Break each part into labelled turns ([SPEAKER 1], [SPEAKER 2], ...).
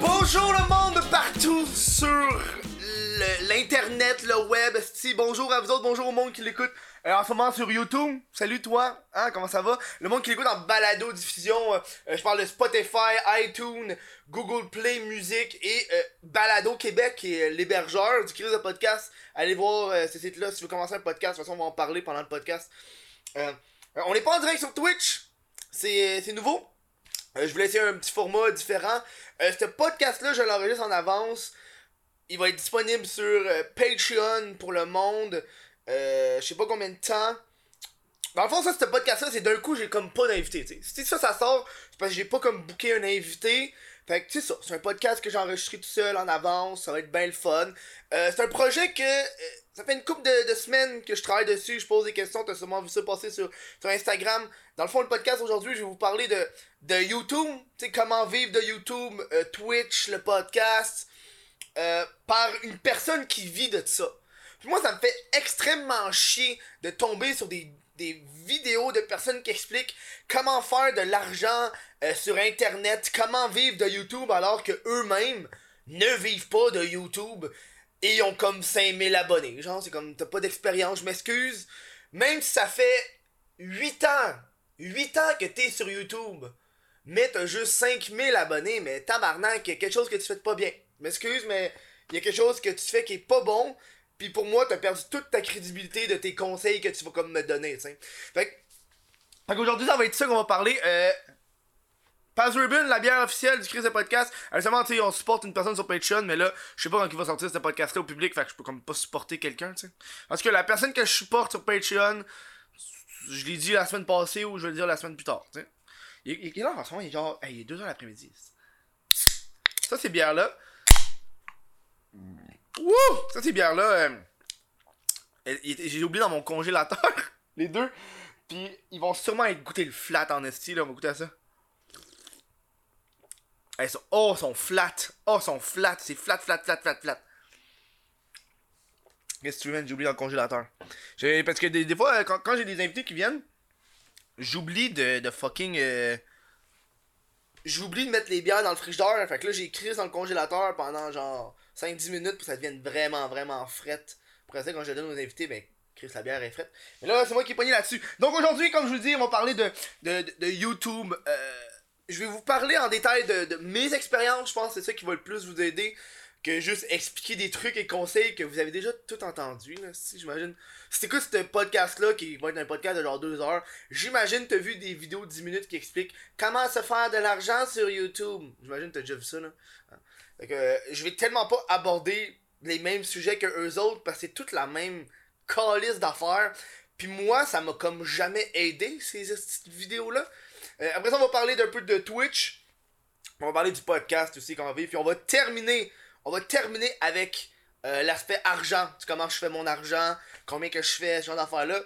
[SPEAKER 1] Bonjour le monde partout sur l'internet, le web. Si bonjour à vous autres, bonjour au monde qui l'écoute euh, en ce moment sur YouTube. Salut toi, hein, comment ça va? Le monde qui l'écoute en balado diffusion, euh, je parle de Spotify, iTunes, Google Play Music et euh, Balado Québec qui est l'hébergeur du crise de podcast. Allez voir ce site-là si tu veux commencer un podcast. De toute façon, on va en parler pendant le podcast. Euh, on n'est pas en direct sur Twitch. C'est nouveau. Euh, je voulais essayer un petit format différent. Euh, ce podcast-là, je l'enregistre en avance. Il va être disponible sur Patreon pour le monde. Je sais pas combien de temps. Dans le fond, ça, ce podcast-là, c'est d'un coup, j'ai comme pas d'invité. Si ça, ça sort, c'est parce que j'ai pas comme booké un invité. Fait que, tu sais, c'est un podcast que j'ai enregistré tout seul en avance. Ça va être bien le fun. Euh, c'est un projet que. euh, ça fait une couple de, de semaines que je travaille dessus. Je pose des questions. T'as sûrement vu ça passer sur, sur Instagram. Dans le fond, le podcast aujourd'hui, je vais vous parler de, de YouTube. Tu sais, comment vivre de YouTube, euh, Twitch, le podcast. par une personne qui vit de ça. Puis moi, ça me fait extrêmement chier de tomber sur des, des vidéos de personnes qui expliquent comment faire de l'argent euh, sur Internet, comment vivre de YouTube alors que eux-mêmes ne vivent pas de YouTube et ont comme 5000 abonnés. Genre, c'est comme, t'as pas d'expérience, je m'excuse. Même si ça fait 8 ans, 8 ans que t'es sur YouTube, mais t'as juste 5000 abonnés, mais tabarnak, il y a quelque chose que tu fais pas bien. M'excuse, mais il y a quelque chose que tu fais qui est pas bon, puis pour moi, t'as perdu toute ta crédibilité de tes conseils que tu vas comme me donner, tu sais. Fait fait qu'aujourd'hui, ça va être ça qu'on va parler. Euh, Paz Ribbon, la bière officielle du Chris de Podcast. Récemment, tu sais, on supporte une personne sur Patreon, mais là, je sais pas quand il va sortir ce podcast-là au public, fait que je peux comme pas supporter quelqu'un, tu sais. Parce que la personne que je supporte sur Patreon, je l'ai dit la semaine passée ou je vais le dire la semaine plus tard, tu sais. Il est là en ce moment, il est genre, hey, il est 2h l'après-midi. Ça, ces bières-là. Wouh! Ça, ces bières-là, euh, j'ai oublié dans mon congélateur, les deux. Puis ils vont sûrement être goûter le flat en esti, là, on va goûter à ça. Elles sont, oh, elles sont flat. Oh, elles sont flat. C'est flat, flat, flat, flat, flat. Qu'est-ce que tu veux, man? J'ai oublié dans le congélateur. Parce que des, des fois, quand, quand j'ai des invités qui viennent, j'oublie de, de fucking. euh, J'oublie de mettre les bières dans le frigidaire. Fait que là, j'ai écrit dans le congélateur pendant genre 5-10 minutes pour que ça devienne vraiment, vraiment frette. Après ça, quand je le donne aux invités, ben, Chris, la bière est frette. Mais là, c'est moi qui est pogné là-dessus. Donc aujourd'hui, comme je vous dis, on va parler de, de, YouTube. Euh, je vais vous parler en détail de, de mes expériences. Je pense que c'est ça qui va le plus vous aider que juste expliquer des trucs et conseils que vous avez déjà tout entendu. Là, si j'imagine. Si t'écoutes ce podcast-là, qui va être un podcast de genre 2 heures, j'imagine t'as vu des vidéos de 10 minutes qui expliquent comment se faire de l'argent sur YouTube. J'imagine t'as déjà vu ça, là. Euh, je vais tellement pas aborder les mêmes sujets que eux autres parce que c'est toute la même calice d'affaires. Puis moi, ça m'a comme jamais aidé, ces petites vidéos-là. Euh, après ça, on va parler d'un peu de Twitch. On va parler du podcast aussi qu'on vivre. Puis on va terminer. On va terminer avec euh, l'aspect argent. Comment je fais mon argent, combien que je fais, ce genre d'affaires-là.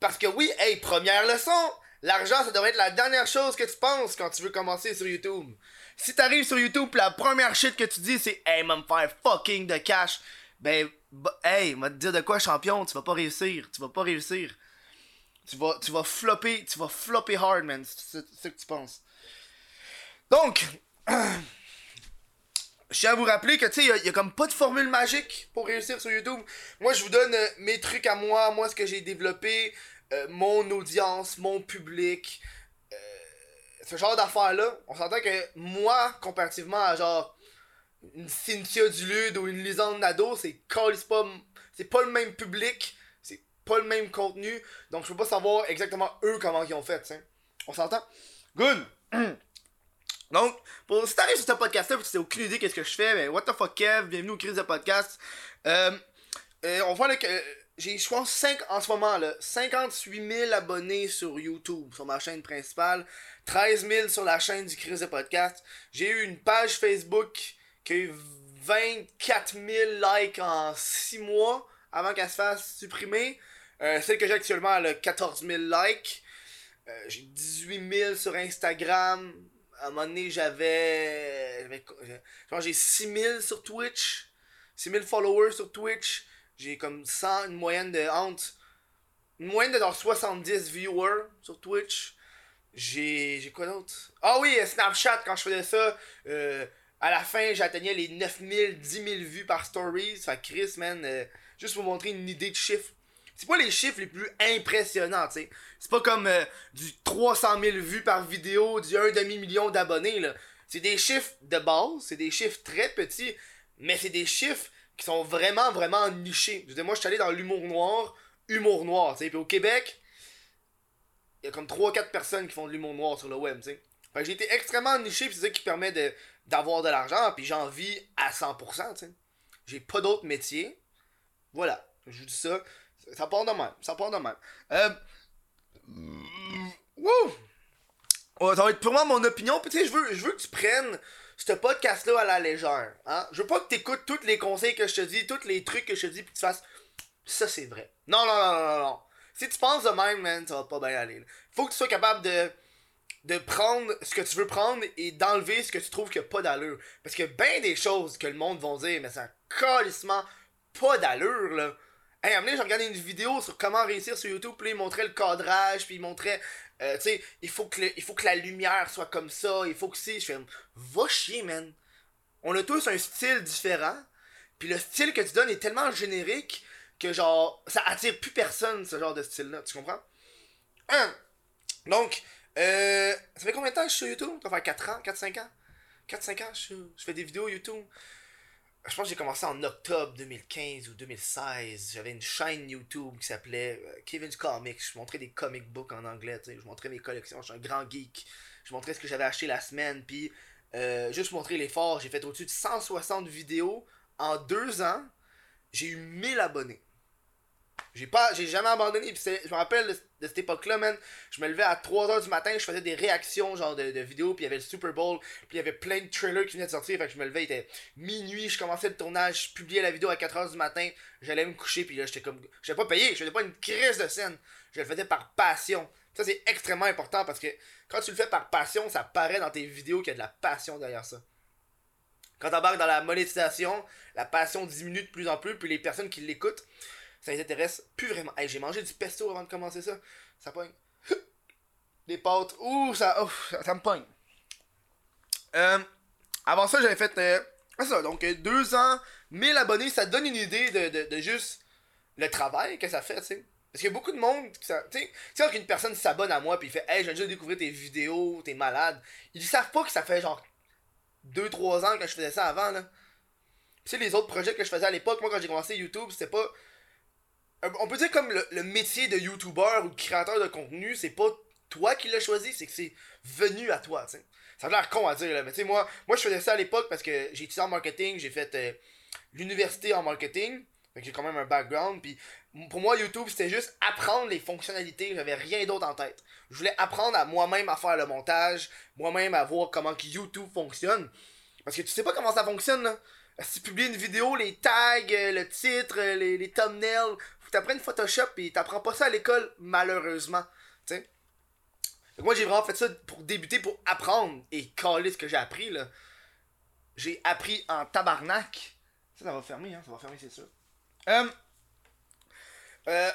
[SPEAKER 1] Parce que oui, hey, première leçon. L'argent, ça devrait être la dernière chose que tu penses quand tu veux commencer sur YouTube. Si t'arrives sur YouTube, la première shit que tu dis, c'est Hey, me faire fucking de cash. Ben, hey, m'a te dire de quoi, champion, tu vas pas réussir. Tu vas pas réussir. Tu vas, tu vas flopper, tu vas flopper hard, man. C'est ça que tu penses. Donc, je tiens à vous rappeler que, tu sais, il y, a- comme pas de formule magique pour réussir sur YouTube. Moi, je vous donne euh, mes trucs à moi, moi, ce que j'ai développé, euh, mon audience, mon public, ce genre d'affaires-là. On s'entend que moi, comparativement à genre une Cynthia Dulude ou une Lisande Nado, c'est pas, c'est pas le même public, c'est pas le même contenu, donc je peux pas savoir exactement eux comment ils ont fait, tu sais. On s'entend? Good! Donc, pour, si t'arrives sur ce podcast-là tu n'as aucune idée qu'est-ce que je fais, ben what the fuck Kev, bienvenue au Crise de podcast. Euh, euh, on voit que euh, j'ai, je pense, 5 en ce moment là, 58 000 abonnés sur YouTube, sur ma chaîne principale, 13 000 sur la chaîne du Crise de podcast. J'ai eu une page Facebook qui a eu 24 000 likes en 6 mois avant qu'elle se fasse supprimer. Euh, celle que j'ai actuellement, elle a 14 000 likes. Euh, j'ai 18 000 sur Instagram. À un moment donné, j'avais. j'avais j'ai 6 000 sur Twitch. 6 000 followers sur Twitch. J'ai comme 100, une moyenne de honte. moins de genre 70 viewers sur Twitch. J'ai. J'ai quoi d'autre? Ah oui, Snapchat, quand je faisais ça, euh, à la fin, j'atteignais les 9000, 10 000 vues par stories. Fait Chris, man, euh, juste pour vous montrer une idée de chiffres. C'est pas les chiffres les plus impressionnants, tu sais. C'est pas comme euh, du 300 000 vues par vidéo, du 1 demi-million d'abonnés, là. C'est des chiffres de base, c'est des chiffres très petits, mais c'est des chiffres qui sont vraiment, vraiment nichés. Je veux moi, je suis allé dans l'humour noir, humour noir, tu sais. Puis au Québec, il y a comme 3-4 personnes qui font de l'humour noir sur le web, tu sais. Fait j'ai été extrêmement niché, puis c'est ça qui permet de, d'avoir de l'argent, puis j'en vis à 100%, tu sais. J'ai pas d'autre métier. Voilà, je vous dis ça. Ça part de même, ça part de même. Euh... Wouh! ça va être purement mon opinion, puis tu sais, je veux, je veux que tu prennes ce podcast-là à la légère. Hein? Je veux pas que tu écoutes tous les conseils que je te dis, tous les trucs que je te dis, puis que tu fasses. Ça, c'est vrai. Non, non, non, non, non. Si tu penses de même, man, ça va pas bien aller. Faut que tu sois capable de, de prendre ce que tu veux prendre et d'enlever ce que tu trouves qui a pas d'allure. Parce que ben des choses que le monde va dire, mais ça calissement pas d'allure, là. Hey, à un j'ai regardé une vidéo sur comment réussir sur YouTube, puis il montrait le cadrage, puis il montrait, euh, tu sais, il, faut que il faut que la lumière soit comme ça, il faut que si. Je fais, va chier, man. On a tous un style différent, puis le style que tu donnes est tellement générique que genre ça attire plus personne ce genre de style là tu comprends? Hein? donc euh, ça fait combien de temps que je suis sur YouTube? Ça fait 4 ans 4 5 ans? 4 5 ans je, je fais des vidéos YouTube je pense que j'ai commencé en octobre 2015 ou 2016 j'avais une chaîne YouTube qui s'appelait euh, Kevin's Comics. Je montrais des comic books en anglais je montrais mes collections. Je suis un grand geek. Je montrais ce que j'avais acheté la semaine. Puis euh, juste montrer l'effort j'ai fait au-dessus de 160 vidéos en 2 ans. J'ai eu 1000 abonnés j'ai pas j'ai jamais abandonné puis je me rappelle de, cette époque là man. Je me levais à 3h du matin je faisais des réactions genre de, vidéos puis il y avait le Super Bowl puis il y avait plein de trailers qui venaient de sortir fait que je me levais il était minuit je commençais le tournage je publiais la vidéo à 4h du matin j'allais me coucher puis là j'étais comme j'étais pas payé je faisais pas une crise de scène je le faisais par passion. Ça c'est extrêmement important parce que quand tu le fais par passion ça paraît dans tes vidéos qu'il y a de la passion derrière ça. Quand t'embarques dans la monétisation la passion diminue de plus en plus puis les personnes qui l'écoutent ça les intéresse plus vraiment. Hey, j'ai mangé du pesto avant de commencer ça. Ça pogne. Des pâtes. Ouh, ça, ça, me pogne. Euh, avant ça, j'avais fait. Euh, ça, donc euh, deux ans, 1000 abonnés, ça donne une idée de, de, juste le travail que ça fait, tu sais. Parce qu'il y a beaucoup de monde. Tu sais, quand une personne s'abonne à moi puis il fait Hey, j'ai déjà découvert tes vidéos, t'es malade. Ils savent pas que ça fait genre 2-3 ans que je faisais ça avant, là. Tu sais, les autres projets que je faisais à l'époque, moi quand j'ai commencé YouTube, c'était pas on peut dire comme le, métier de youtubeur ou de créateur de contenu, c'est pas toi qui l'as choisi, c'est que c'est venu à toi, Ça a l'air con à dire, là, mais tu sais, moi, moi je faisais ça à l'époque parce que j'ai étudié en marketing, j'ai fait euh, l'université en marketing, fait que j'ai quand même un background, puis pour moi, YouTube, c'était juste apprendre les fonctionnalités, j'avais rien d'autre en tête. Je voulais apprendre à moi-même à faire le montage, moi-même à voir comment YouTube fonctionne. Parce que tu sais pas comment ça fonctionne. Si tu publies une vidéo, les tags, euh, le titre, les thumbnails, t'apprennes Photoshop et t'apprends pas ça à l'école, malheureusement. sais moi, j'ai vraiment fait ça pour débuter, pour apprendre et caler ce que j'ai appris, là. J'ai appris en tabarnak. Ça, ça va fermer, hein. Ça va fermer, c'est sûr. Euh, euh,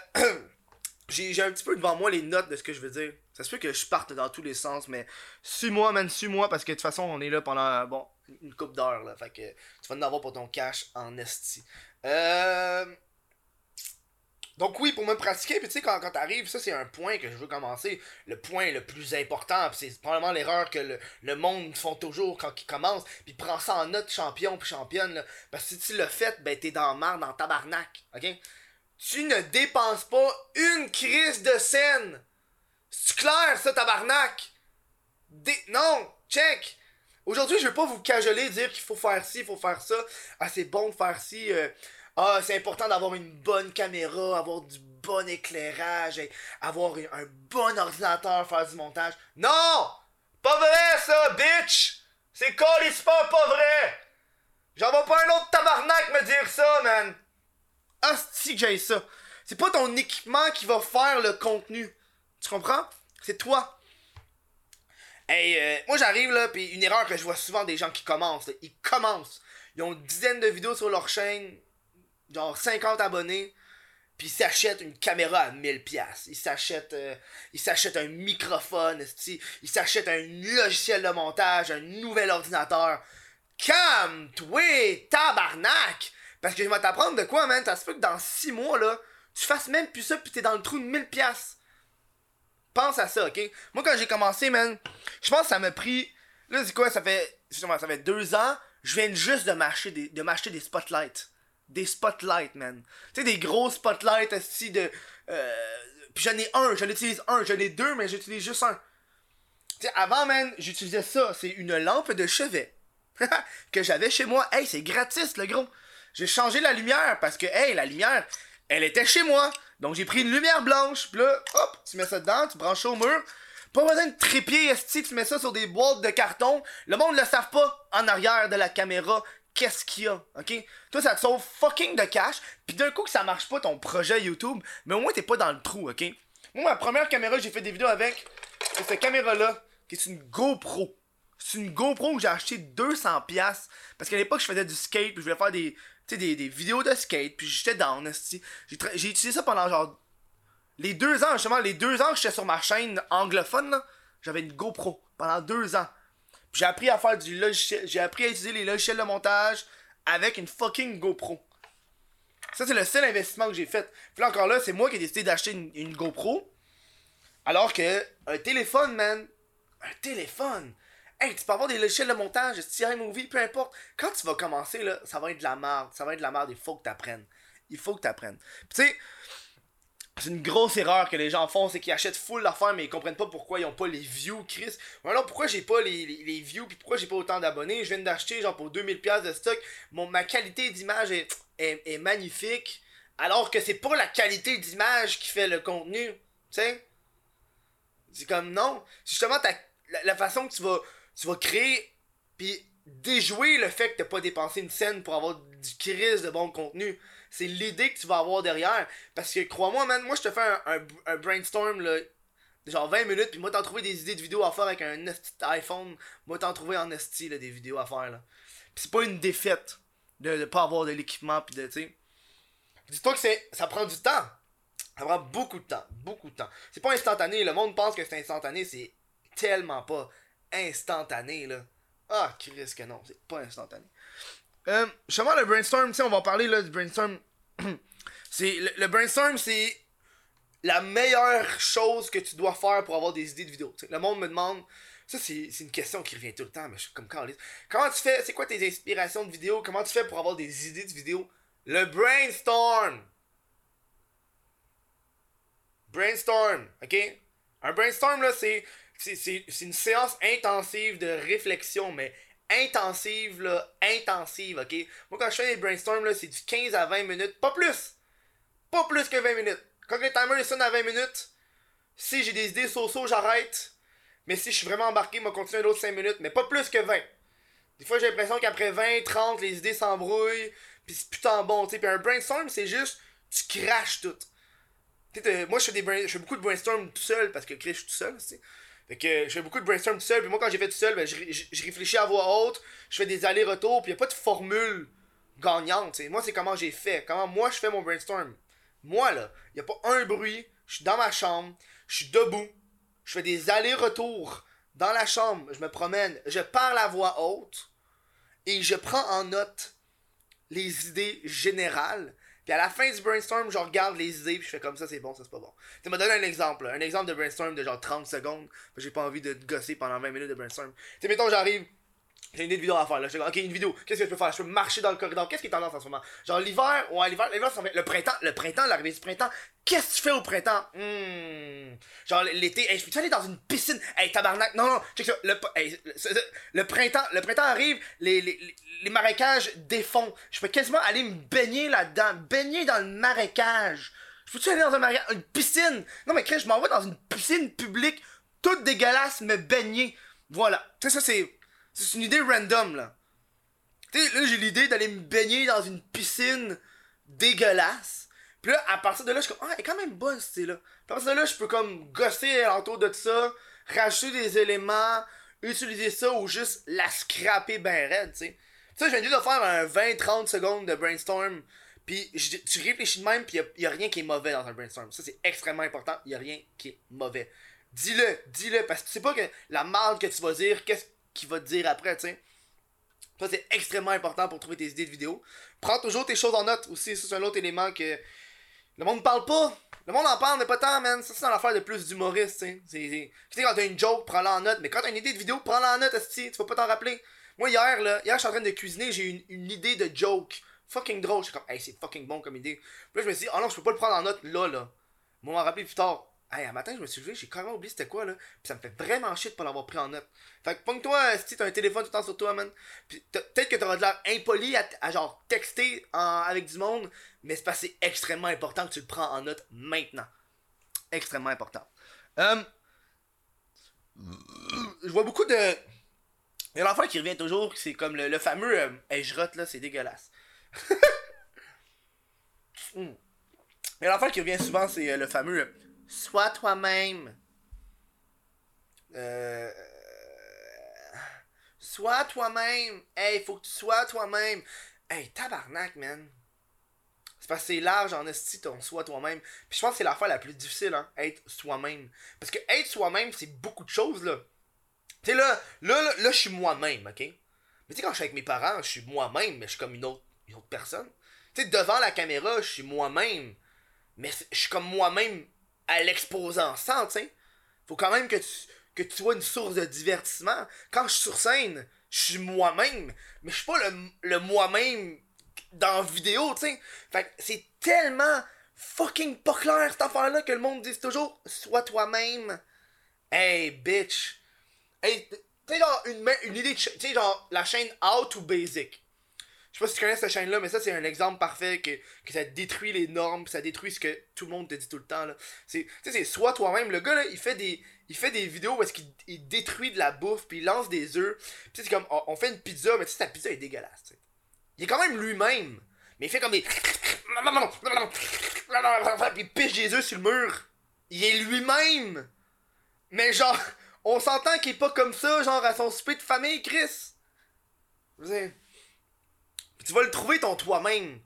[SPEAKER 1] j'ai un petit peu devant moi les notes de ce que je veux dire. Ça se peut que je parte dans tous les sens, mais suis-moi, man, suis-moi, parce que de toute façon, on est là pendant, bon, une coupe d'heures, là. Fait que tu vas en avoir pour ton cash en esti. Euh... Donc oui, pour me pratiquer, puis tu sais, quand, quand t'arrives, ça c'est un point que je veux commencer. Le point le plus important, c'est probablement l'erreur que le, monde font toujours quand ils commencent. Puis prends ça en note champion puis championne. Parce que si tu le fais, ben t'es dans marre, dans tabarnak, ok? Tu ne dépenses pas une crise de scène. C'est clair, ça, tabarnak? Non, check! Aujourd'hui, je vais pas vous cajoler, dire qu'il faut faire ci, il faut faire ça. Ah, c'est bon de faire ci. Euh, ah, c'est important d'avoir une bonne caméra, avoir du bon éclairage, avoir un bon ordinateur, faire du montage. Non! Pas vrai ça, bitch! C'est pas pas vrai! J'en vois pas un autre tabarnak me dire ça, man! Hostie que j'ai ça! C'est pas ton équipement qui va faire le contenu. Tu comprends? C'est toi. Hey, euh, moi j'arrive là, puis une erreur que je vois souvent des gens qui commencent, ils commencent. Ils ont une dizaine de vidéos sur leur chaîne, genre 50 abonnés. puis il s'achète une caméra à 1000 pièces. Il s'achète euh, il s'achète un microphone, il s'achète un logiciel de montage, un nouvel ordinateur. Calme-toi, tabarnak! Parce que je vais t'apprendre de quoi, man? Ça se peut que dans 6 mois, là, tu fasses même plus ça, puis t'es dans le trou de 1000 pièces. Pense à ça, ok? Moi, quand j'ai commencé, man, je pense que ça m'a pris. Là, c'est quoi? Ça fait. Ça fait deux ans. Je viens juste de m'acheter des, de m'acheter des spotlights. Des spotlights, man. Tu sais, des gros spotlights, aussi de. Euh, puis j'en ai un, j'en utilise un. J'en ai deux, mais j'utilise juste un. Tu sais, avant, man, j'utilisais ça. C'est une lampe de chevet. que j'avais chez moi. Hey, c'est gratis, le gros. J'ai changé la lumière parce que, hey, la lumière, elle était chez moi. Donc j'ai pris une lumière blanche, puis là, hop, tu mets ça dedans, tu branches au mur. Pas besoin de trépied, esti, tu mets ça sur des boîtes de carton. Le monde le savent pas en arrière de la caméra qu'est-ce qu'il y a, ok? Toi, ça te sauve fucking de cash, puis d'un coup que ça marche pas ton projet YouTube, mais au moins t'es pas dans le trou, ok? Moi, ma première caméra, j'ai fait des vidéos avec, c'est cette caméra-là, qui est une GoPro. C'est une GoPro que j'ai acheté 200$, parce qu'à l'époque, je faisais du skate, puis je voulais faire des, des, des vidéos de skate, puis j'étais down, j'ai utilisé ça pendant genre les deux ans, justement, les deux ans que j'étais sur ma chaîne anglophone, j'avais une GoPro pendant deux ans. J'ai appris à faire du logiciel, j'ai appris à utiliser les logiciels de montage avec une fucking GoPro. Ça, c'est le seul investissement que j'ai fait. Puis là, encore là, c'est moi qui ai décidé d'acheter une, GoPro. Alors que, un téléphone, man. Un téléphone. Hey, tu peux avoir des logiciels de montage, movie, peu importe. Quand tu vas commencer, là, ça va être de la merde. Ça va être de la merde. Il faut que tu apprennes. Il faut que tu apprennes. tu sais, c'est une grosse erreur que les gens font, c'est qu'ils achètent full d'affaires mais ils comprennent pas pourquoi ils ont pas les views, Chris. Alors pourquoi j'ai pas les, les, views, puis pourquoi j'ai pas autant d'abonnés? Je viens d'acheter genre pour 2000$ de stock. Mon, ma qualité d'image est, est, magnifique. Alors que c'est pas la qualité d'image qui fait le contenu. Tu sais? C'est comme non. C'est justement ta, la, façon que tu vas, tu vas créer, puis déjouer le fait que t'as pas dépensé une scène pour avoir du Chris de bon contenu c'est l'idée que tu vas avoir derrière. Parce que crois-moi, man, moi je te fais un, brainstorm là, genre 20 minutes, puis moi t'en trouver des idées de vidéos à faire avec un iPhone, moi t'en trouver en esti là, des vidéos à faire là. C'est pas une défaite de, de pas avoir de l'équipement puis de tu. Dis-toi que ça prend du temps. Ça prend beaucoup de temps, beaucoup de temps. C'est pas instantané, le monde pense que c'est instantané, c'est tellement pas instantané là. Ah, Chris que non, c'est pas instantané. Euh, justement, le brainstorm, on va parler là du brainstorm. le, brainstorm, c'est la meilleure chose que tu dois faire pour avoir des idées de vidéo. le monde me demande, ça c'est une question qui revient tout le temps, mais je suis comme Carlis. Comment tu fais, c'est quoi tes inspirations de vidéo, comment tu fais pour avoir des idées de vidéo? Le brainstorm! Brainstorm, ok? Un brainstorm là, c'est une séance intensive de réflexion, mais intensive, là, intensive, ok? Moi, quand je fais des brainstorms, là, c'est du 15 à 20 minutes, pas plus! Pas plus que 20 minutes. Quand le timer sonne à 20 minutes, si j'ai des idées so-so, j'arrête. Mais si je suis vraiment embarqué, je vais continuer d'autres 5 minutes, mais pas plus que 20. Des fois, j'ai l'impression qu'après 20, 30, les idées s'embrouillent, puis c'est putain bon, tu sais. Puis un brainstorm, c'est juste, tu craches tout. moi, je fais, des je fais beaucoup de brainstorm tout seul, parce que je suis tout seul, tu sais. Fait je fais beaucoup de brainstorm tout seul. Puis moi, quand j'ai fait tout seul, ben, je, réfléchis à voix haute, je fais des allers-retours, puis il a pas de formule gagnante. Moi, c'est comment j'ai fait. Comment moi, je fais mon brainstorm. Moi, là, il a pas un bruit. Je suis dans ma chambre, je suis debout, je fais des allers-retours dans la chambre, je me promène, je parle à voix haute et je prends en note les idées générales puis à la fin du brainstorm, je regarde les idées, puis je fais comme ça, c'est bon, ça c'est pas bon. Tu m'as donné un exemple, un exemple de brainstorm de genre 30 secondes, j'ai pas envie de gosser pendant 20 minutes de brainstorm. Tu sais, mettons, j'arrive, j'ai une vidéo à faire là. Je dis, ok, une vidéo. Qu'est-ce que je peux faire? Je peux marcher dans le corridor. Qu'est-ce qui est tendance en ce moment? Genre l'hiver, ouais, l'hiver, l'hiver, ça le printemps, le printemps, l'arrivée du printemps. Qu'est-ce que tu fais au printemps? Hmm. Genre l'été, hey, je peux aller dans une piscine? Hey, tabarnak, non, non, check ça. Le, le, printemps, le printemps arrive, les, les, les marécages défont. Je peux quasiment aller me baigner là-dedans. Baigner dans le marécage. Je peux-tu aller dans un marécage, une piscine? Non, mais je m'en vais dans une piscine publique, toute dégueulasse, me baigner. Voilà. Tu sais, ça, c'est c'est une idée random, là. Tu sais, là, j'ai l'idée d'aller me baigner dans une piscine dégueulasse. Puis là, à partir de là, je suis comme, ah, elle est quand même bonne, cette idée-là. À partir de là, je peux comme gosser autour de ça, rajouter des éléments, utiliser ça ou juste la scraper ben raide, tu sais. Ça, je viens juste de faire un 20-30 secondes de brainstorm. Puis tu réfléchis de même, puis il a, rien qui est mauvais dans un brainstorm. Ça, c'est extrêmement important. Il a rien qui est mauvais. Dis-le, dis-le, parce que tu sais pas que la marde que tu vas dire, qu'est-ce qu'il va te dire après, tu sais. Ça, c'est extrêmement important pour trouver tes idées de vidéo. Prends toujours tes choses en note aussi. Ça, c'est un autre élément que le monde ne parle pas. Le monde en parle, mais pas tant, man. Ça, c'est dans l'affaire de plus d'humoriste, tu sais. Quand t'as une joke, prends-la en note. Mais quand t'as une idée de vidéo, prends-la en note, tu vas pas t'en rappeler. Moi, hier, là, hier, je suis en train de cuisiner, j'ai une, une idée de joke. Fucking drôle. Je suis comme, hey, c'est fucking bon comme idée. Puis là, je me suis dit, oh non, je peux pas le prendre en note là, là. Moi, m'en rappeler plus tard. Hey, un matin, je me suis levé, j'ai carrément oublié c'était quoi, là. Puis ça me fait vraiment chier de pas l'avoir pris en note. Fait que, pogne-toi, si t'as un téléphone tout le temps sur toi, man. Puis peut-être que t'auras de l'air impoli à, genre texter avec du monde, mais c'est c'est extrêmement important que tu le prends en note maintenant. Extrêmement important. Euh, je vois beaucoup de. Il y a l'enfant qui revient toujours, c'est comme le, fameux euh, je rote là, c'est dégueulasse. mm. Il y a l'enfant qui revient souvent, c'est euh, le fameux euh, Sois toi-même. Euh... Sois toi-même. Hey, faut que tu sois toi-même. Hey, tabarnak, man. C'est parce que c'est large en esti ton sois toi-même. Puis je pense que c'est l'affaire la plus difficile, hein. Être soi-même. Parce que être soi-même, c'est beaucoup de choses, là. Tu sais, là, là, là, là je suis moi-même, ok? Mais tu sais, quand je suis avec mes parents, je suis moi-même, mais je suis comme une autre, une autre personne. Tu sais, devant la caméra, je suis moi-même. Mais je suis comme moi-même à l'exposant sans, tu sais. Faut quand même que tu, que tu sois une source de divertissement. Quand je suis sur scène, je suis moi-même, mais je suis pas le, le moi-même dans vidéo, tu sais. Fait que c'est tellement fucking pas clair cette affaire-là que le monde dit toujours sois toi-même. Hey, bitch. Hey, tu genre, une, une idée de. Genre, la chaîne How to Basic. Je sais pas si tu connais cette chaîne-là, mais ça, c'est un exemple parfait que, que ça détruit les normes, ça détruit ce que tout le monde te dit tout le temps. Là. Tu sais, c'est soit toi-même. Le gars, là, il fait des, il fait des vidéos où est-ce qu'il détruit de la bouffe, puis il lance des œufs. Puis c'est comme, on, fait une pizza, mais tu sais, ta pizza est dégueulasse. T'sais. Il est quand même lui-même. Mais il fait comme des. Puis il piche des œufs sur le mur. Il est lui-même. Mais genre, on s'entend qu'il est pas comme ça, genre à son souper de famille, Chris. Vous tu vas le trouver ton toi-même.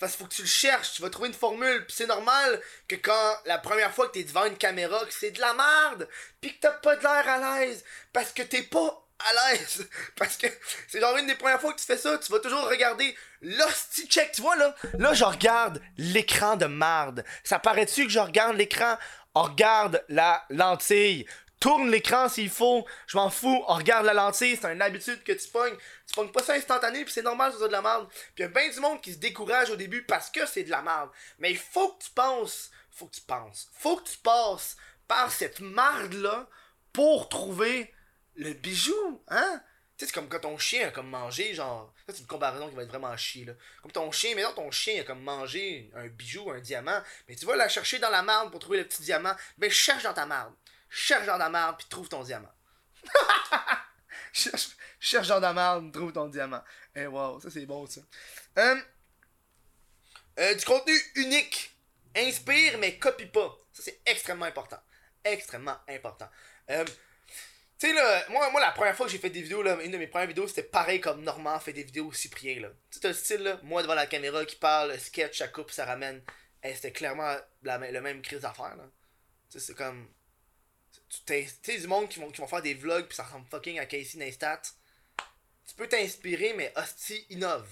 [SPEAKER 1] Parce qu'il faut que tu le cherches, tu vas trouver une formule. Puis c'est normal que quand la première fois que t'es devant une caméra, que c'est de la merde, puis que t'as pas de l'air à l'aise, parce que t'es pas à l'aise. Parce que c'est genre une des premières fois que tu fais ça, tu vas toujours regarder l'hostie check. Tu vois là, là je regarde l'écran de marde. Ça paraît-tu que je regarde l'écran? On regarde la lentille tourne l'écran s'il faut, je m'en fous, on regarde la lentille, c'est une habitude que tu pognes. Tu pognes pas ça instantané, puis c'est normal ça de la merde. Puis y a bien du monde qui se décourage au début parce que c'est de la merde. Mais il faut que tu penses, faut que tu penses, faut que tu passes par cette merde-là pour trouver le bijou, hein? Tu sais, c'est comme quand ton chien a comme mangé, genre. Ça, c'est une comparaison qui va être vraiment chier, là. Comme ton chien, mais non, ton chien a comme mangé un bijou, un diamant. Mais tu vas la chercher dans la marde pour trouver le petit diamant. Ben, cherche dans ta marde cherche dans la puis trouve ton diamant. cherche, cherche dans la trouve ton diamant. Eh wow, ça c'est bon ça. Euh, euh, du contenu unique. Inspire, mais copie pas. Ça c'est extrêmement important. Extrêmement important. Euh, tu sais, moi, moi, la première fois que j'ai fait des vidéos, là, une de mes premières vidéos, c'était pareil comme Normand fait des vidéos Cyprien, là. Tu sais, le style, là, moi devant la caméra qui parle, sketch, ça coupe, ça ramène. Eh, c'était clairement le même crise d'affaires, là. Tu sais, c'est comme tu sais, du monde qui vont, qui vont faire des vlogs puis ça ressemble fucking à Casey Neistat. Tu peux t'inspirer, mais hostie, innove.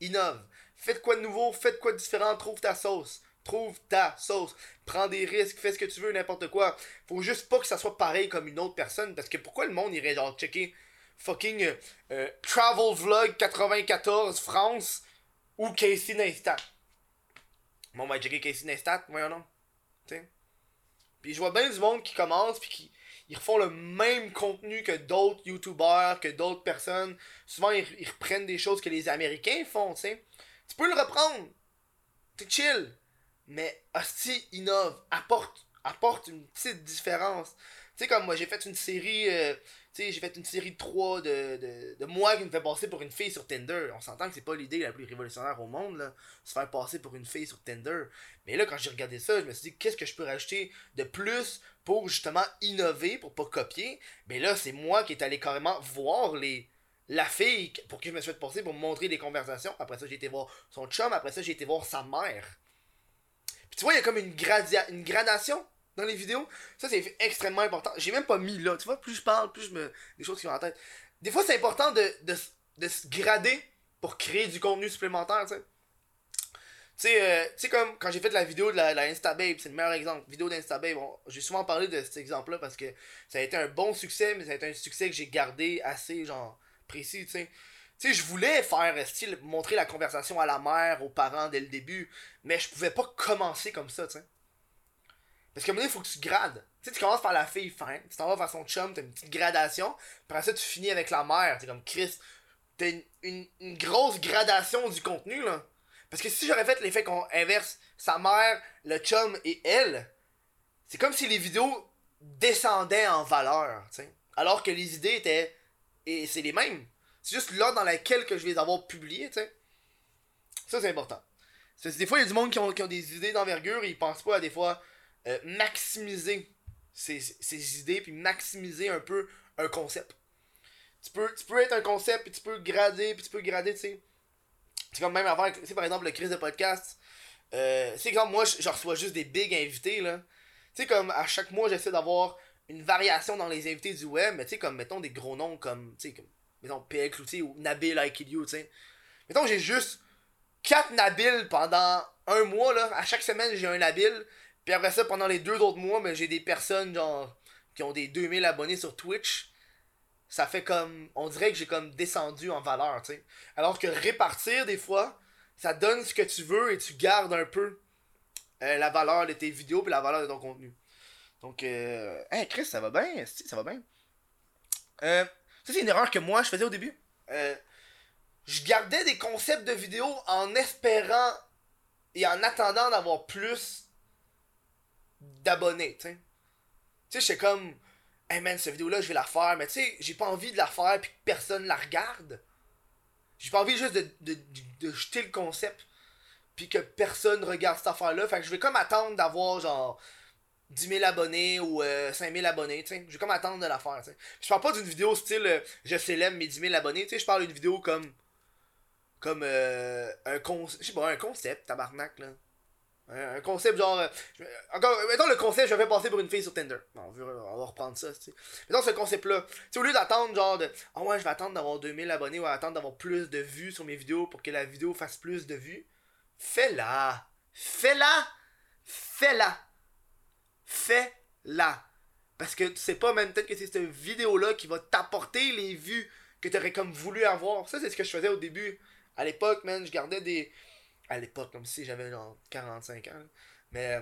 [SPEAKER 1] Innove. Fais quoi de nouveau, fais quoi de différent, trouve ta sauce. Trouve ta sauce. Prends des risques, fais ce que tu veux, n'importe quoi. Faut juste pas que ça soit pareil comme une autre personne. Parce que pourquoi le monde irait genre checker fucking euh, euh, Travel Vlog 94 France ou Casey Neistat? Bon, on va checker Casey Neistat, voyons non. sais? Puis je vois bien du monde qui commence puis qui ils refont le même contenu que d'autres youtubeurs, que d'autres personnes. Souvent ils, reprennent des choses que les Américains font, tu sais. Tu peux le reprendre. T'es chill. Mais hostie innove, apporte apporte une petite différence. Tu sais comme moi j'ai fait une série euh, sais, j'ai fait une série de 3 de, de, moi qui me fait passer pour une fille sur Tinder. On s'entend que c'est pas l'idée la plus révolutionnaire au monde, là, se faire passer pour une fille sur Tinder. Mais là, quand j'ai regardé ça, je me suis dit, qu'est-ce que je peux rajouter de plus pour justement innover, pour pas copier? Mais là, c'est moi qui est allé carrément voir les, la fille pour qui je me suis fait passer pour me montrer des conversations. Après ça, j'ai été voir son chum. Après ça, j'ai été voir sa mère. Puis tu vois, il y a comme une gradation dans les vidéos. Ça, c'est extrêmement important. J'ai même pas mis là. Tu vois, plus je parle, plus je me. des choses qui vont en tête. Des fois, c'est important de, de, de se grader pour créer du contenu supplémentaire, tu sais. Tu sais, euh, comme quand j'ai fait la vidéo de la, la InstaBabe, c'est le meilleur exemple. Vidéo d'InstaBabe, bon, j'ai souvent parlé de cet exemple-là parce que ça a été un bon succès, mais ça a été un succès que j'ai gardé assez, genre, précis, tu sais. Tu sais, je voulais faire, style, montrer la conversation à la mère, aux parents dès le début, mais je pouvais pas commencer comme ça, tu sais. Parce qu'à un moment donné, il faut que tu grades. Tu sais, tu commences par la fille fin, tu t'en vas vers son chum, t'as une petite gradation, puis après ça, tu finis avec la mère, tu comme Chris. T'as une, une grosse gradation du contenu, là. Parce que si j'aurais fait l'effet qu'on inverse sa mère, le chum et elle, c'est comme si les vidéos descendaient en valeur, sais. Alors que les idées étaient. Et c'est les mêmes. C'est juste là dans laquelle que je vais les avoir publiées, tu sais. Ça, c'est important. des fois, il y a du monde qui ont, qui ont des idées d'envergure et ils pensent pas à des fois euh, maximiser ces, idées puis maximiser un peu un concept. Tu peux, tu peux être un concept puis tu peux grader puis tu peux grader, tu sais. C'est comme même avant, tu par exemple le crise de podcast. Euh, c'est exemple, moi, je, reçois juste des big invités, là. Tu sais, comme à chaque mois, j'essaie d'avoir une variation dans les invités du web, mais tu sais, comme, mettons, des gros noms comme, tu sais, comme, mettons, PL Cloutier ou Nabil Aikiliou, tu sais. Mettons, j'ai juste 4 Nabil pendant un mois, là. À chaque semaine, j'ai un Nabil. Puis après ça, pendant les deux autres mois, mais j'ai des personnes, genre, qui ont des 2000 abonnés sur Twitch ça fait comme. On dirait que j'ai comme descendu en valeur, tu sais. Alors que répartir, des fois, ça donne ce que tu veux et tu gardes un peu euh, la valeur de tes vidéos et la valeur de ton contenu. Donc, euh. Hey Chris, ça va bien, ça va bien. Euh. Ça, c'est une erreur que moi, je faisais au début. Euh. Je gardais des concepts de vidéos en espérant et en attendant d'avoir plus d'abonnés, tu sais. Tu sais, j'étais comme hey man, cette vidéo-là, je vais la refaire, mais tu sais, j'ai pas envie de la refaire puis que personne la regarde. J'ai pas envie juste de, de, de, jeter le concept puis que personne regarde cette affaire-là. Fait que je vais comme attendre d'avoir genre 10 000 abonnés ou 5 euh, 000 abonnés, tu sais. Je vais comme attendre de la faire, tu sais. Je parle pas d'une vidéo style euh, je célèbre mes 10 000 abonnés, tu sais. Je parle d'une vidéo comme. Comme euh, un, con, un concept, tabarnak, là. Un concept genre. Euh, encore, mettons le concept, je vais passer pour une fille sur Tinder. on, va, reprendre ça, tu sais. Mettons ce concept-là. Tu au lieu d'attendre genre de. Ah ouais, je vais attendre d'avoir 2000 abonnés ou attendre d'avoir plus de vues sur mes vidéos pour que la vidéo fasse plus de vues. Fais-la. Fais-la. Fais-la. Fais-la. Parce que tu sais pas même peut-être que c'est cette vidéo-là qui va t'apporter les vues que tu aurais comme voulu avoir. Ça, c'est ce que je faisais au début. À l'époque, man, je gardais des à l'époque, comme si j'avais genre 45 ans. Mais euh,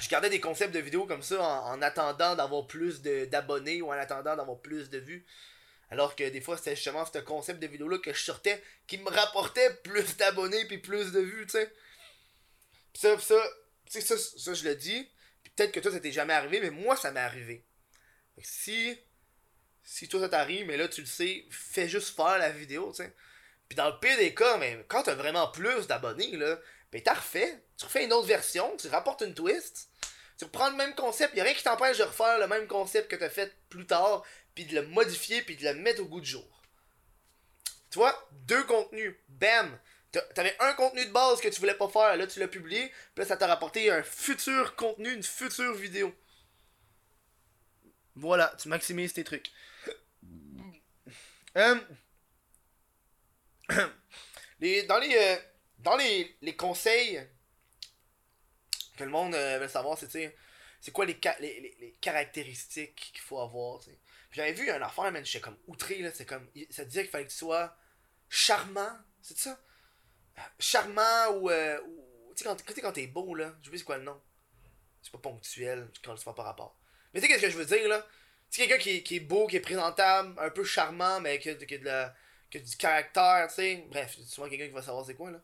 [SPEAKER 1] je gardais des concepts de vidéos comme ça en, attendant d'avoir plus d'abonnés ou en attendant d'avoir plus de vues. Alors que des fois, c'était justement ce concept de vidéo-là que je sortais qui me rapportait plus d'abonnés puis plus de vues, tu sais. ça, ça, ça, ça, je le dis. Peut-être que toi, ça t'est jamais arrivé, mais moi, ça m'est arrivé. si, si toi, ça t'arrive, mais là, tu le sais, fais juste faire la vidéo, tu sais. Puis dans le pire des cas, mais quand t'as vraiment plus d'abonnés, là, ben t'as refait. Tu refais une autre version, tu rapportes une twist. Tu reprends le même concept, y a rien qui t'empêche de refaire le même concept que t'as fait plus tard, puis de le modifier, puis de le mettre au goût du jour. Tu vois, deux contenus, bam! T'avais un contenu de base que tu voulais pas faire, là tu l'as publié, puis là ça t'a rapporté un futur contenu, une future vidéo. Voilà, tu maximises tes trucs. Euh, les, dans les, euh, dans les, les, conseils que le monde euh, veut savoir, c'est c'est quoi les, les, les, caractéristiques qu'il faut avoir. J'avais vu un affaire, man, j'étais comme outré, là, c'est comme, ça disait qu'il fallait que tu sois charmant, c'est ça? Charmant ou, euh, tu sais, quand, quand t'es beau, là, je sais c'est quoi le nom. C'est pas ponctuel, quand tu pas par rapport. Mais tu sais, qu'est-ce que je veux dire, là? Tu sais, quelqu'un qui, qui, est beau, qui est présentable, un peu charmant, mais qui a de la que du caractère, tu sais. Bref, a souvent quelqu'un qui va savoir c'est quoi, là.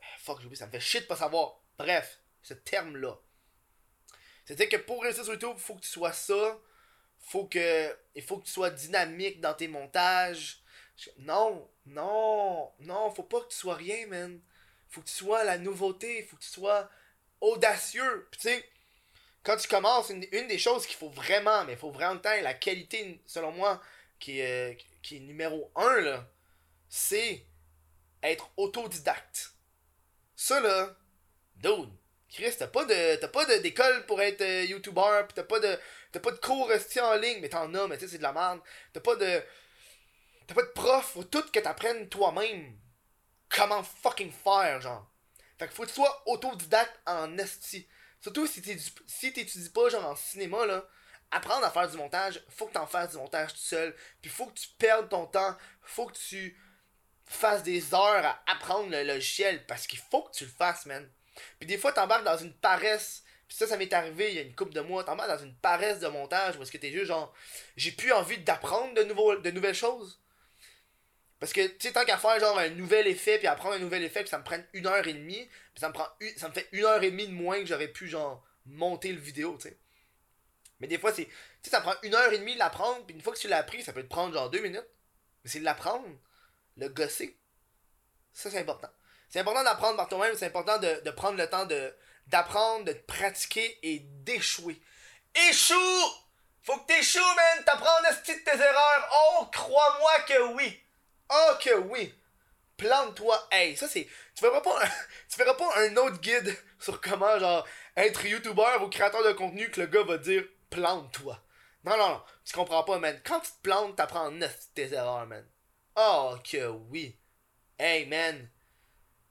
[SPEAKER 1] Eh, fuck, j'oublie, ça me fait shit de pas savoir. Bref, ce terme-là. C'est-à-dire que pour réussir sur YouTube, faut que tu sois ça. Faut que, il faut que tu sois dynamique dans tes montages. Non, non, non, faut pas que tu sois rien, man. Faut que tu sois la nouveauté, faut que tu sois audacieux. Puis tu sais, quand tu commences, une, des choses qu'il faut vraiment, mais il faut vraiment la qualité, selon moi, qui est, qui est numéro 1, là, c'est être autodidacte. Ça, là, dude, Chris, t'as pas de t'as pas d'école pour être euh, youtubeur, pis t'as pas de t'as pas de cours restés en ligne, mais t'en as, mais tu sais c'est de la merde. T'as pas de t'as pas de prof, faut tout que t'apprennes toi-même comment fucking faire genre? Fait que faut que tu sois autodidacte en esti. Surtout si t'étudies si t'étudies pas genre en cinéma là, apprendre à faire du montage, faut que t'en fasses du montage tout seul, puis faut que tu perdes ton temps, faut que tu fasses des heures à apprendre le logiciel parce qu'il faut que tu le fasses, man. Puis des fois, t'embarques dans une paresse. Puis ça, ça m'est arrivé il y a une couple de mois. T'embarques dans une paresse de montage où est-ce que t'es juste genre, j'ai plus envie d'apprendre de, de nouvelles choses. Parce que, tu sais, tant qu'à faire genre un nouvel effet, puis apprendre un nouvel effet, puis ça me prenne une heure et demie, puis ça me prend ça me fait une heure et demie de moins que j'aurais pu genre monter le vidéo, tu sais. Mais des fois, c'est. Tu sais, ça prend une heure et demie de l'apprendre, puis une fois que tu l'as appris, ça peut te prendre genre deux minutes. Mais c'est de l'apprendre, le gosser. Ça, c'est important. C'est important d'apprendre par toi-même, c'est important de, prendre le temps d'apprendre, de pratiquer et d'échouer. Échoue! Faut que t'échoues, man! T'apprends de tes erreurs! Oh, crois-moi que oui! Oh que oui! Plante-toi! Hey, ça c'est. Tu verras pas un... tu verras pas un autre guide sur comment genre être youtubeur ou créateur de contenu que le gars va dire plante-toi. Non, non, non, tu comprends pas, man. Quand tu te plantes, t'apprends neuf tes erreurs, man. Oh que oui! Hey, man!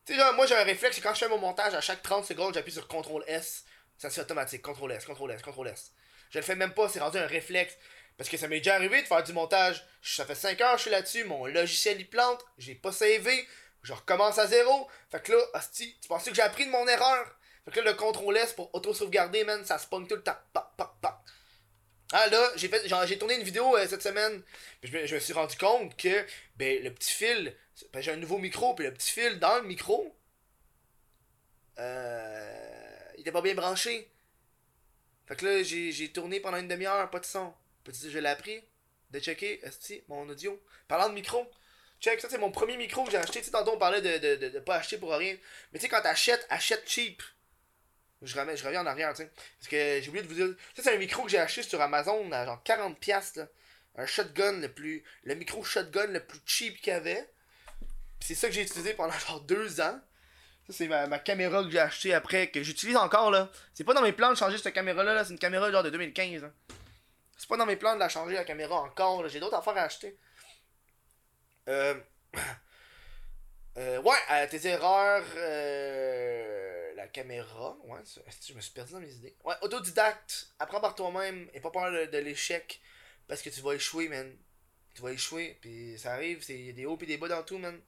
[SPEAKER 1] Tu sais, moi j'ai un réflexe, quand je fais mon montage, à chaque 30 secondes, j'appuie sur CTRL S. Ça c'est automatique. CTRL S, CTRL S, CTRL S. Je le fais même pas, c'est rendu un réflexe. Parce que ça m'est déjà arrivé de faire du montage. Ça fait 5 heures que je suis là-dessus, mon logiciel il plante, j'ai pas savé, je recommence à zéro. Fait que là, tu pensais que j'ai appris de mon erreur? Fait que là, le CTRL S pour auto-sauvegarder, man, ça spawn tout le temps. Ah là, j'ai fait j'ai tourné une vidéo euh, cette semaine. je, me, je me suis rendu compte que ben le petit fil ben, j'ai un nouveau micro, puis le petit fil dans le micro, euh, il était pas bien branché. Fait que là, j'ai tourné pendant une demi-heure, pas de son. Petit, je l'ai appris de checker, mon audio. Parlant de micro, check, ça c'est mon premier micro que j'ai acheté. Tu sais, tantôt on parlait de, de, de, pas acheter pour rien. Mais tu sais, quand t'achètes, achète cheap. Je, je reviens en arrière, tu sais. Parce que j'ai oublié de vous dire. Ça, c'est un micro que j'ai acheté sur Amazon à genre 40$. Là. Un shotgun le plus. Le micro shotgun le plus cheap qu'il y avait c'est ça que j'ai utilisé pendant genre deux ans. Ça, c'est ma, caméra que j'ai acheté après, que j'utilise encore là. C'est pas dans mes plans de changer cette caméra-là, -là, c'est une caméra genre de 2015. Hein. C'est pas dans mes plans de la changer la caméra encore, j'ai d'autres affaires à acheter. Euh. euh ouais, euh, tes erreurs. Euh, la caméra. Ouais, je me suis perdu dans mes idées? Ouais, autodidacte. Apprends par toi-même et pas peur de, l'échec. Parce que tu vas échouer, man. Tu vas échouer, puis ça arrive, il y a des hauts et des bas dans tout, man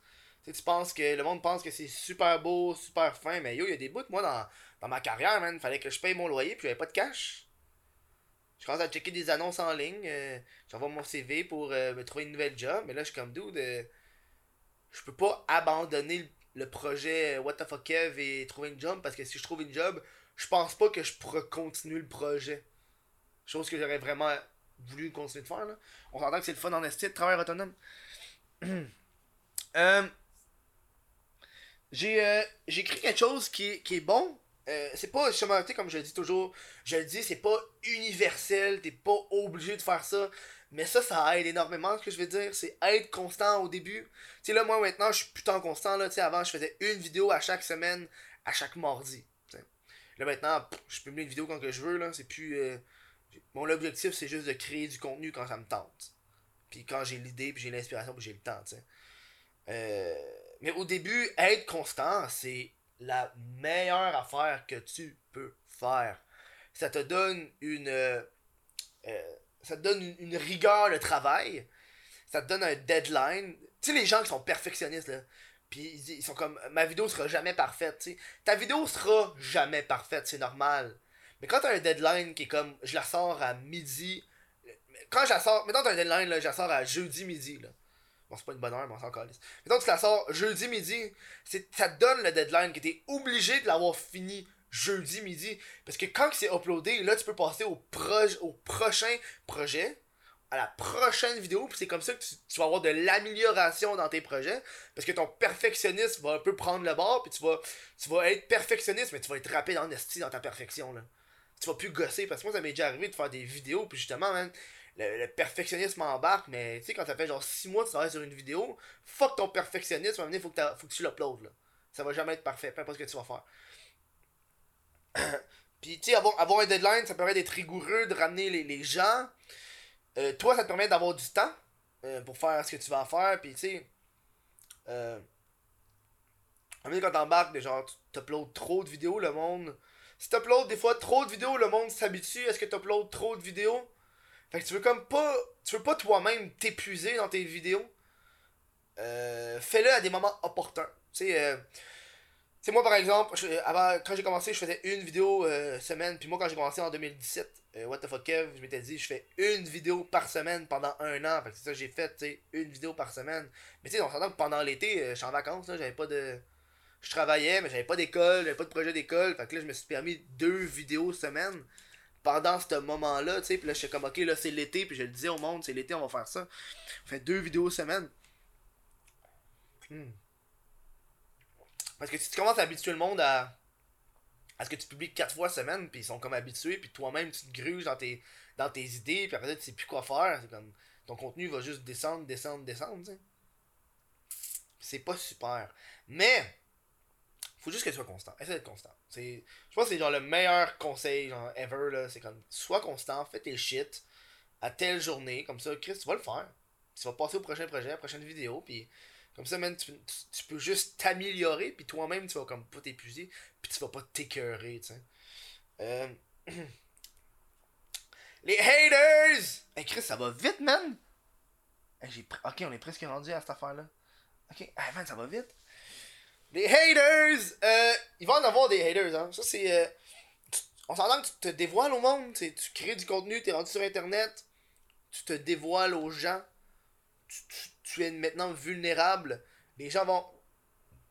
[SPEAKER 1] tu penses que le monde pense que c'est super beau, super fin, mais yo, il y a des bouts, moi, dans, dans ma carrière, man, fallait que je paye mon loyer, puis j'avais pas de cash. Je commence à checker des annonces en ligne, euh, j'envoie mon CV pour euh, me trouver une nouvelle job, mais là, je suis comme dude, euh, je peux pas abandonner le, projet What the fuck Kev et trouver une job, parce que si je trouve une job, je pense pas que je pourrais continuer le projet. Chose que j'aurais vraiment voulu continuer de faire, là. On s'entend que c'est le fun en esti de travail autonome. euh, j'ai euh, j'ai écrit quelque chose qui est, qui est bon. Euh, c'est pas comme je le dis toujours, je le dis, c'est pas universel, t'es pas obligé de faire ça. Mais ça, ça aide énormément, ce que je veux dire. C'est être constant au début. Tu sais, là, moi, maintenant, je suis putain constant, là. Avant, je faisais une vidéo à chaque semaine, à chaque mardi. Là, maintenant, je mettre une vidéo quand que je veux, là. C'est plus. Euh, mon objectif, c'est juste de créer du contenu quand ça me tente. Puis quand j'ai l'idée, puis j'ai l'inspiration, puis j'ai le temps. Euh mais au début, être constant, c'est la meilleure affaire que tu peux faire. Ça te donne une. Euh, ça te donne une, rigueur de travail. Ça te donne un deadline. Tu sais, les gens qui sont perfectionnistes, là. Puis ils sont comme ma vidéo sera jamais parfaite. Ta vidéo sera jamais parfaite, c'est normal. Mais quand t'as un deadline qui est comme je la sors à midi. Quand je la sors. Maintenant t'as un deadline là, je la sors à jeudi midi là. Bon, c'est pas une bonne heure, mais on s'en calisse. Donc, tu la sors jeudi midi, ça te donne le deadline que t'es obligé de l'avoir fini jeudi midi. Parce que quand c'est uploadé, là, tu peux passer au, au prochain projet, à la prochaine vidéo, puis c'est comme ça que tu, vas avoir de l'amélioration dans tes projets. Parce que ton perfectionniste va un peu prendre le bord, puis tu vas, tu vas être perfectionniste, mais tu vas être rapide en esti dans ta perfection, là. tu vas plus gosser. Parce que moi, ça m'est déjà arrivé de faire des vidéos, puis justement, man, le, perfectionnisme embarque, mais tu sais, quand ça fait genre 6 mois que tu travailles sur une vidéo, fuck ton perfectionnisme, il faut, que faut que tu l'uploades, là. Ça va jamais être parfait, peu importe ce que tu vas faire. Puis, tu sais, avoir, avoir, un deadline, ça permet d'être rigoureux, de ramener les, les gens. Euh, toi, ça te permet d'avoir du temps euh, pour faire ce que tu vas faire. Puis, tu sais, euh, quand t'embarques, genre, tu uploads trop de vidéos, le monde. Si t'uploads des fois trop de vidéos, le monde s'habitue. Est-ce que tu uploads trop de vidéos? Fait que tu veux comme pas. Tu veux pas toi-même t'épuiser dans tes vidéos. Euh, fais-le à des moments opportuns. Tu sais, sais, moi par exemple, avant, quand j'ai commencé, je faisais une vidéo euh, semaine. Puis moi, quand j'ai commencé en 2017, euh, What the fuck Kev, je m'étais dit, je fais une vidéo par semaine pendant un an. Fait que c'est ça j'ai fait, tu sais, une vidéo par semaine. Mais tu sais, on s'entend que pendant l'été, euh, je suis en vacances, là, j'avais pas de. Je travaillais, mais j'avais pas d'école, j'avais pas de projet d'école. Fait que là, je me suis permis deux vidéos semaine pendant ce moment-là, tu sais. Puis là, je suis comme, ok, là, c'est l'été. Puis je le disais au monde, c'est l'été, on va faire ça. On fait deux vidéos semaine. Hmm. Parce que si tu commences à habituer le monde à, à ce que tu publies quatre fois semaine, puis ils sont comme habitués, puis toi-même tu te gruges dans tes, dans tes idées, puis après tu sais plus quoi faire. C'est comme ton contenu va juste descendre, descendre, descendre. sais. C'est pas super. Mais faut juste que tu sois constant. Essaye d'être constant. Je pense que c'est genre le meilleur conseil genre, ever. Là. C'est comme sois constant, fais tes shit à telle journée. Comme ça, Chris, tu vas le faire. Tu vas passer au prochain projet, à la prochaine vidéo, puis comme ça, man, tu, peux juste t'améliorer, puis toi-même, tu vas comme pas t'épuiser, puis tu vas pas t'écœurer, tu sais. Euh... Les haters! Hey Chris, ça va vite, man! Ok, on est presque rendu à cette affaire-là. Ok, ah, man, ça va vite. Les haters! Euh, il va en avoir des haters, hein. Ça, c'est. Euh, on s'entend que tu te dévoiles au monde, tu crées du contenu, t'es rendu sur internet, tu te dévoiles aux gens, tu es maintenant vulnérable. Les gens vont,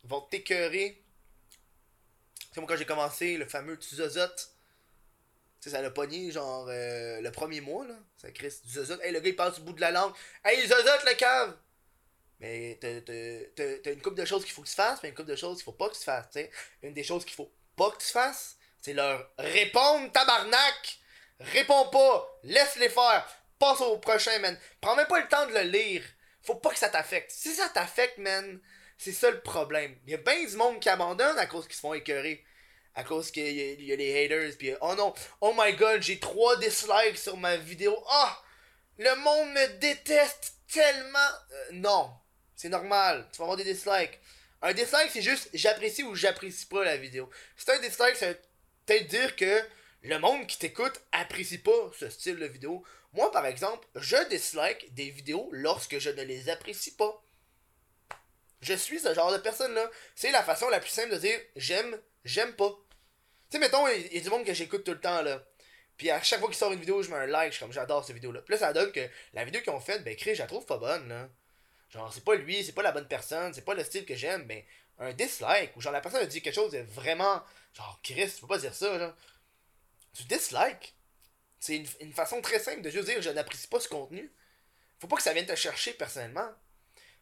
[SPEAKER 1] vont t'écœurer. C'est moi quand j'ai commencé, le fameux Tuzozote. Tu sais, ça l'a pogné, genre, euh, le premier mois, là. Ça crée du zozote. Hey, le gars, il passe au bout de la langue. Hey, zozote, le cave! Mais t'as une couple de choses qu'il faut que tu fasses, mais une couple de choses qu'il faut pas que tu fasses, tu. Une des choses qu'il faut pas que tu fasses, c'est leur répondre, tabarnak! Réponds pas! Laisse-les faire! Passe au prochain, man. Prends même pas le temps de le lire faut pas que ça t'affecte. Si ça t'affecte, man, c'est ça le problème. Il y a bien du monde qui abandonne à cause qu'ils se font écœurer. À cause qu'il y, a les haters. Puis, oh non, oh my god, j'ai 3 dislikes sur ma vidéo. Ah! le monde me déteste tellement. Euh, non, c'est normal. Tu vas avoir des dislikes. Un dislike, c'est juste j'apprécie ou j'apprécie pas la vidéo. C'est un dislike, ça peut-être dire que le monde qui t'écoute apprécie pas ce style de vidéo. Moi, par exemple, je dislike des vidéos lorsque je ne les apprécie pas. Je suis ce genre de personne-là. C'est la façon la plus simple de dire j'aime, j'aime pas. Tu sais, mettons, il y, a du monde que j'écoute tout le temps, là. Puis à chaque fois qu'il sort une vidéo, je mets un like, je suis comme j'adore cette vidéo-là. Puis ça donne que la vidéo qu'ils ont faite, ben, Chris, je la trouve pas bonne, là. Genre, c'est pas lui, c'est pas la bonne personne, c'est pas le style que j'aime, ben, un dislike, ou genre la personne a dit quelque chose de vraiment. Genre, Chris, tu peux pas dire ça, genre. Dislike. C'est une, façon très simple de juste dire je n'apprécie pas ce contenu. Faut pas que ça vienne te chercher personnellement.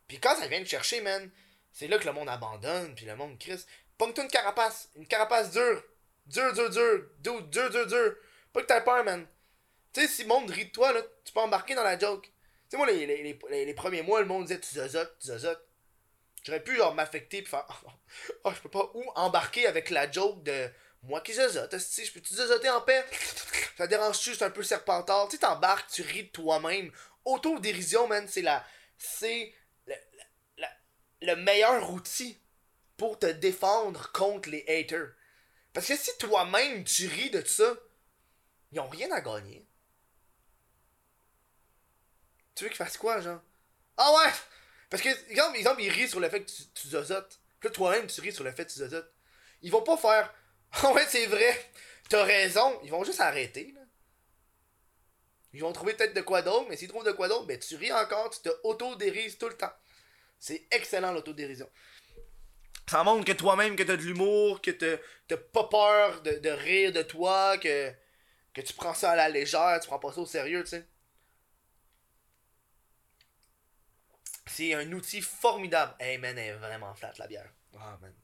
[SPEAKER 1] Puis quand ça vient te chercher, man, c'est là que le monde abandonne, puis le monde crisse. Pogne-toi une carapace. Une carapace dure. Dur, dur, dur. Dur, dur, dur, dur. Pas que t'aies peur, man. Tu sais, si le monde rit de toi, là, tu peux embarquer dans la joke. Tu sais, moi, les, premiers mois, le monde disait tu zozotes, tu. J'aurais pu, genre, m'affecter, puis faire oh, je peux pas. Ou embarquer avec la joke de moi qui zozote, je peux-tu zozoter en paix? Ça dérange juste un peu serpentard. Tu t'embarques, tu ris de toi-même. Autodérision, man, c'est la. C'est le, le, meilleur outil pour te défendre contre les haters. Parce que si toi-même tu ris de ça, ils ont rien à gagner. Tu veux qu'ils fassent quoi, genre? Ah ouais! Parce que, exemple, exemple ils rient sur le fait que tu, tu zozotes. Puis toi-même, tu ris sur le fait que tu zozotes. Ils vont pas faire ouais, c'est vrai. T'as raison. Ils vont juste arrêter. Là. Ils vont trouver peut-être de quoi d'autre, mais s'ils trouvent de quoi d'autre, ben tu ris encore, tu te auto-dérises tout le temps. C'est excellent l'autodérision. Ça montre que toi-même, que t'as de l'humour, que t'as pas peur de, rire de toi, que, que tu prends ça à la légère, tu prends pas ça au sérieux, tu sais. C'est un outil formidable. Hey man, elle est vraiment flat la bière. Ah man.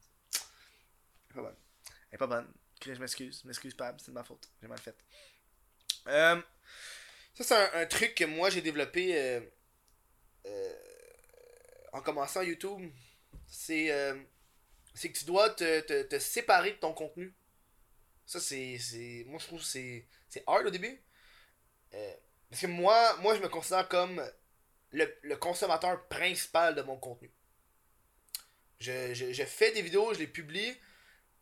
[SPEAKER 1] Pas. Elle est pas bonne. je m'excuse. Je m'excuse, Pab, c'est de ma faute. J'ai mal fait. Euh, ça, c'est un, truc que moi j'ai développé euh, euh, en commençant YouTube. C'est c'est que tu dois te, te, séparer de ton contenu. Ça, c'est. Moi, je trouve que c'est hard au début. parce que moi, moi, je me considère comme le, le consommateur principal de mon contenu. Je, je, fais des vidéos, je les publie.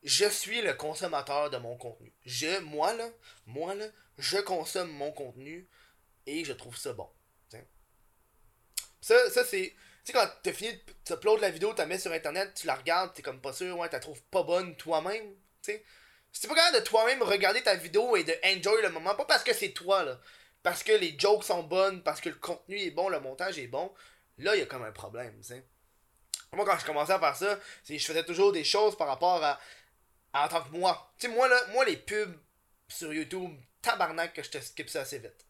[SPEAKER 1] Je suis le consommateur de mon contenu. Je, moi là, moi là, je consomme mon contenu et je trouve ça bon. Ça, ça c'est. Tu sais, quand t'as fini, tu uploads la vidéo, la mets sur internet, tu la regardes, t'es comme pas sûr, ouais, la trouves pas bonne toi-même. Tu sais. Si pas capable de toi-même regarder ta vidéo et de enjoy le moment, pas parce que c'est toi, là, parce que les jokes sont bonnes, parce que le contenu est bon, le montage est bon, là, il y a comme un problème, tu sais. Moi, quand je commençais à faire ça, je faisais toujours des choses par rapport à, en tant que moi. Tu sais, moi, là, moi, les pubs sur YouTube, tabarnak que je te skip ça assez vite.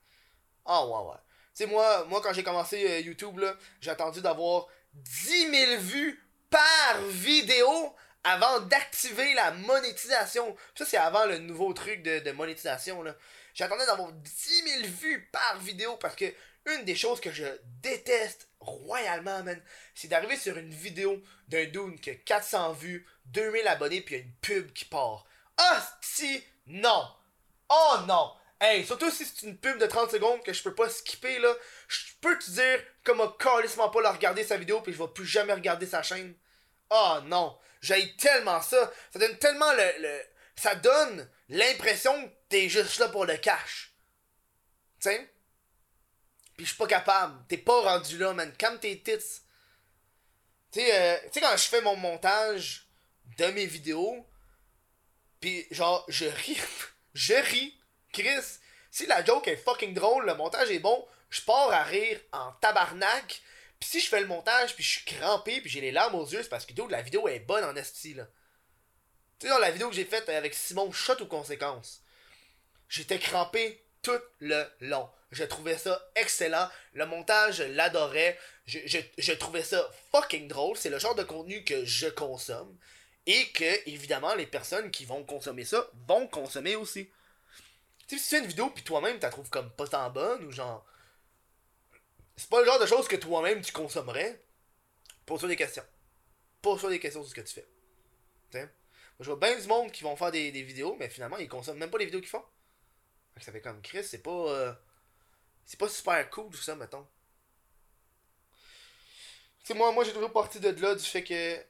[SPEAKER 1] Ah, ouais, ouais. Tu sais, moi, moi, quand j'ai commencé euh, YouTube, là, j'ai attendu d'avoir 10 000 vues par vidéo avant d'activer la monétisation. Ça, c'est avant le nouveau truc de, de monétisation, là. J'attendais d'avoir 10 000 vues par vidéo parce que une des choses que je déteste royalement, man, c'est d'arriver sur une vidéo d'un dude qui a 400 vues, 2000 abonnés, puis il y a une pub qui part. Ah, si, non! Oh non! Hey, surtout si c'est une pub de 30 secondes que je peux pas skipper, là, je peux te dire comment carrément pas la regarder sa vidéo, puis je vais plus jamais regarder sa chaîne. Oh non! J'ai tellement ça! Ça donne tellement le. le ça donne l'impression que t'es juste là pour le cash. Sais? Pis je suis pas capable. T'es pas rendu là, man. Calme tes tits. Tu sais, euh, quand je fais mon montage de mes vidéos, pis genre, je ris. je ris. Chris, si la joke est fucking drôle, le montage est bon, je pars à rire en tabarnak. Pis si je fais le montage, puis je suis crampé, puis j'ai les larmes aux yeux, c'est parce que la vidéo est bonne en esti, là. Tu sais, dans la vidéo que j'ai faite avec Simon Shot aux conséquences, j'étais crampé tout le long. Je trouvais ça excellent. Le montage, je l'adorais. Je, trouvais ça fucking drôle. C'est le genre de contenu que je consomme. Et que, évidemment, les personnes qui vont consommer ça vont consommer aussi. Tu sais, si tu fais une vidéo puis toi-même tu la trouves comme pas tant bonne ou genre. C'est pas le genre de choses que toi-même tu consommerais. Pose-toi des questions. Pose-toi des questions sur ce que tu fais. Moi, je vois bien du monde qui vont faire des, vidéos, mais finalement, ils consomment même pas les vidéos qu'ils font. Ça fait comme Chris, c'est pas. Euh, c'est pas super cool tout ça, mettons. Tu moi, moi j'ai toujours parti de là du fait que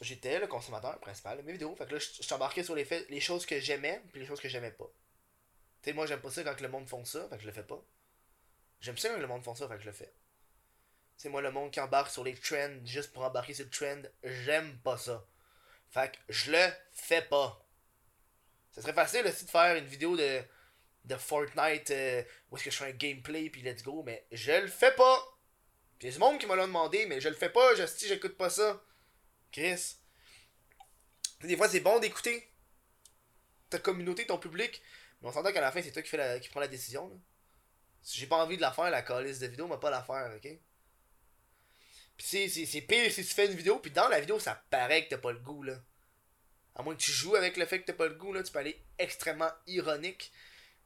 [SPEAKER 1] j'étais le consommateur principal de mes vidéos. Fait que là, je t'embarquais sur les, les choses que j'aimais puis les choses que j'aimais pas. Tu sais, moi, j'aime pas ça quand le monde font ça, fait que je le fais pas. J'aime ça quand le monde font ça, fait que je le fais. C'est moi le monde qui embarque sur les trends juste pour embarquer sur le trend, j'aime pas ça. Fait que je le fais pas. Ça serait facile aussi de faire une vidéo de de Fortnite euh, où est-ce que je fais un gameplay puis let's go, mais je le fais pas. Puis il y a du monde qui m'a demandé, mais je le fais pas, je si j'écoute pas ça. Chris. Des fois c'est bon d'écouter ta communauté, ton public, mais on s'entend qu'à la fin c'est toi qui, la, qui prend la décision. Si j'ai pas envie de la faire, la calice de vidéo, m'a pas la faire, ok? Puis c'est pire si tu fais une vidéo, puis dans la vidéo ça paraît que t'as pas le goût là. À moins que tu joues avec le fait que t'as pas le goût, là, tu peux aller extrêmement ironique.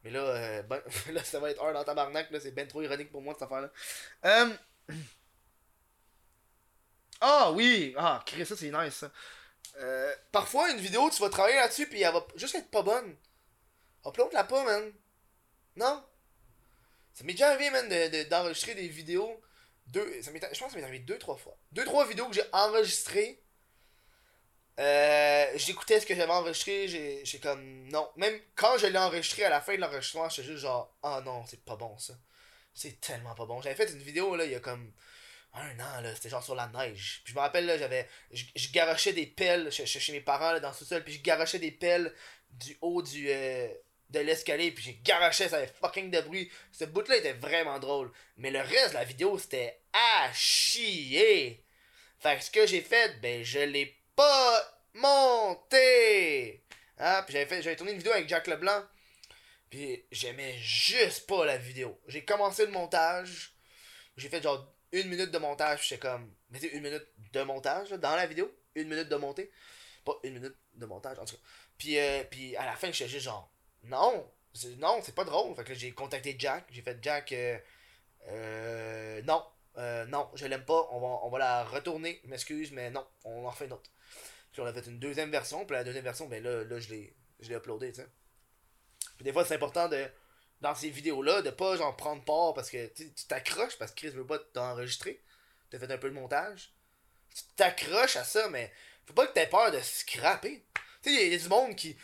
[SPEAKER 1] Mais là, euh, ben, là, ça va être hard dans tabarnak, là, c'est ben trop ironique pour moi cette affaire-là. Euh... Ah oui! Ah, Chris, ça c'est nice ça. Euh, parfois, une vidéo, tu vas travailler là-dessus, puis elle va juste être pas bonne. Upload-la pas, man. Non? Ça m'est déjà arrivé, man, d'enregistrer de, des vidéos. Deux, ça je pense que ça m'est arrivé deux, trois fois. Deux, trois vidéos que j'ai enregistrées euh, j'écoutais ce que j'avais enregistré, j'ai comme. Non. Même quand je l'ai enregistré à la fin de l'enregistrement, j'étais juste genre, oh non, c'est pas bon ça. C'est tellement pas bon. J'avais fait une vidéo là, il y a comme un an, là, c'était genre sur la neige. Puis je me rappelle, là, j'avais. Je garochais des pelles chez, chez mes parents là, dans le sous-sol, puis je garochais des pelles du haut du. Euh, de l'escalier, puis j'ai garoché, ça avait fucking de bruit. Ce bout-là était vraiment drôle. Mais le reste de la vidéo, c'était à chier. Fait que ce que j'ai fait, ben je l'ai pas monter. Hein? Puis j'avais fait j'avais tourné une vidéo avec Jack Leblanc. Puis j'aimais juste pas la vidéo. J'ai commencé le montage. J'ai fait genre une minute de montage. J'étais comme. C'est une minute de montage dans la vidéo. Une minute de montée. Pas une minute de montage, en tout cas. Puis, euh, puis à la fin, je suis juste genre, non, non, c'est pas drôle. Fait que j'ai contacté Jack. J'ai fait Jack, euh, euh, non, euh, non, je l'aime pas. On va, on va la retourner. M'excuse, mais non, on en fait une autre. Puis on a fait une deuxième version. Puis la deuxième version, ben là, là je l'ai, je l'ai uploadé, tu sais. Puis des fois, c'est important de, dans ces vidéos-là, de pas genre prendre part parce que tu t'accroches parce que Chris veut pas t'enregistrer. T'as fait un peu de montage. Tu t'accroches à ça, mais faut pas que t'aies peur de scraper. Tu sais, il y, a du monde qui.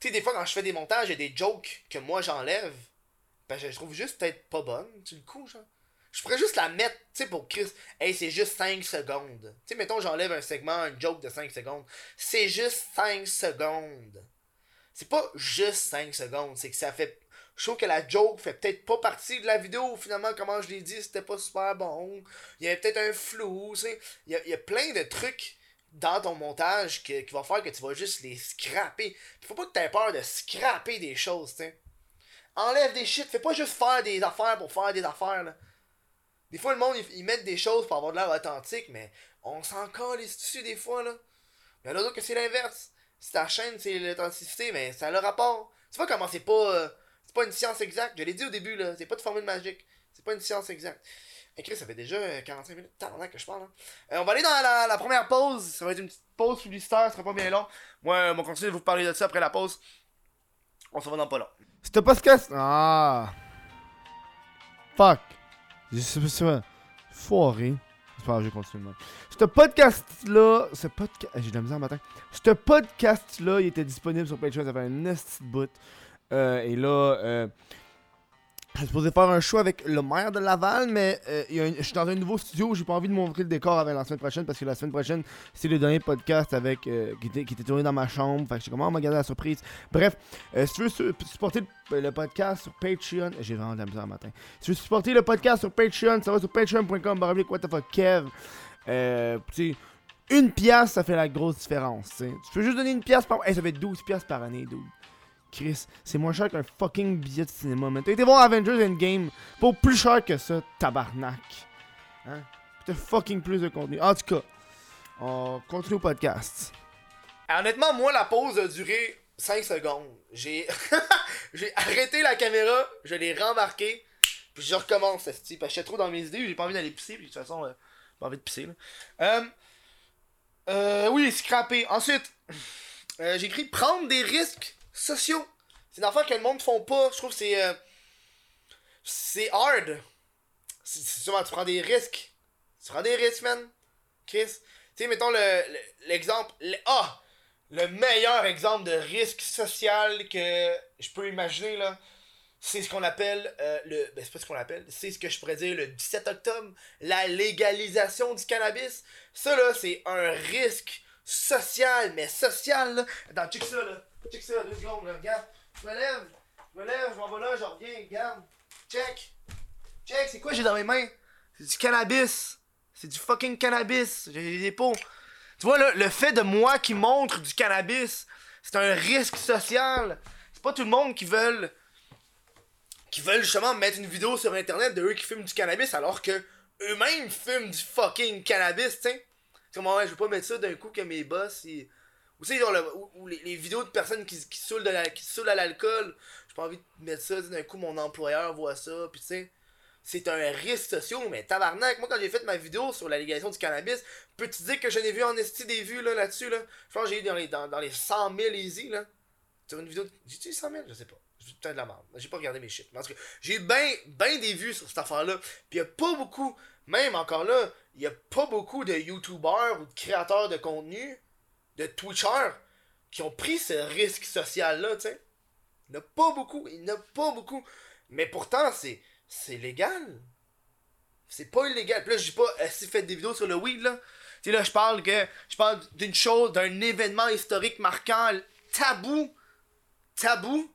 [SPEAKER 1] Tu sais, des fois, quand je fais des montages, il y a des jokes que moi j'enlève. Ben, je trouve juste peut-être pas bonne. Tu le coup, genre. Je pourrais juste la mettre, tu sais, pour Chris. Hey, c'est juste 5 secondes. Tu sais, mettons, j'enlève un segment, un joke de 5 secondes. C'est juste 5 secondes. C'est pas juste 5 secondes, c'est que ça fait. Je trouve que la joke fait peut-être pas partie de la vidéo. Finalement, comment je l'ai dit, c'était pas super bon. Il y avait peut-être un flou, tu sais. Il y a, il y a plein de trucs dans ton montage qui, qui va faire que tu vas juste les scraper. Faut pas que tu aies peur de scraper des choses, tu sais. Enlève des shit, fais pas juste faire des affaires pour faire des affaires, là. Des fois, le monde, ils, mettent des choses pour avoir de l'air authentique, mais on s'en colle dessus des fois, là. Mais là, que c'est l'inverse. Si ta chaîne, c'est l'authenticité, mais ça a le rapport. Tu vois comment c'est pas. Euh, pas une science exacte. Je l'ai dit au début, là. C'est pas de formule magique. C'est pas une science exacte. Écrit, ça fait déjà 45 minutes que je parle. Hein. Euh, on va aller dans la, première pause. Ça va être une petite pause publicitaire, ça sera pas bien long. Moi, on va continuer de vous parler de ça après la pause. On se va dans pas long.
[SPEAKER 2] C'était podcast. Ah. Fuck. C'est foiré. C'est pas grave, je continue. Ce podcast-là, ce podcast. J'ai de la misère matin. Ce podcast-là, il était disponible sur Patreon, ça fait un nest boot. Euh, et là, euh, je suis supposé faire un show avec le maire de Laval, mais euh, je suis dans un nouveau studio. J'ai pas envie de montrer le décor avant la semaine prochaine parce que la semaine prochaine, c'est le dernier podcast avec euh, qui, était, tourné dans ma chambre. Fait que j'ai comment m'a gardé la surprise. Bref, euh, si tu veux supporter le, podcast sur Patreon, j'ai vraiment de la misère matin. Si tu veux supporter le podcast sur Patreon, ça va sur patreon.com. What the fuck, une pièce, ça fait la grosse différence. Tu peux juste donner une pièce par. Hey, ça fait 12 pièces par année, dude. Chris, c'est moins cher qu'un fucking billet de cinéma. Mais t'as été voir Avengers Endgame pour plus cher que ça, tabarnak. Hein? Fucking plus de contenu. En tout cas, on continue au podcast.
[SPEAKER 1] Honnêtement, moi, la pause a duré 5 secondes. J'ai j'ai arrêté la caméra, je l'ai remarqué, puis je recommence, ce type. Parce que trop dans mes idées, j'ai pas envie d'aller pisser, puis de toute façon, euh, j'ai pas envie de pisser. Là. Euh, euh, oui, scrappé. Ensuite, euh, j'ai écrit prendre des risques sociaux. C'est une affaire que le monde ne font pas. Je trouve que c'est. Euh, c'est hard. C'est souvent, tu prends des risques. Tu prends des risques, man. Chris. Tu sais, mettons l'exemple. Le, ah! Le meilleur exemple de risque social que je peux imaginer, là. C'est ce qu'on appelle euh, le. Ben, c'est pas ce qu'on appelle. C'est ce que je pourrais dire le 17 octobre. La légalisation du cannabis. Ça, là, c'est un risque social, mais social, là. Attends, check ça, là. Check ça, deux secondes, là, regarde. Je me lève, je me lève, je m'en vais là, je reviens, regarde. Check. Check, c'est quoi j'ai dans mes mains? C'est du cannabis. C'est du fucking cannabis. J'ai des pots. Tu vois, là, le fait de moi qui montre du cannabis, c'est un risque social. C'est pas tout le monde qui veulent qui veulent justement mettre une vidéo sur internet de eux qui fument du cannabis alors que eux-mêmes fument du fucking cannabis. Comme ouais, je veux pas mettre ça d'un coup que mes boss ils ou tu sais, ou, les, vidéos de personnes qui, qui saoulent, de la, qui saoulent à l'alcool. J'ai pas envie de mettre ça, d'un coup mon employeur voit ça, puis tu sais. C'est un risque social, mais tabarnak, moi quand j'ai fait ma vidéo sur la légalisation du cannabis, peux-tu dire que j'en ai vu en esti des vues là, là-dessus là? Je pense que j'ai eu dans les, dans, dans les 100 000 easy là. Sur une vidéo. J'ai-tu 100 000? Je sais pas. J'ai peut-être de la merde. J'ai pas regardé mes en tout cas, j'ai eu ben, des vues sur cette affaire-là. Puis y a pas beaucoup, même encore là, y a pas beaucoup de youtubeurs ou de créateurs de contenu de Twitchers qui ont pris ce risque social-là, tu sais. Il n'y en a pas beaucoup, il n'y en a pas beaucoup. Mais pourtant, c'est, c'est légal. C'est pas illégal. Puis là, je dis pas, si fait des vidéos sur le weed, là. Tu sais, là, je parle que, je parle d'une chose, d'un événement historique marquant, tabou, tabou,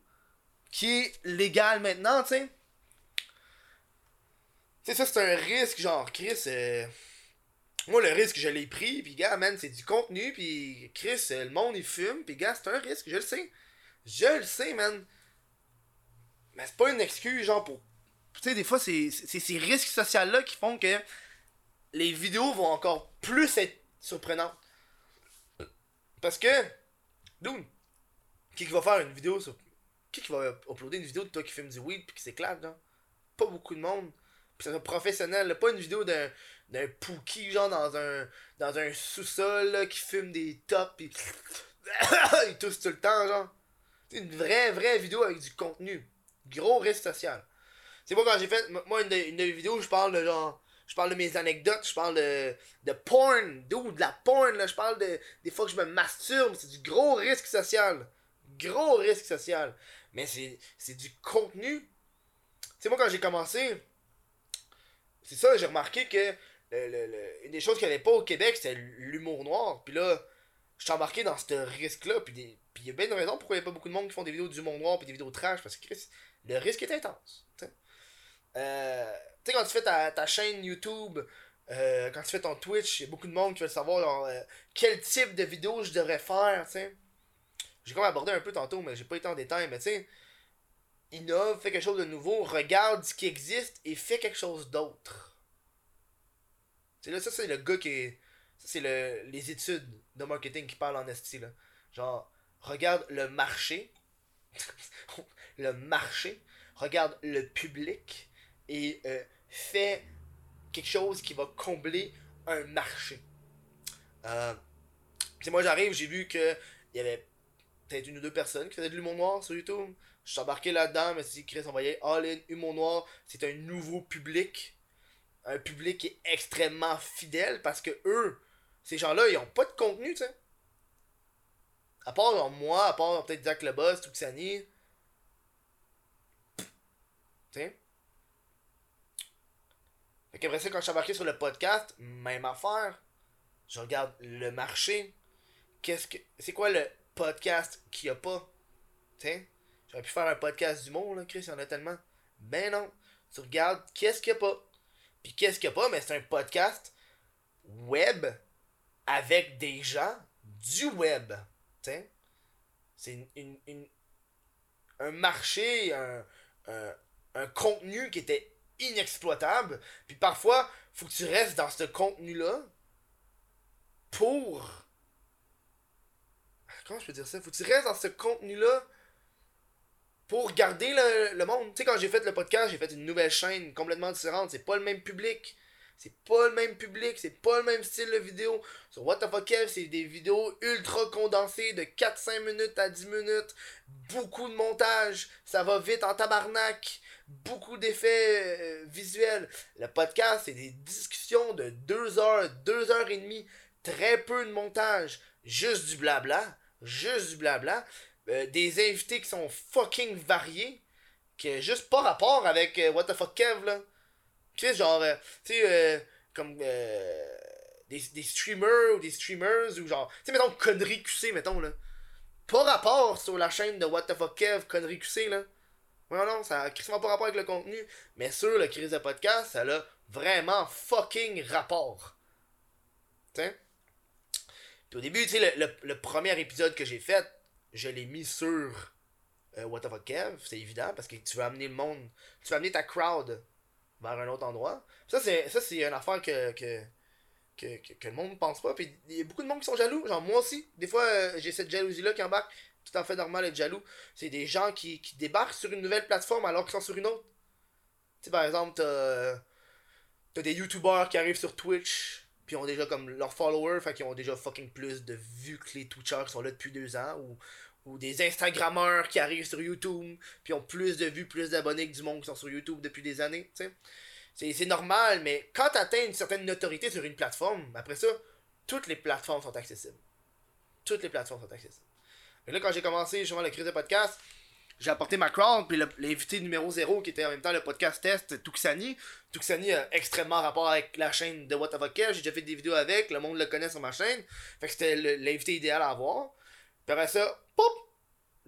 [SPEAKER 1] qui est légal maintenant, tu sais. Tu sais, ça, c'est un risque, genre, Chris, euh, moi, le risque, je l'ai pris, puis gars, man, c'est du contenu, puis Chris, le monde, il fume, puis gars, c'est un risque, je le sais. Je le sais, man. Mais c'est pas une excuse, genre, pour. Tu sais, des fois, c'est ces risques sociaux-là qui font que les vidéos vont encore plus être surprenantes. Parce que, d'où Qui va faire une vidéo sur. Qui qui va uploader une vidéo de toi qui filme du weed puis qui s'éclate, là Pas beaucoup de monde. Puis c'est un professionnel, là. pas une vidéo d'un d'un Pookie, genre dans un dans un sous-sol, qui filme des tops pis. il tousse tout le temps, genre. C'est une vraie, vraie vidéo avec du contenu. Gros risque social. C'est moi quand j'ai fait. Moi, une, de- une de je parle de genre. Je parle de mes anecdotes, je parle de, de porn, d'où? De la porn, là. Je parle de, des fois que je me masturbe. C'est du gros risque social. Gros risque social. Mais c'est, c'est du contenu. Sais, moi, quand j'ai commencé, c'est ça, j'ai remarqué que une des choses qu'il n'y avait pas au Québec, c'était l'humour noir. Puis là, je suis embarqué dans ce risque-là. Puis des- puis il y a bien une raison pourquoi il n'y a pas beaucoup de monde qui font des vidéos d'humour noir puis des vidéos trash. Parce que le risque est intense. tu sais. Euh, tu sais, quand tu fais ta, ta chaîne YouTube, euh, quand tu fais ton Twitch, il y a beaucoup de monde qui veut savoir euh, quel type de vidéo je devrais faire. tu sais. J'ai comme abordé un peu tantôt, mais j'ai pas été en détail. Mais tu sais, innove, fais quelque chose de nouveau, regarde ce qui existe et fais quelque chose d'autre. Sais, là, ça, c'est le gars qui est. Ça, c'est le, les études de marketing qui parlent en esti, là. Genre, regarde le marché. le marché. Regarde le public. Et euh, fais quelque chose qui va combler un marché. Euh, moi, j'arrive, j'ai vu que il y avait peut-être une ou deux personnes qui faisaient de l'humour noir sur YouTube. Je suis embarqué là-dedans, mais si Chris, on voyait All In, humour noir, c'est un nouveau public. Un public qui est extrêmement fidèle parce que eux, ces gens-là, ils ont pas de contenu, tu sais. À part moi, à part peut-être Zach Le Boss. Tu sais. Fait qu'après ça, quand je suis embarqué sur le podcast, même affaire. Je regarde le marché. Qu'est-ce que. C'est quoi le podcast qu'il y a pas? Tu sais? J'aurais pu faire un podcast d'humour, là, Chris, il y en a tellement. Ben non. Tu regardes qu'est-ce qu'il y a pas? Puis qu'est-ce qu'il y a pas? Mais c'est un podcast web avec des gens du web. C'est une, une- une- un marché, un, un, un contenu qui était inexploitable. Puis parfois, faut que tu restes dans ce contenu-là pour. Comment je peux dire ça? Faut que tu restes dans ce contenu-là pour garder le, le monde. Tu sais, quand j'ai fait le podcast, j'ai fait une nouvelle chaîne complètement différente. C'est pas le même public. C'est pas le même public, c'est pas le même style de vidéo. Sur What the fuck Kev, c'est des vidéos ultra condensées de 4-5 minutes à 10 minutes. Beaucoup de montage, ça va vite en tabarnak. Beaucoup d'effets euh, visuels. Le podcast, c'est des discussions de 2 heures, 2 heures et demie. Très peu de montage. Juste du blabla. Juste du blabla. Euh, des invités qui sont fucking variés. Qui a juste pas rapport avec euh, What the fuck Kev, là. Tu sais, genre, euh, tu sais, euh, comme euh, des, des streamers ou des streamers ou genre, tu sais, mettons, conneries QC, mettons, là. Pas rapport sur la chaîne de What the fuck Kev, conneries QC, là. Ouais, non, ça a quasiment pas rapport avec le contenu. Mais sur le crise de podcast, ça a vraiment fucking rapport. Tu sais? Puis au début, tu sais, le- le premier épisode que j'ai fait, je l'ai mis sur euh, What the fuck Kev, c'est évident, parce que tu veux amener le monde, tu veux amener ta crowd vers un autre endroit. Ça, c'est ça c'est une affaire que, que, que, que, le monde pense pas. Puis il y a beaucoup de monde qui sont jaloux. Genre, moi aussi, des fois, euh, j'ai cette jalousie-là qui embarque. Tout à fait normal d'être jaloux. C'est des gens qui, qui débarquent sur une nouvelle plateforme alors qu'ils sont sur une autre. Tu sais, par exemple, t'as t'as des YouTubers qui arrivent sur Twitch, puis ont déjà comme leurs followers, fait qu'ils ont déjà fucking plus de vues que les Twitchers qui sont là depuis deux ans, ou, ou des Instagrammeurs qui arrivent sur YouTube, puis ont plus de vues, plus d'abonnés que du monde qui sont sur YouTube depuis des années, tu sais. C'est, normal, mais quand tu atteins une certaine notoriété sur une plateforme, après ça, toutes les plateformes sont accessibles. Toutes les plateformes sont accessibles. Et là, quand j'ai commencé justement le crise de podcast, j'ai apporté ma crowd, puis l'invité numéro 0 qui était en même temps le podcast test, Tuxani. Tuxani a extrêmement rapport avec la chaîne de What. J'ai déjà fait des vidéos avec, le monde le connaît sur ma chaîne. Fait que c'était l'invité idéal à avoir. Puis après ça, pop!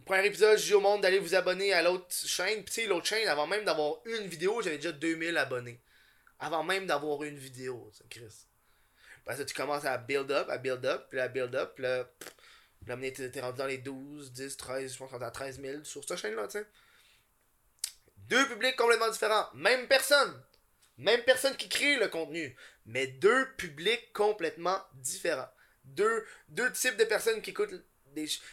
[SPEAKER 1] Premier épisode, je dis au monde d'aller vous abonner à l'autre chaîne. Puis tu sais, l'autre chaîne, avant même d'avoir une vidéo, j'avais déjà 2000 abonnés. Avant même d'avoir une vidéo, Chris. Parce que tu commences à build up, à build up, puis à build up, puis là, là, t'es rendu dans les 12, 10, 13, je pense qu'on est à 13 000 sur cette chaîne-là, tu sais. Deux publics complètement différents, même personne. Même personne qui crée le contenu, mais deux publics complètement différents. Deux, deux types de personnes qui écoutent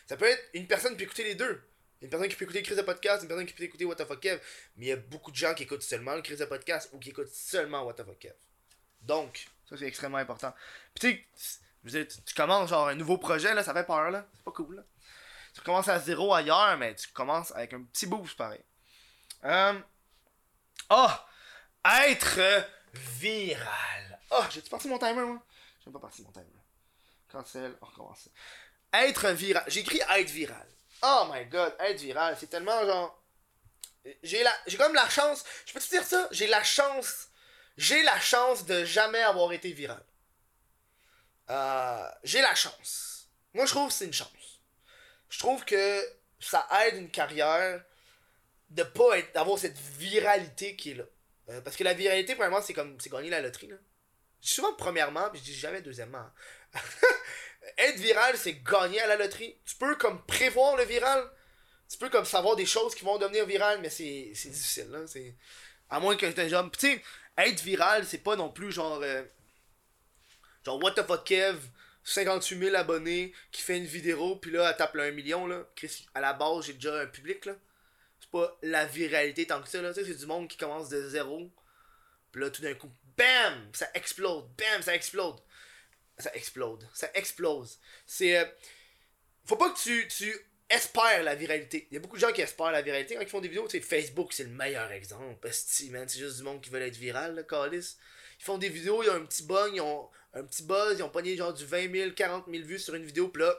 [SPEAKER 1] ça peut être une personne qui peut écouter les deux. Une personne qui peut écouter Chris de podcast, une personne qui peut écouter What the fuck Kev. Mais il y a beaucoup de gens qui écoutent seulement le Chris de podcast ou qui écoutent seulement What the fuck Kev. Donc, ça c'est extrêmement important. Puis tu sais, tu commences genre un nouveau projet, là, ça fait peur, là. C'est pas cool, là. Tu commences à zéro ailleurs, mais tu commences avec un petit boost pareil. Euh... Oh! Être viral. Oh, j'ai-tu parti mon timer, moi? J'ai pas parti mon timer. Cancel, on recommence. Être viral. J'ai écrit être viral. Oh my god, être viral, c'est tellement genre. J'ai la... j'ai comme la chance. Je peux te dire ça? J'ai la chance. J'ai la chance de jamais avoir été viral. Euh, j'ai la chance. Moi, je trouve que c'est une chance. Je trouve que ça aide une carrière de pas être d'avoir cette viralité qui est là. Euh, parce que la viralité, premièrement, c'est comme c'est gagner la loterie. Je dis souvent premièrement, puis je dis jamais deuxièmement. être viral, c'est gagner à la loterie. Tu peux comme prévoir le viral. Tu peux comme savoir des choses qui vont devenir virales, mais c'est difficile. Là. À moins que tu genre. Tu sais, être viral, c'est pas non plus genre. Euh, genre, what the fuck, Kev, 58 000 abonnés, qui fait une vidéo, puis là, elle tape le 1 million, là. Chris, à la base, j'ai déjà un public, là. C'est pas la viralité tant que ça, là. Tu sais, c'est du monde qui commence de zéro. Puis là, tout d'un coup, BAM! Ça explose. BAM! Ça explose. Ça explose. Ça explose. C'est. Euh, faut pas que tu, tu espères la viralité. Il y a beaucoup de gens qui espèrent la viralité quand ils font des vidéos. Tu sais, Facebook, c'est le meilleur exemple. C'est juste du monde qui veut être viral, là, Calis. Ils font des vidéos, il y a un petit bug, ils ont un petit buzz, ils ont pogné genre du 20 000, 40 000 vues sur une vidéo, pis là,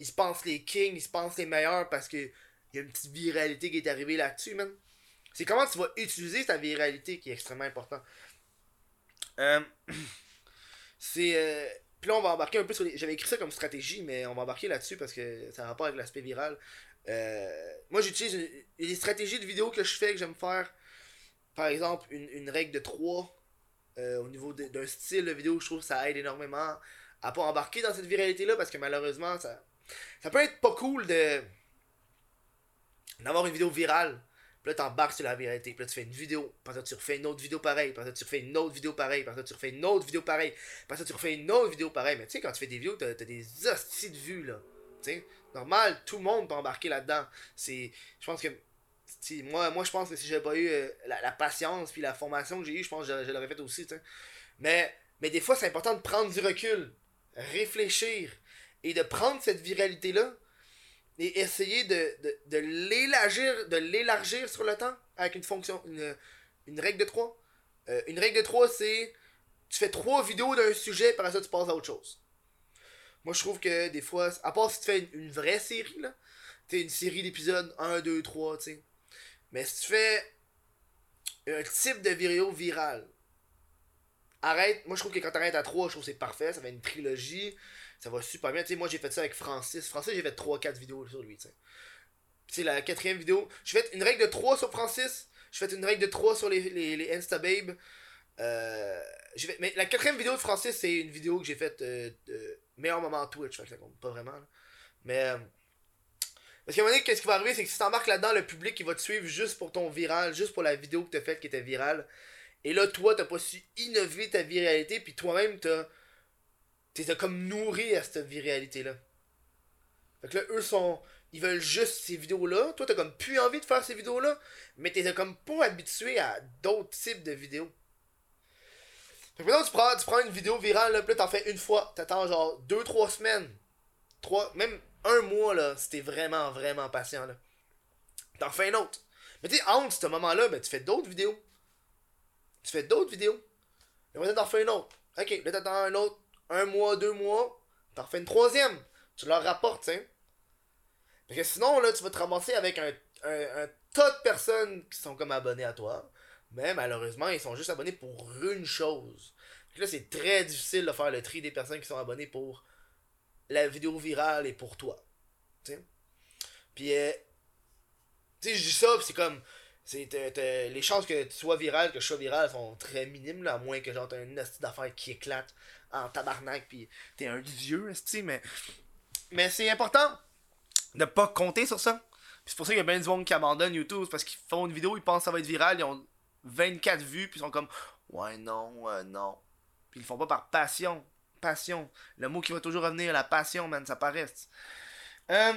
[SPEAKER 1] ils se pensent les kings, ils se pensent les meilleurs parce que il y a une petite viralité qui est arrivée là-dessus, man. C'est comment tu vas utiliser ta viralité qui est extrêmement important. Euh, c'est. Euh, puis là, on va embarquer un peu sur les. J'avais écrit ça comme stratégie, mais on va embarquer là-dessus parce que ça a rapport avec l'aspect viral. Euh, moi, j'utilise les stratégies de vidéo que je fais, que j'aime faire. Par exemple, une, une règle de 3 euh, au niveau d'un style de vidéo, je trouve que ça aide énormément à pas embarquer dans cette viralité-là parce que malheureusement, ça, ça peut être pas cool de d'avoir une vidéo virale. Puis là, t'embarques sur la viralité. Puis là, tu fais une vidéo. Puis ça, tu refais une autre vidéo pareille. Puis ça, tu refais une autre vidéo pareille. Puis ça, tu refais une autre vidéo pareille. Puis ça, tu refais une autre vidéo pareille. Mais tu sais, quand tu fais des vidéos, t'as as des hosties de vues, là. Tu sais, normal, tout le monde peut embarquer là-dedans. C'est. Je pense que moi, moi je pense que si j'avais pas eu euh, la, patience puis la formation que j'ai eu je pense que je, l'aurais fait aussi. Mais, mais des fois, c'est important de prendre du recul, réfléchir et de prendre cette viralité-là et essayer de, de, l'élargir de l'élargir sur le temps avec une fonction, une, une règle de 3. Euh, une règle de 3, c'est tu fais trois vidéos d'un sujet, par ça tu passes à autre chose. Moi, je trouve que des fois, à part si tu fais une, vraie série, là, tu une série d'épisodes 1, 2, 3, tu mais si tu fais un type de vidéo viral, arrête. Moi, je trouve que quand t'arrêtes à 3, je trouve que c'est parfait. Ça fait une trilogie. Ça va super bien. Tu sais, moi, j'ai fait ça avec Francis. Francis, j'ai fait 3-4 vidéos sur lui, tu sais. La quatrième vidéo. Je fais une règle de 3 sur Francis. Je fais une règle de 3 sur les, les, les. Euh, fait... Mais la quatrième vidéo de Francis, c'est une vidéo que j'ai faite euh, meilleur moment Twitch. Fait que ça compte pas vraiment. Mais. Euh, parce qu'à un moment donné, qu'est-ce qui va arriver, c'est que si t'embarques là-dedans, le public, il va te suivre juste pour ton viral, juste pour la vidéo que t'as faite qui était virale. Et là, toi, t'as pas su innover ta viralité, puis toi-même, t'as. T'es comme nourri à cette viralité-là. Fait que là, eux sont. Ils veulent juste ces vidéos-là. Toi, t'as comme plus envie de faire ces vidéos-là, mais t'es comme pas habitué à d'autres types de vidéos. Fait que maintenant, tu prends, tu prends une vidéo virale, là, puis t'en fais une fois. T'attends genre 2-3 semaines. 3, même un mois, là, si vraiment, vraiment patient, là. T'en fais un autre. Mais tu sais, entre ce moment-là, ben, tu fais d'autres vidéos. Tu fais d'autres vidéos. Et maintenant, t'en fais une autre. Ok, là, t'attends un autre. Un mois, deux mois. T'en fais une troisième. Tu leur rapportes, tu sais. Parce que sinon, là, tu vas te ramasser avec un, tas de personnes qui sont comme abonnés à toi. Mais malheureusement, ils sont juste abonnés pour une chose. là, c'est très difficile de faire le tri des personnes qui sont abonnées pour la vidéo virale est pour toi. sais Puis, euh, tu sais, je dis ça, c'est comme. les chances que tu sois viral, que je sois viral sont très minimes, là, à moins que t'as une astuce d'affaires qui éclate en tabarnak, puis t'es un dieu, mais. Mais c'est important de pas compter sur ça. c'est pour ça qu'il y a bien du monde qui abandonne YouTube, parce qu'ils font une vidéo, ils pensent que ça va être viral, ils ont 24 vues, puis ils sont comme, ouais, non, ouais, non. Puis ils le font pas par passion passion. Le mot qui va toujours revenir, la passion, man, ça paraît. Euh,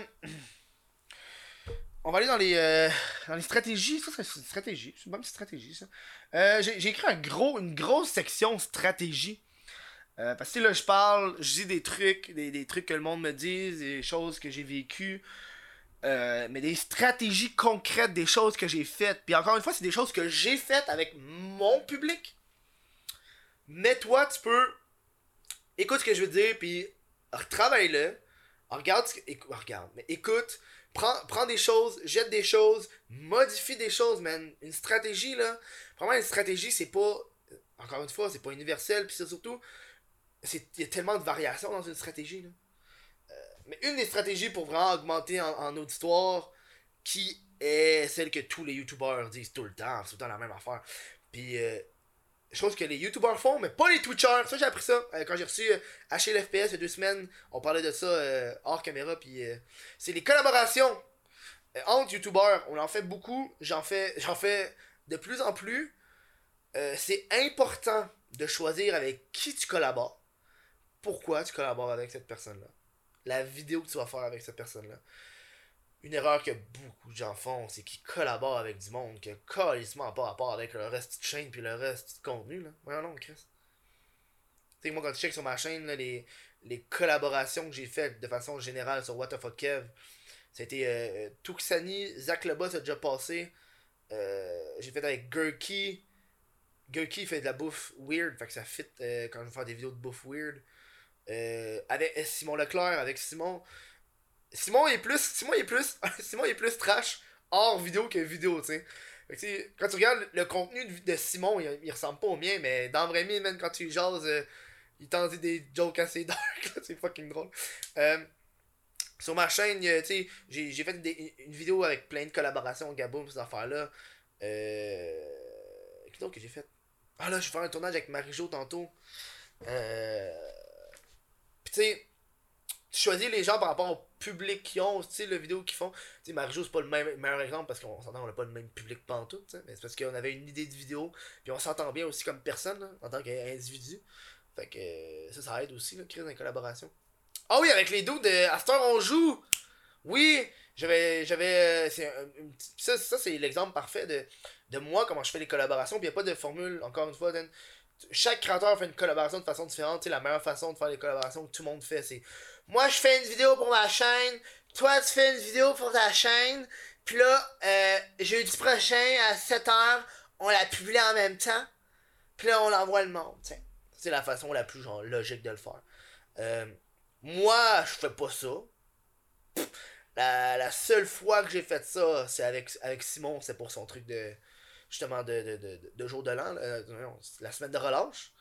[SPEAKER 1] on va aller dans les, euh, dans les stratégies. Ça, c'est une stratégie. C'est une stratégie, ça. Euh, j'ai j'ai écrit un gros, une grosse section stratégie. Euh, parce que là, je parle, je dis des trucs, des, des trucs que le monde me dit, des choses que j'ai vécues. euh, mais des stratégies concrètes, des choses que j'ai faites. Puis encore une fois, c'est des choses que j'ai faites avec mon public. Mais toi, tu peux. Écoute ce que je veux dire, puis retravaille-le. Regarde, ce que- écou- regarde, mais écoute, prends, prends des choses, jette des choses, modifie des choses, man. Une stratégie, là. Vraiment, une stratégie, c'est pas. Encore une fois, c'est pas universel, puis c'est surtout. Il y a tellement de variations dans une stratégie, là. Euh, mais une des stratégies pour vraiment augmenter en, auditoire, qui est celle que tous les youtubeurs disent tout le temps, c'est tout le temps la même affaire. Puis, euh, chose que les youtubeurs font, mais pas les twitchers. Ça, j'ai appris ça euh, quand j'ai reçu euh, HLFPS il y a deux semaines. On parlait de ça euh, hors caméra. Puis, euh, c'est les collaborations euh, entre youtubeurs. On en fait beaucoup. J'en fais, j'en fais de plus en plus. Euh, c'est important de choisir avec qui tu collabores. Pourquoi tu collabores avec cette personne-là. La vidéo que tu vas faire avec cette personne-là. Une erreur que beaucoup de gens font, c'est qu'ils collaborent avec du monde qui a carrément pas rapport avec le reste de chaîne puis le reste de contenu. Là. Voyons non, Chris. Tu sais, moi, quand tu check sur ma chaîne, les, collaborations que j'ai faites de façon générale sur What Kev, c'était euh, Tuxani, Zach Lebas a déjà passé. Euh, j'ai fait avec Gurky. Gurky fait de la bouffe weird, fait que ça fit euh, quand je vais faire des vidéos de bouffe weird. Euh, avec Simon Leclerc, avec Simon. Simon est plus. Simon est plus. Simon est plus trash hors vidéo que vidéo, tu sais. Quand tu regardes le contenu de, Simon, il, ressemble pas au mien, mais dans vrai mien, même quand tu jases, euh, il t'en dit des jokes assez dark, c'est fucking drôle. Euh, sur ma chaîne, euh, tu sais, j'ai fait des- une vidéo avec plein de collaborations, Gaboum, ces affaires-là. Euh. Qu'est-ce que j'ai fait? Ah là, je vais faire un tournage avec Marie-Jo tantôt. Euh. Tu sais, tu choisis les gens par rapport au public qu'ils ont, tu sais, le vidéo qu'ils font. Tu sais, Marie-Jo, c'est pas le même, meilleur exemple parce qu'on s'entend, on n'a pas le même public pantoute, tu sais, mais c'est parce qu'on avait une idée de vidéo, puis on s'entend bien aussi comme personne, en tant qu'individu. Fait que euh, ça, ça aide aussi, là, créer une collaboration. Ah oui, avec les dos de Astor, on joue! Oui! J'avais. j'avais euh, ça, ça c'est l'exemple parfait de, de moi, comment je fais les collaborations. Puis il a pas de formule, encore une fois, Dan. Chaque créateur fait une collaboration de façon différente. Tu sais, la meilleure façon de faire les collaborations que tout le monde fait, c'est moi je fais une vidéo pour ma chaîne, toi tu fais une vidéo pour ta chaîne, puis là, euh, jeudi prochain à 7h, on la publie en même temps, puis là on l'envoie le monde. C'est la façon la plus genre logique de le faire. Euh, moi, je fais pas ça. La, la seule fois que j'ai fait ça, c'est avec, avec Simon, c'est pour son truc de. Justement, de, de, de, de jour de l'an, euh, la semaine de relâche.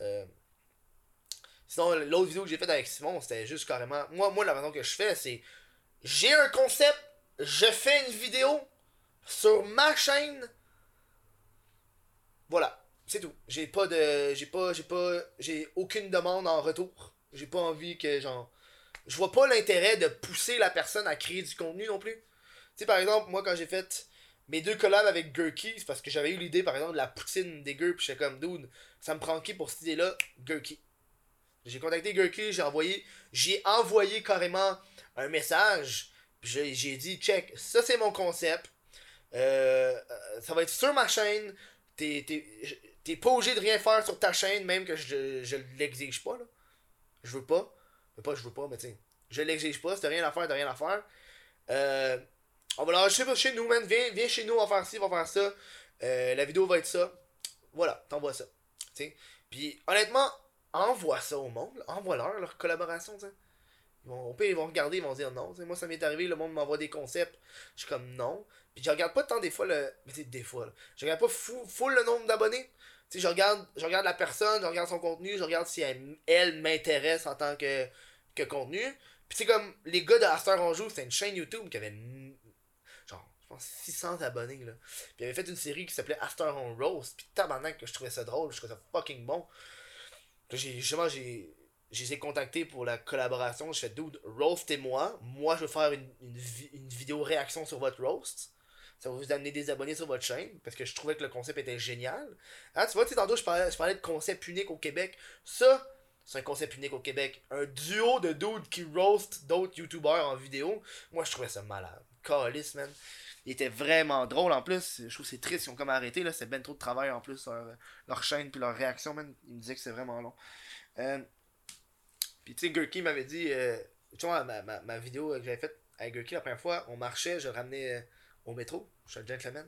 [SPEAKER 1] Euh, sinon, l'autre vidéo que j'ai faite avec Simon, c'était juste carrément. Moi, moi, la façon que je fais, c'est. J'ai un concept, je fais une vidéo sur ma chaîne. Voilà, c'est tout. J'ai pas de. J'ai pas. J'ai pas. J'ai aucune demande en retour. J'ai pas envie que, genre je vois pas l'intérêt de pousser la personne à créer du contenu non plus. Tu sais, par exemple, moi, quand j'ai fait mes deux collabs avec Gurky, parce que j'avais eu l'idée, par exemple, de la poutine des Gurks, pis j'étais comme, dude, ça me prend qui pour cette idée-là? Gurky. J'ai contacté Gurky, j'ai envoyé, j'ai envoyé carrément un message, j'ai dit, check, ça c'est mon concept, euh, ça va être sur ma chaîne, t'es pas obligé de rien faire sur ta chaîne, même que je, je l'exige pas, là. Je veux pas. Mais pas je veux pas, mais tu. Je l'exige pas, si rien à faire, t'as rien à faire. Euh, on va l'enregistrer chez nous, man. Viens, viens chez nous, on va faire ci, on va faire ça. Euh, la vidéo va être ça. Voilà, t'envoies ça. Tu sais. Puis honnêtement, envoie ça au monde. Envoie-leur leur collaboration, tu sais. Ils vont, au pire, ils vont regarder, ils vont dire non. tu sais. Moi, ça m'est arrivé, le monde m'envoie des concepts. Je suis comme non. Puis je regarde pas tant des fois le. Mais tu sais, des fois. Je regarde pas fou, full le nombre d'abonnés. Tu sais, je regarde, je regarde la personne, je regarde son contenu, je regarde si elle, m'intéresse en tant que, que contenu. Puis c'est comme les gars de Aster on joue, c'était une chaîne YouTube qui avait pense 600 abonnés là. Puis ils avaient fait une série qui s'appelait Aster on Roast. Puis tabarnak que je trouvais ça drôle, je trouvais ça fucking bon. J'ai justement j'ai je les ai contactés pour la collaboration. Je fais dude, roast et moi. Moi je veux faire une, une, vi- une vidéo réaction sur votre roast. Ça va vous amener des abonnés sur votre chaîne parce que je trouvais que le concept était génial. Hein, tu vois, tu tantôt je parlais, je parlais de concept unique au Québec. Ça, C'est un concept unique au Québec. Un duo de dudes qui roast d'autres youtubeurs en vidéo. Moi, je trouvais ça malade. Calice, man. Il était vraiment drôle en plus. Je trouve c'est triste. Ils ont comme arrêté. là C'est ben trop de travail en plus. Leur, leur chaîne puis leur réaction, man. Ils me disaient que c'est vraiment long. Euh, puis tu sais, Gurky m'avait dit. Euh, tu vois, ma, ma, ma vidéo que j'avais faite avec Gurky la première fois, on marchait, je ramenais euh, au métro. Je suis un gentleman.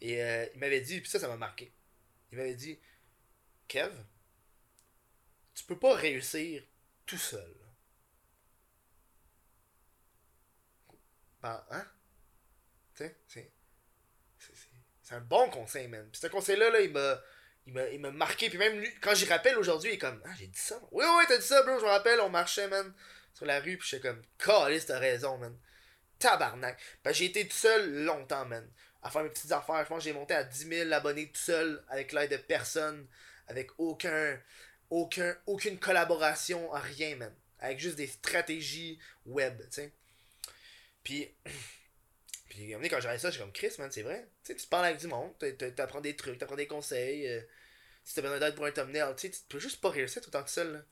[SPEAKER 1] Et euh, il m'avait dit, puis ça, ça m'a marqué. Il m'avait dit Kev, tu peux pas réussir tout seul. Ben, hein? Sais, c'est. C'est un bon conseil, man. Puis ce conseil-là, là, il m'a. Il m'a, il m'a marqué, puis même lui, quand j'y rappelle aujourd'hui, il est comme, ah, j'ai dit ça. Oui, oui, t'as dit ça, bro, je me rappelle, on marchait, man, sur la rue, puis j'étais comme, calice, t'as raison, man. Tabarnak. Ben, j'ai été tout seul longtemps, man, à faire mes petites affaires. Je pense que j'ai monté à 10 000 abonnés tout seul, avec l'aide de personne, avec aucun, aucun, aucune collaboration, rien, man. Avec juste des stratégies web, tu sais. Puis, puis quand j'arrive ça, je comme Chris, man, c'est vrai. Tu sais, tu parles avec du monde, t'apprends des trucs, t'apprends des conseils. Euh, si t'as besoin d'aide pour un thumbnail, tu sais, tu peux juste pas réussir tout le temps seul.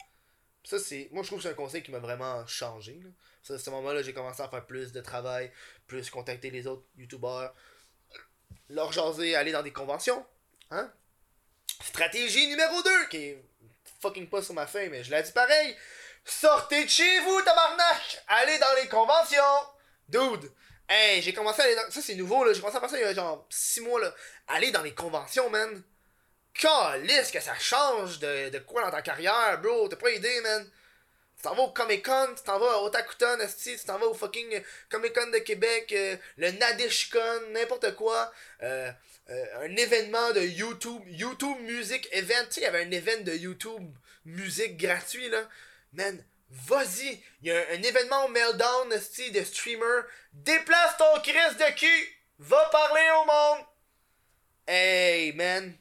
[SPEAKER 1] Ça, c'est. Moi, je trouve que c'est un conseil qui m'a vraiment changé. Ça, à ce moment-là, j'ai commencé à faire plus de travail, plus contacter les autres youtubeurs, leur jaser, aller dans des conventions. Hein? Stratégie numéro 2, qui est fucking pas sur ma feuille, mais je l'ai dit pareil. Sortez de chez vous, tabarnak! Allez dans les conventions! Dude! Hey, j'ai commencé à aller dans... Ça, c'est nouveau, là. J'ai commencé à ça il y a genre 6 mois, là. Aller dans les conventions, man. Calisse que ça change de, de quoi dans ta carrière, bro. T'as pas idée, man. Tu t'en vas au Comic Con, tu t'en vas au Otakuton, tu t'en vas au fucking Comic Con de Québec, euh, le Nadishcon, n'importe quoi. Euh, euh, un événement de YouTube, YouTube Music Event. Tu sais, il y avait un événement de YouTube musique gratuit, là. Man, vas-y. Il y a un, événement au Meltdown, de streamer. Déplace ton Chris de cul. Va parler au monde. Hey, man.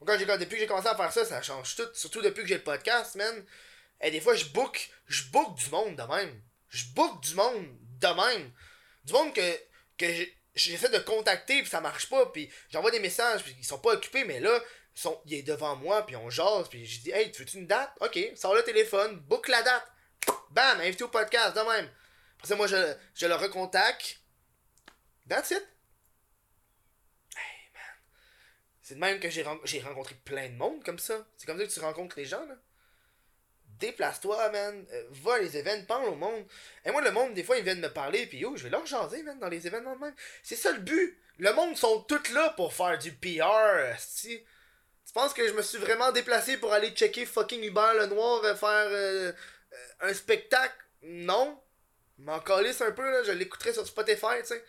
[SPEAKER 1] Depuis que j'ai commencé à faire ça, ça change tout. Surtout depuis que j'ai le podcast, man. Et des fois, je book, je book du monde de même. Je book du monde de même. Du monde que, que j'essaie de contacter, puis ça marche pas, puis j'envoie des messages, puis ils sont pas occupés, mais là, il est devant moi, puis on jase, puis je dis, hey, tu veux-tu une date? Ok, sors le téléphone, book la date. Bam, invité au podcast, de même. Après ça, moi, je, je le recontacte. That's it. Hey, man. C'est de même que j'ai, j'ai rencontré plein de monde comme ça. C'est comme ça que tu rencontres les gens, là. Déplace-toi, man. Euh, va à les événements, parle au monde. Et moi, le monde, des fois, ils viennent me parler, puis yo, je vais leur jaser, man, dans les événements de même. C'est ça le but. Le monde sont tous là pour faire du PR, si. Tu penses que je me suis vraiment déplacé pour aller checker fucking Hubert le Noir euh, faire euh, euh, un spectacle? Non. M'en calisse un peu, là. Je l'écouterai sur Spotify, tu sais.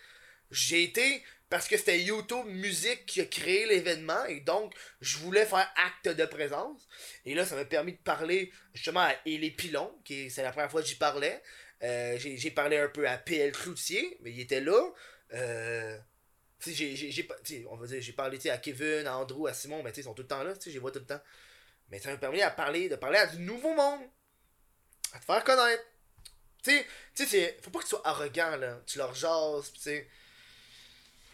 [SPEAKER 1] J'ai été parce que c'était YouTube Musique qui a créé l'événement et donc je voulais faire acte de présence. Et là, ça m'a permis de parler justement à Élie Pilon, qui c'est la première fois que j'y parlais. J'ai parlé un peu à PL Cloutier, mais il était là. Euh, j'ai j'ai parlé à Kevin, à Andrew, à Simon, mais ils sont tout le temps là, je les vois tout le temps. Mais ça m'a permis à parler, de parler à du nouveau monde. À te faire connaître. Tu sais, faut pas que tu sois arrogant, là. Tu leur jases, tu sais.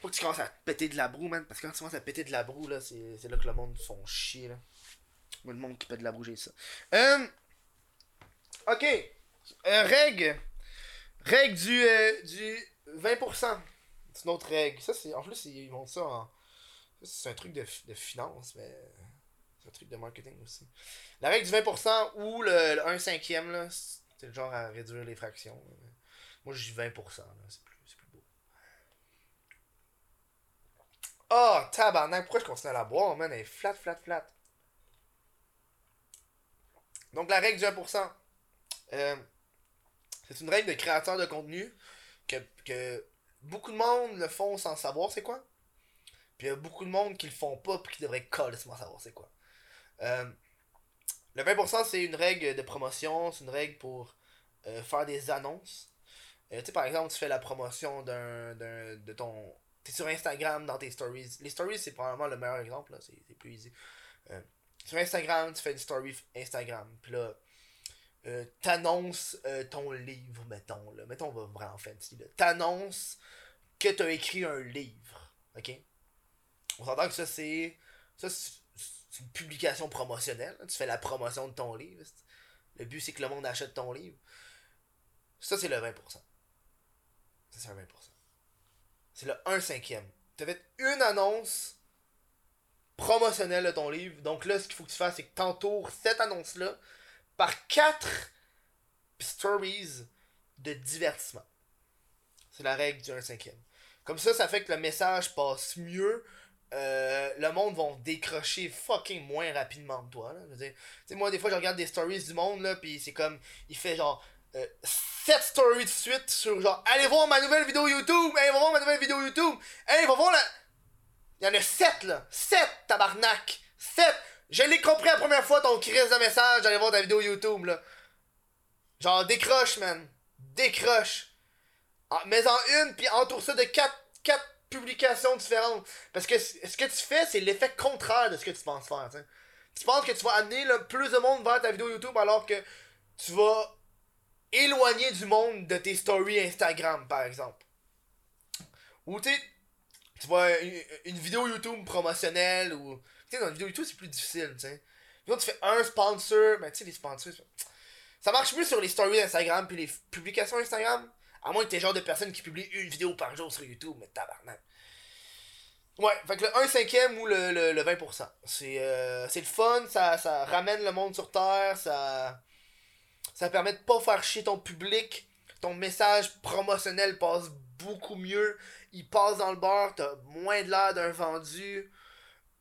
[SPEAKER 1] Faut que tu commences à péter de la broue, man. Parce que quand tu commences à péter de la broue, là, c'est là que le monde font chier, là. Le monde qui pète de la broue, j'ai ça. Euh, ok. Euh, règle. Règle du, euh, du 20%. C'est une autre règle. Ça, c'est, en plus, ils montrent ça en. C'est un truc de, de finance, mais. C'est un truc de marketing aussi. La règle du 20% ou le, le 1 cinquième, là, c'est le genre à réduire les fractions. Moi, je dis 20%, là. C'est plus, plus beau. Oh, tabarnak, pourquoi je continue à la boire, man? Elle est flat, flat, flat. Donc, la règle du 1%. Euh, c'est une règle de créateur de contenu que, que beaucoup de monde le font sans savoir c'est quoi. Puis il y a beaucoup de monde qui le font pas puis qui devraient carrément savoir c'est quoi. Euh, le 20% c'est une règle de promotion, c'est une règle pour euh, faire des annonces. Euh, tu sais par exemple, tu fais la promotion d'un de ton t'es sur Instagram dans tes stories. Les stories c'est probablement le meilleur exemple là, c'est plus easy. sur Instagram, tu fais une story Instagram, puis là euh, t'annonces euh, ton livre, mettons, là. Mettons, on va vraiment fancy, là. T'annonces que t'as écrit un livre, ok? On s'entend que ça, c'est... Ça, c'est une publication promotionnelle. Tu fais la promotion de ton livre. Le but, c'est que le monde achète ton livre. Ça, c'est le 20%. Ça, c'est un 20%. C'est le 1 cinquième. Tu as fait une annonce promotionnelle de ton livre. Donc là, ce qu'il faut que tu fasses, c'est que tu cette annonce-là par 4 stories de divertissement. C'est la règle du 1 cinquième. Comme ça, ça fait que le message passe mieux. Euh, le monde va décrocher fucking moins rapidement de toi. Là. Je moi, des fois, je regarde des stories du monde, là, puis c'est comme, il fait genre 7 euh, stories de suite sur genre, allez voir ma nouvelle vidéo YouTube, va voir ma nouvelle vidéo YouTube, hey, va voir la. Il y en a 7 là, 7 tabarnak, 7. Je l'ai compris la première fois ton crise de message d'aller voir ta vidéo YouTube là. Genre, décroche, man. Décroche. Ah, mais en une, puis entoure ça de 4, 4 publications différentes. Parce que ce que tu fais, c'est l'effet contraire de ce que tu penses faire. Tu penses que tu vas amener plus de monde vers ta vidéo YouTube alors que tu vas éloigner du monde de tes stories Instagram, par exemple. Ou tu tu vois une, vidéo YouTube promotionnelle ou. Tu sais, dans une vidéo YouTube, c'est plus difficile, tu sais. tu fais un sponsor, mais tu sais, les sponsors. Ça marche plus sur les stories Instagram puis les publications Instagram. À moins que t'es genre de personne qui publie une vidéo par jour sur YouTube, mais tabarnak. Ouais, fait que le 1 cinquième ou le, le, 20%. Euh, c'est le fun, ça, ça ramène le monde sur Terre, ça, ça permet de pas faire chier ton public. Ton message promotionnel passe beaucoup mieux. Il passe dans le beurre, t'as moins de l'air d'un vendu.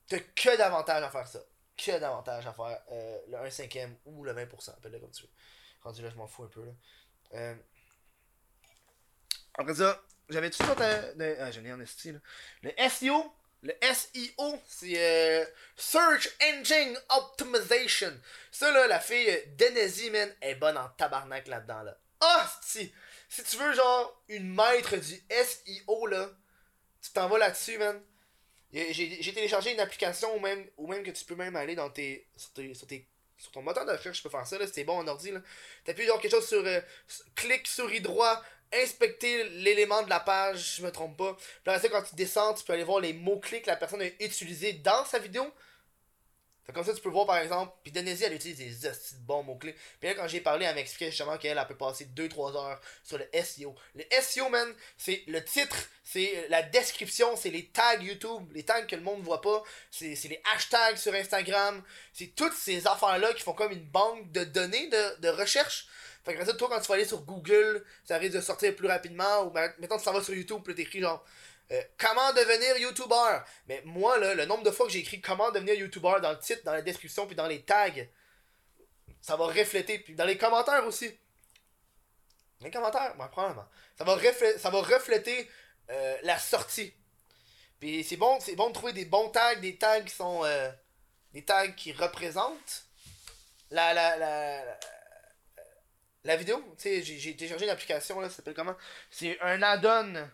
[SPEAKER 1] T'as que d'avantages à faire ça. Que d'avantages à faire euh, le 1 cinquième ou le 20%. Appelle-le comme tu veux. Rendu là, je m'en fous un peu. Là. Euh, après ça, j'avais tout ça de, ah, j'en ai en esti, là. Le SEO, le SEO, c'est euh, Search Engine Optimization. Ça, là, la fille euh, Denezi, man, est bonne en tabarnak là-dedans, là. Ah, si! Si tu veux, genre, une maître du SEO, là, tu t'en vas là-dessus, man. J'ai téléchargé une application ou même, ou même que tu peux même aller dans tes, sur, tes, sur, ton moteur de recherche, je peux faire ça, là, c'est bon en ordi, là. T'appuies genre quelque chose sur, euh, clic souris droit, inspecter l'élément de la page, je me trompe pas. Puis après quand tu descends, tu peux aller voir les mots-clés que la personne a utilisés dans sa vidéo. Comme ça, tu peux voir par exemple, puis Denezi, elle utilise des bons mots-clés. Puis là, quand j'ai parlé, elle m'expliquait justement qu'elle elle peut passer 2-3 heures sur le SEO. Le SEO, man, c'est le titre, c'est la description, c'est les tags YouTube, les tags que le monde voit pas, c'est les hashtags sur Instagram, c'est toutes ces affaires-là qui font comme une banque de données de, de recherche fait que ça, toi, quand tu vas aller sur Google, ça risque de sortir plus rapidement. Ou maintenant, tu s'en vas sur YouTube, puis t'écris genre euh, Comment devenir YouTuber? Mais moi, là, le nombre de fois que j'ai écrit Comment devenir YouTuber dans le titre, dans la description, puis dans les tags, ça va refléter. Puis dans les commentaires aussi. Les commentaires, moi, probablement. Ça va, refléter, ça va refléter euh, la sortie. Puis c'est bon, c'est bon de trouver des bons tags, des tags qui sont. Euh, des tags qui représentent la, la, la la vidéo, tu sais, j'ai téléchargé une application, là, ça s'appelle comment? C'est un add-on.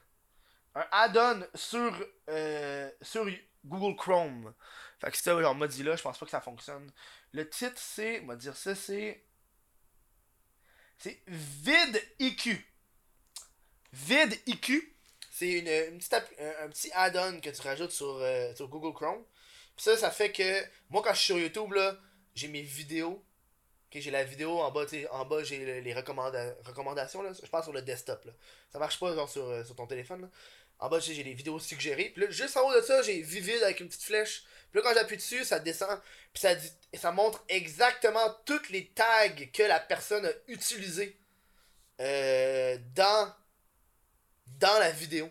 [SPEAKER 1] Un add-on sur, euh, sur Google Chrome. Fait que ça, genre Mozilla, je pense pas que ça fonctionne. Le titre, c'est, on va dire ça, c'est. C'est VidIQ. VidIQ. C'est une, une petite un, petit add-on que tu rajoutes sur, euh, sur Google Chrome. Puis ça, ça fait que moi, quand je suis sur YouTube, là, j'ai mes vidéos j'ai la vidéo en bas, en bas j'ai les recommandations, là, je passe sur le desktop. Là. Ça marche pas genre sur, euh, sur ton téléphone. Là. En bas, j'ai les vidéos suggérées. Puis là, juste en haut de ça, j'ai Vivid avec une petite flèche. Puis là, quand j'appuie dessus, ça descend. Puis ça, dit, ça montre exactement toutes les tags que la personne a utilisées euh, dans, dans la vidéo.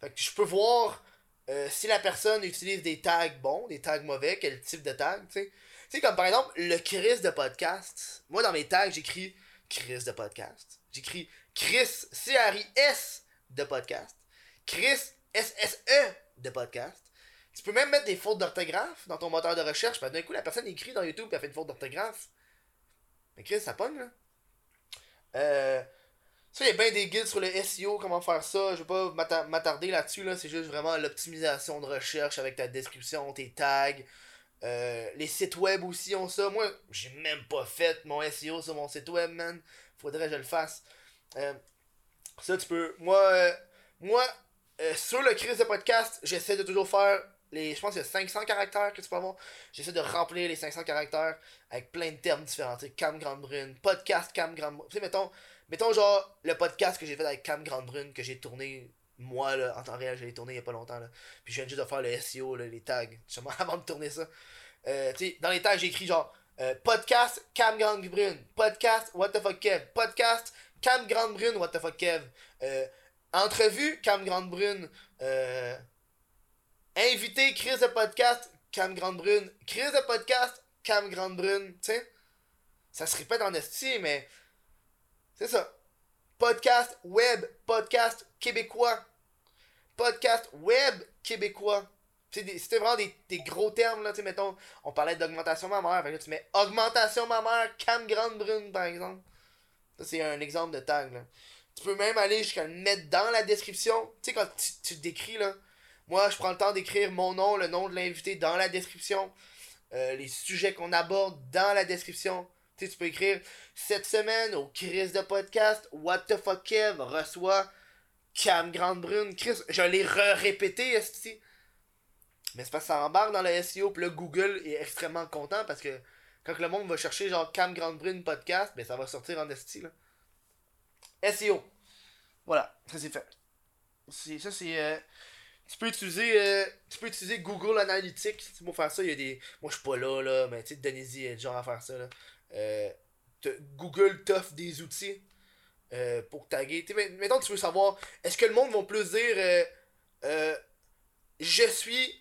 [SPEAKER 1] Fait que je peux voir euh, si la personne utilise des tags bons, des tags mauvais, quel type de tag, tu sais. Tu sais, comme par exemple, le Chris de podcast. Moi, dans mes tags, j'écris Chris de podcast. J'écris Chris, C-R-I-S de podcast. Chris, S-S-E de podcast. Tu peux même mettre des fautes d'orthographe dans ton moteur de recherche. D'un coup, la personne écrit dans YouTube et elle fait une faute d'orthographe. Mais Chris, ça pogne, là. Euh. Ça, il y a bien des guides sur le SEO, comment faire ça. Je vais pas m'attarder là-dessus, là. C'est juste vraiment l'optimisation de recherche avec ta description, tes tags. Euh, les sites web aussi ont ça. Moi, j'ai même pas fait mon SEO sur mon site web, man. Faudrait que je le fasse. Euh, ça, tu peux. Moi, euh, sur le crise de podcast, j'essaie de toujours faire les, je pense qu'il y a 500 caractères que tu peux avoir. J'essaie de remplir les 500 caractères avec plein de termes différents. Tu sais, Cam Grande Brune, podcast Cam Grande Brune. Tu sais, mettons, mettons genre le podcast que j'ai fait avec Cam Grande Brune que j'ai tourné moi là, en temps réel, je l'ai tourné il y a pas longtemps. Là. Puis je viens juste de faire le SEO, là, les tags, justement, avant de tourner ça. Euh, tu sais, dans les tags, j'ai écrit genre euh, podcast Cam Grande Brune, podcast What the fuck Kev, podcast Cam Grande Brune, What the fuck Kev. Entrevue Cam Grande Brune. Euh, invité Chris de podcast Cam Grande Brune. Chris de podcast Cam Grande Brune. Tu sais, ça se répète en esti, mais c'est ça. Podcast web, podcast québécois. Podcast web québécois. C'était vraiment des, des, gros termes, là, tu sais, mettons, on parlait d'augmentation mammaire, fait là, tu mets augmentation mammaire, cam grande brune, par exemple. Ça, c'est un exemple de tag, là. Tu peux même aller jusqu'à le mettre dans la description. Tu sais, quand tu, décris, là, moi, je prends le temps d'écrire mon nom, le nom de l'invité dans la description, euh, les sujets qu'on aborde dans la description. Tu sais, tu peux écrire cette semaine au Chris de podcast, What the fuck Kev reçoit Cam Grande Brune. Chris, je l'ai re-répété, ici. Mais c'est parce que ça embarque dans le SEO, puis là, Google est extrêmement content parce que quand le monde va chercher genre Cam Grande Brune podcast, ben ça va sortir en esti là. SEO. Voilà, ça c'est fait. ça c'est. Euh, tu peux utiliser euh, tu peux utiliser Google Analytics pour faire ça. Il y a des. Moi je suis pas là, là, mais tu sais, Denise est genre à faire ça. Là. Euh, Google t'offre des outils pour taguer. T'sais, mettons tu veux savoir, est-ce que le monde va plus dire je suis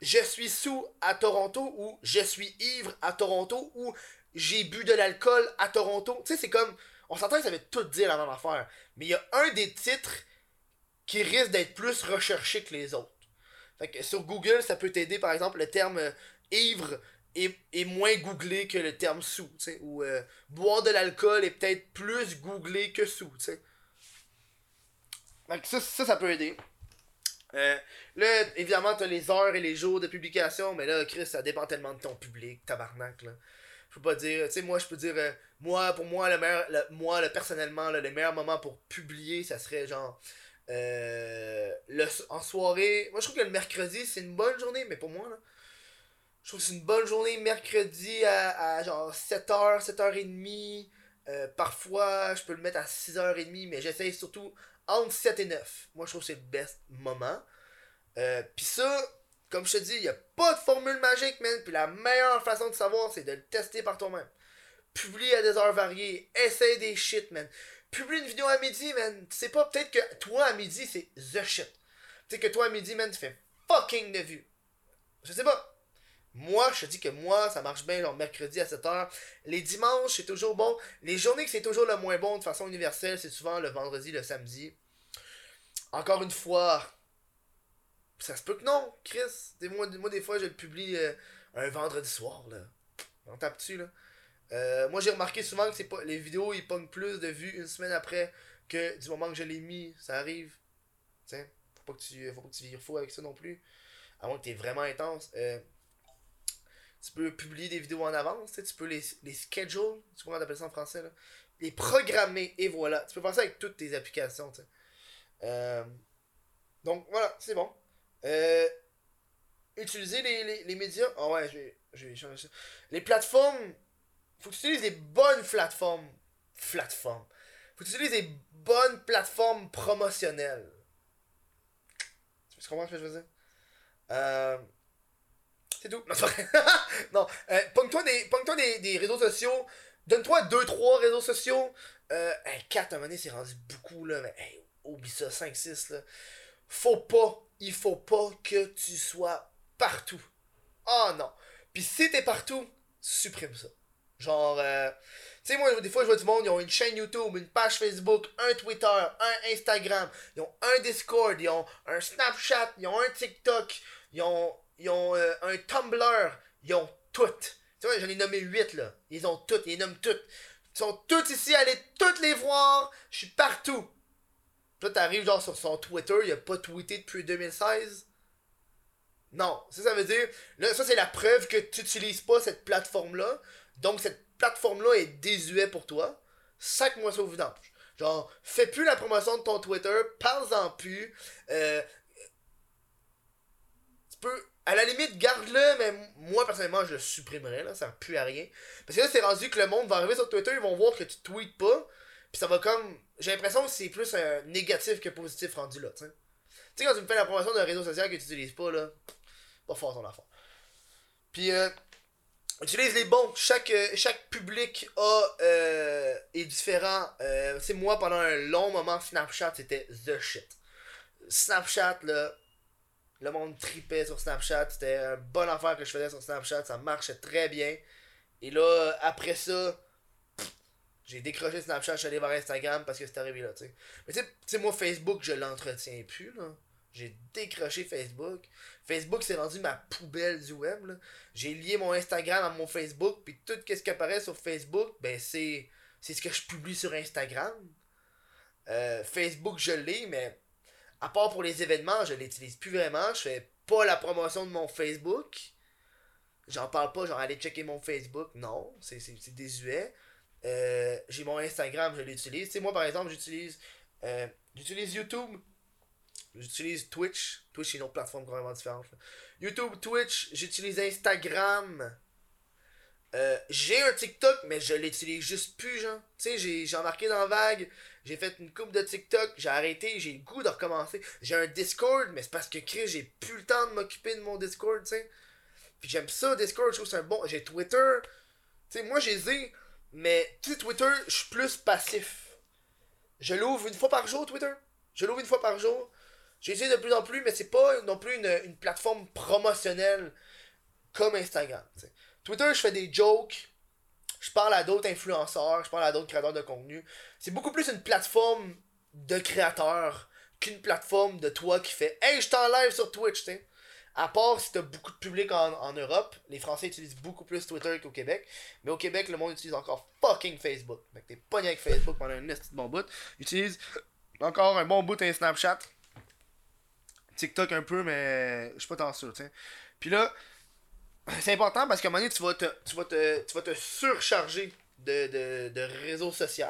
[SPEAKER 1] je suis sous à Toronto ou je suis ivre à Toronto ou j'ai bu de l'alcool à Toronto? Tu sais, c'est comme. On s'entend que ça veut tout dire la même affaire. Mais il y a un des titres qui risque d'être plus recherché que les autres. Fait que sur Google, ça peut t'aider, par exemple, le terme euh, ivre est, moins googlé que le terme sous. Ou euh, boire de l'alcool est peut-être plus googlé que sous, tu sais. Fait que ça, ça, peut aider. Euh, là, évidemment, t'as les heures et les jours de publication, mais là, Chris, ça dépend tellement de ton public, tabarnak, là. Peux pas dire, tu sais, moi, je peux dire, euh, moi, pour moi, le meilleur, moi, le, personnellement, le meilleur moment pour publier, ça serait genre, euh, le, en soirée. Moi, je trouve que le mercredi, c'est une bonne journée, mais pour moi, là, je trouve que c'est une bonne journée mercredi à, à genre 7h, 7h30. Euh, parfois, je peux le mettre à 6h30, mais j'essaye surtout entre 7 et 9. Moi, je trouve que c'est le best moment. Euh, Puis ça, comme je te dis, il n'y a pas de formule magique, man. Puis la meilleure façon de savoir, c'est de le tester par toi-même. Publie à des heures variées. Essaye des shit, man. Publie une vidéo à midi, man. Tu sais pas, peut-être que toi, à midi, c'est the shit. Peut-être que toi, à midi, man, tu fais fucking de vues. Je sais pas. Moi, je te dis que moi, ça marche bien le mercredi à 7h. Les dimanches, c'est toujours bon. Les journées que c'est toujours le moins bon de façon universelle, c'est souvent le vendredi, le samedi. Encore une fois, ça se peut que non, Chris. Moi, moi des fois, je le publie euh, un vendredi soir, là. On tape dessus, là? Euh, moi, j'ai remarqué souvent que pas les vidéos, ils pognent plus de vues une semaine après que du moment que je l'ai mis. Ça arrive. Tiens, faut pas que tu, faut pas que tu vires fou avec ça non plus. À moins que t'es vraiment intense. Euh, tu peux publier des vidéos en avance, tu peux les, les schedule, tu comment on ça en français, là. Les programmer, et voilà. Tu peux faire ça avec toutes tes applications. Euh, donc voilà, c'est bon. Utiliser les, les, médias. Ah ouais, je vais, je vais changer ça. Les plateformes. Faut que tu utilises des bonnes plateformes. Plateformes. Faut que tu utilises des bonnes plateformes promotionnelles. Tu comprends ce que je veux dire? Euh, c'est tout. Non. Euh, Pogne-toi des, des, des, réseaux sociaux. Donne-toi 2-3 réseaux sociaux. Euh, 4 à un moment donné, c'est rendu beaucoup, là. Mais hey, oublie ça, 5-6, là. Faut pas, il faut pas que tu sois partout. Oh non. Puis si t'es partout, supprime ça. Genre, euh, tu sais, moi, des fois, je vois du monde, ils ont une chaîne YouTube, une page Facebook, un Twitter, un Instagram, ils ont un Discord, ils ont un Snapchat, ils ont un TikTok, ils ont ils ont euh, un Tumblr, ils ont toutes. Tu vois, j'en ai nommé 8 là. Ils ont toutes, ils nomment toutes. Ils sont tous ici, allez toutes les voir. Je suis partout. Là, t'arrives genre sur son Twitter, il a pas tweeté depuis 2016. Non, ça, ça veut dire, là, ça c'est la preuve que tu n'utilises pas cette plateforme-là. Donc cette plateforme-là est désuète pour toi. Sac-moi ça au vidange. Genre, fais plus la promotion de ton Twitter, parle-en plus. Euh, tu peux à la limite, garde-le, mais moi, personnellement, je le supprimerais, là, ça plus à rien. Parce que là, c'est rendu que le monde va arriver sur Twitter, ils vont voir que tu tweets pas, puis ça va comme... J'ai l'impression que c'est plus un négatif que positif rendu là, tu sais. Tu sais, quand tu me fais la promotion d'un réseau social que tu utilises pas, là, pas fort ton affaire. Puis, euh, utilise les bons. Chaque, euh, chaque public a, euh, est différent. Euh, sais, moi, pendant un long moment, Snapchat, c'était the shit. Snapchat, là, le monde tripait sur Snapchat. C'était une bonne affaire que je faisais sur Snapchat. Ça marchait très bien. Et là, après ça, j'ai décroché Snapchat, je suis allé vers Instagram parce que c'est arrivé là. Mais tu sais, moi, Facebook, je l'entretiens plus, là. J'ai décroché Facebook. Facebook, c'est rendu ma poubelle du web. J'ai lié mon Instagram à mon Facebook, puis tout ce qui apparaît sur Facebook, ben c'est ce que je publie sur Instagram. Euh, Facebook, je l'ai, mais à part pour les événements, je l'utilise plus vraiment. Je fais pas la promotion de mon Facebook. J'en parle pas, genre aller checker mon Facebook. Non, c'est désuet. Euh, j'ai mon Instagram, je l'utilise. Tu sais, moi par exemple, j'utilise euh, j'utilise YouTube. J'utilise Twitch. Twitch, c'est une autre plateforme complètement différente. YouTube, Twitch, j'utilise Instagram. Euh, j'ai un TikTok, mais je l'utilise juste plus, genre. Tu sais, j'ai embarqué dans la vague, j'ai fait une coupe de TikTok, j'ai arrêté, j'ai le goût de recommencer. J'ai un Discord, mais c'est parce que Chris, j'ai plus le temps de m'occuper de mon Discord, tu sais. Puis j'aime ça, Discord, je trouve c'est un bon. J'ai Twitter. Tu sais, moi, j'ai Z, mais tu Twitter, je suis plus passif. Je l'ouvre une fois par jour, Twitter. Je l'ouvre une fois par jour. J'essaie de plus en plus, mais c'est pas non plus une, une plateforme promotionnelle comme Instagram. Twitter, je fais des jokes. Je parle à d'autres influenceurs, je parle à d'autres créateurs de contenu. C'est beaucoup plus une plateforme de créateurs qu'une plateforme de toi qui fait Hey, je t'en live sur Twitch, tu sais. À part si t'as beaucoup de public en, en Europe, les Français utilisent beaucoup plus Twitter qu'au Québec. Mais au Québec, le monde utilise encore fucking Facebook. Fait que t'es pogné avec Facebook pendant un petit bon bout. Utilise encore un bon bout un Snapchat. TikTok un peu, mais je suis pas tant sûr, tu sais. Puis là, c'est important parce qu'à un moment donné, tu vas te, tu vas te, tu vas te surcharger de, de, de réseaux sociaux.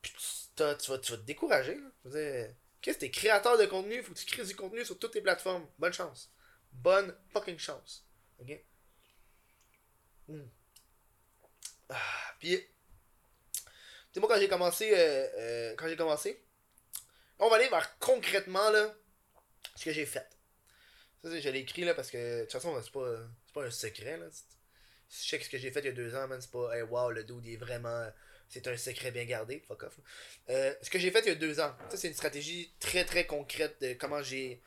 [SPEAKER 1] Puis tu, vas, tu vas te décourager. Qu'est-ce que t'es créateur de contenu, faut que tu crées du contenu sur toutes tes plateformes. Bonne chance. Bonne fucking chance. Ok? Hmm. Ah, puis, tu moi, quand j'ai commencé, euh, euh, quand j'ai commencé, on va aller vers concrètement, là, ce que j'ai fait. Ça, je l'ai écrit, là, parce que, de toute façon, c'est pas, pas un secret, là. Si je sais ce que j'ai fait il y a deux ans, c'est pas, hey, wow, le dude, est vraiment, c'est un secret bien gardé, fuck off. Euh, ce que j'ai fait il y a deux ans, ça, c'est une stratégie très, très concrète de comment j'ai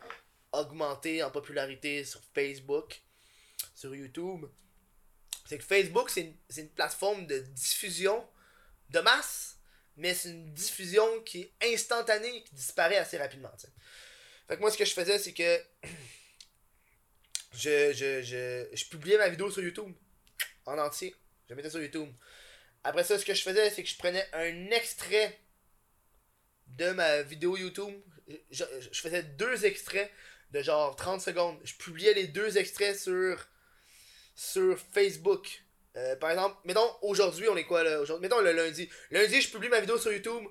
[SPEAKER 1] augmenté en popularité sur Facebook, sur YouTube. C'est que Facebook, c'est une, une plateforme de diffusion de masse, mais c'est une diffusion qui est instantanée, qui disparaît assez rapidement. Fait que moi, ce que je faisais, c'est que je, je, je, je publiais ma vidéo sur YouTube en entier. Je mettais sur YouTube. Après ça, ce que je faisais, c'est que je prenais un extrait de ma vidéo YouTube. Je, je- je faisais deux extraits de genre 30 secondes. Je publiais les deux extraits sur, sur Facebook. Euh, par exemple, mettons, aujourd'hui, on est quoi là? Aujourd'hui, Mettons le lundi. Lundi, je publie ma vidéo sur YouTube.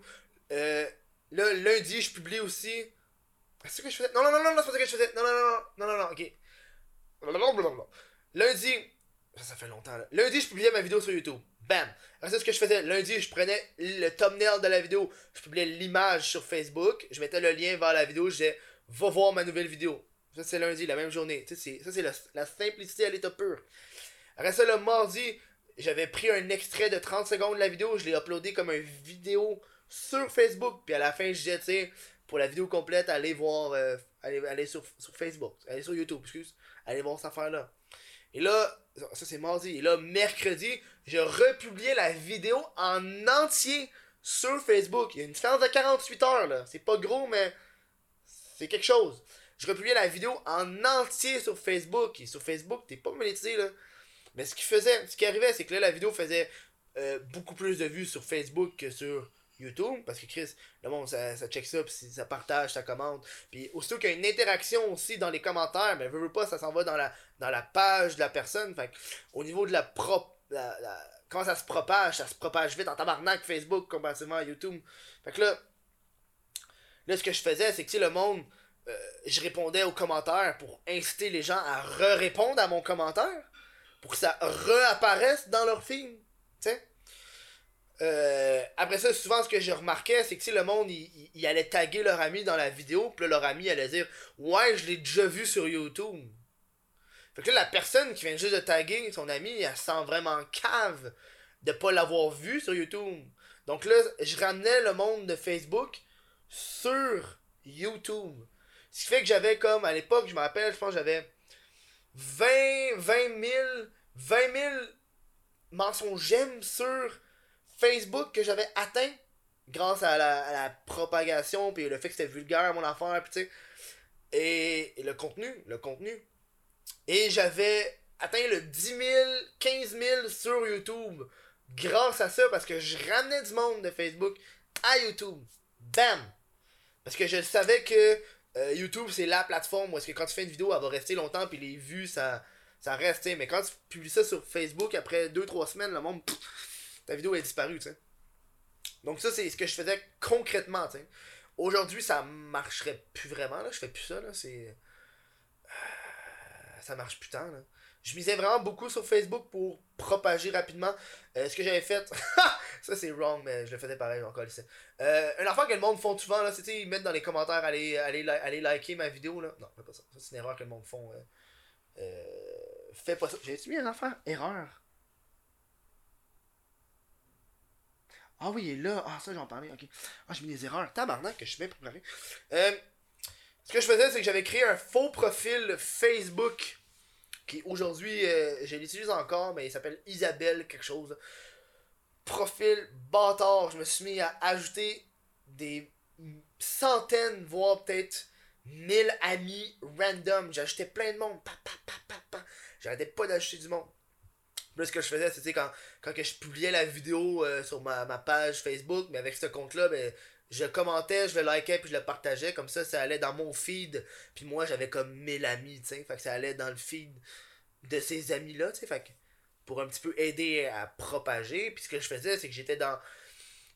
[SPEAKER 1] Euh, là, lundi, je publie aussi. C'est ce que je faisais? Non, non, non, non, non, c'est ça que je faisais. Non, non, non, non, non, non, ok. Blablabla. Lundi, ça, fait longtemps là. Lundi, je publiais ma vidéo sur YouTube. Bam. Ça, ce que je faisais, lundi, je prenais le thumbnail de la vidéo, je publiais l'image sur Facebook, je mettais le lien vers la vidéo, je disais, va voir ma nouvelle vidéo. Ça, c'est lundi, la même journée. Tu sais, c'est- ça, c'est la, simplicité à l'état pur. Après le mardi, j'avais pris un extrait de 30 secondes de la vidéo, je l'ai uploadé comme une vidéo sur Facebook. Puis à la fin, je disais, tu sais, pour la vidéo complète, allez voir, euh, allez, sur, Facebook, allez sur YouTube, excuse, allez voir cette affaire-là. Et là, ça c'est mardi. Et là, mercredi, je republiais la vidéo en entier sur Facebook. Il y a une différence de 48 heures, là. C'est pas gros, mais c'est quelque chose. Je republiais la vidéo en entier sur Facebook. Et sur Facebook, t'es pas monétisé, là. Mais ce qui faisait, ce qui arrivait, c'est que là, la vidéo faisait euh, beaucoup plus de vues sur Facebook que sur YouTube. Parce que Chris, le monde, ça, check ça, puis ça partage, ça commente. Puis aussitôt qu'il y a une interaction aussi dans les commentaires, mais veut pas, ça s'en va dans la, dans la page de la personne. Fait au niveau de la prop. La, la- quand ça se propage, ça se propage vite en tabarnak Facebook comparativement à YouTube. Fait que là, là, ce que je faisais, c'est que le monde, euh, je répondais aux commentaires pour inciter les gens à re-répondre à mon commentaire. Pour que ça réapparaisse dans leur film. Tu sais. Euh, après ça, souvent, ce que je remarquais, c'est que si le monde, il, allait taguer leur ami dans la vidéo, puis leur ami allait dire Ouais, je l'ai déjà vu sur YouTube. Fait que là, la personne qui vient juste de taguer son ami, elle sent vraiment cave de pas l'avoir vu sur YouTube. Donc là, je ramenais le monde de Facebook sur YouTube. Ce qui fait que j'avais comme, à l'époque, je me rappelle, je pense j'avais 20, 20 000, 20 000 mensonges j'aime sur Facebook que j'avais atteint grâce à la, propagation puis le fait que c'était vulgaire mon affaire puis et, le contenu le contenu. Et j'avais atteint le 10 000 15 000 sur YouTube grâce à ça parce que je ramenais du monde de Facebook à YouTube. Bam! Parce que je savais que euh, YouTube c'est la plateforme où que quand tu fais une vidéo elle va rester longtemps puis les vues ça ça reste mais quand tu publies ça sur Facebook après 2-3 semaines le monde ta vidéo est disparue, tu sais. Donc ça, c'est ce que je faisais concrètement, tu sais. Aujourd'hui, ça marcherait plus vraiment, là. Je fais plus ça, là. C'est... Euh, ça marche plus tant, là. Je misais vraiment beaucoup sur Facebook pour propager rapidement. Euh, ce que j'avais fait, ça c'est wrong, mais je le faisais pareil encore ici. Une affaire que le monde font souvent, là, c'est ils mettent dans les commentaires, aller, aller liker ma vidéo, là. Non, fais pas ça. Ça c'est une erreur que le monde font. Euh, fais pas ça. J'ai mis une affaire erreur. Ah oui, il est là. Ah, ça, j'en parlais. Ok. Ah, j'ai mis des erreurs. Tabarnak, que je suis bien préparé. Ce que je faisais, c'est que j'avais créé un faux profil Facebook. Qui aujourd'hui, euh, je l'utilise encore, mais il s'appelle Isabelle quelque chose. Profil bâtard. Je me suis mis à ajouter des centaines, voire peut-être mille amis random. J'ajoutais plein de monde. J'arrêtais pas d'ajouter du monde. Là, ce que je faisais, c'était quand, quand que je publiais la vidéo euh, sur ma, page Facebook, mais avec ce compte-là, ben, je commentais, je le likais, puis je le partageais. Comme ça, ça allait dans mon feed. Puis moi, j'avais comme 1000 amis, tu sais. Fait que ça allait dans le feed de ces amis-là, tu sais. Fait que pour un petit peu aider à propager. Puis ce que je faisais, c'est que j'étais dans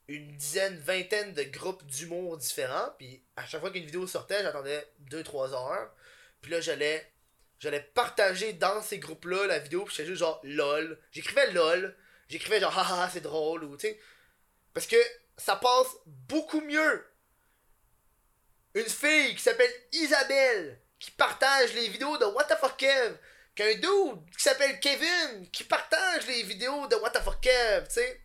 [SPEAKER 1] une dizaine, vingtaine de groupes d'humour différents. Puis à chaque fois qu'une vidéo sortait, j'attendais 2-3 heures. Puis là, j'allais j'allais partager dans ces groupes-là la vidéo, puis j'étais juste genre lol. J'écrivais lol, j'écrivais genre haha, c'est drôle, ou tu sais. Parce que ça passe beaucoup mieux. Une fille qui s'appelle Isabelle, qui partage les vidéos de What the fuck Kev, qu'un dude qui s'appelle Kevin, qui partage les vidéos de What the fuck Kev, tu sais.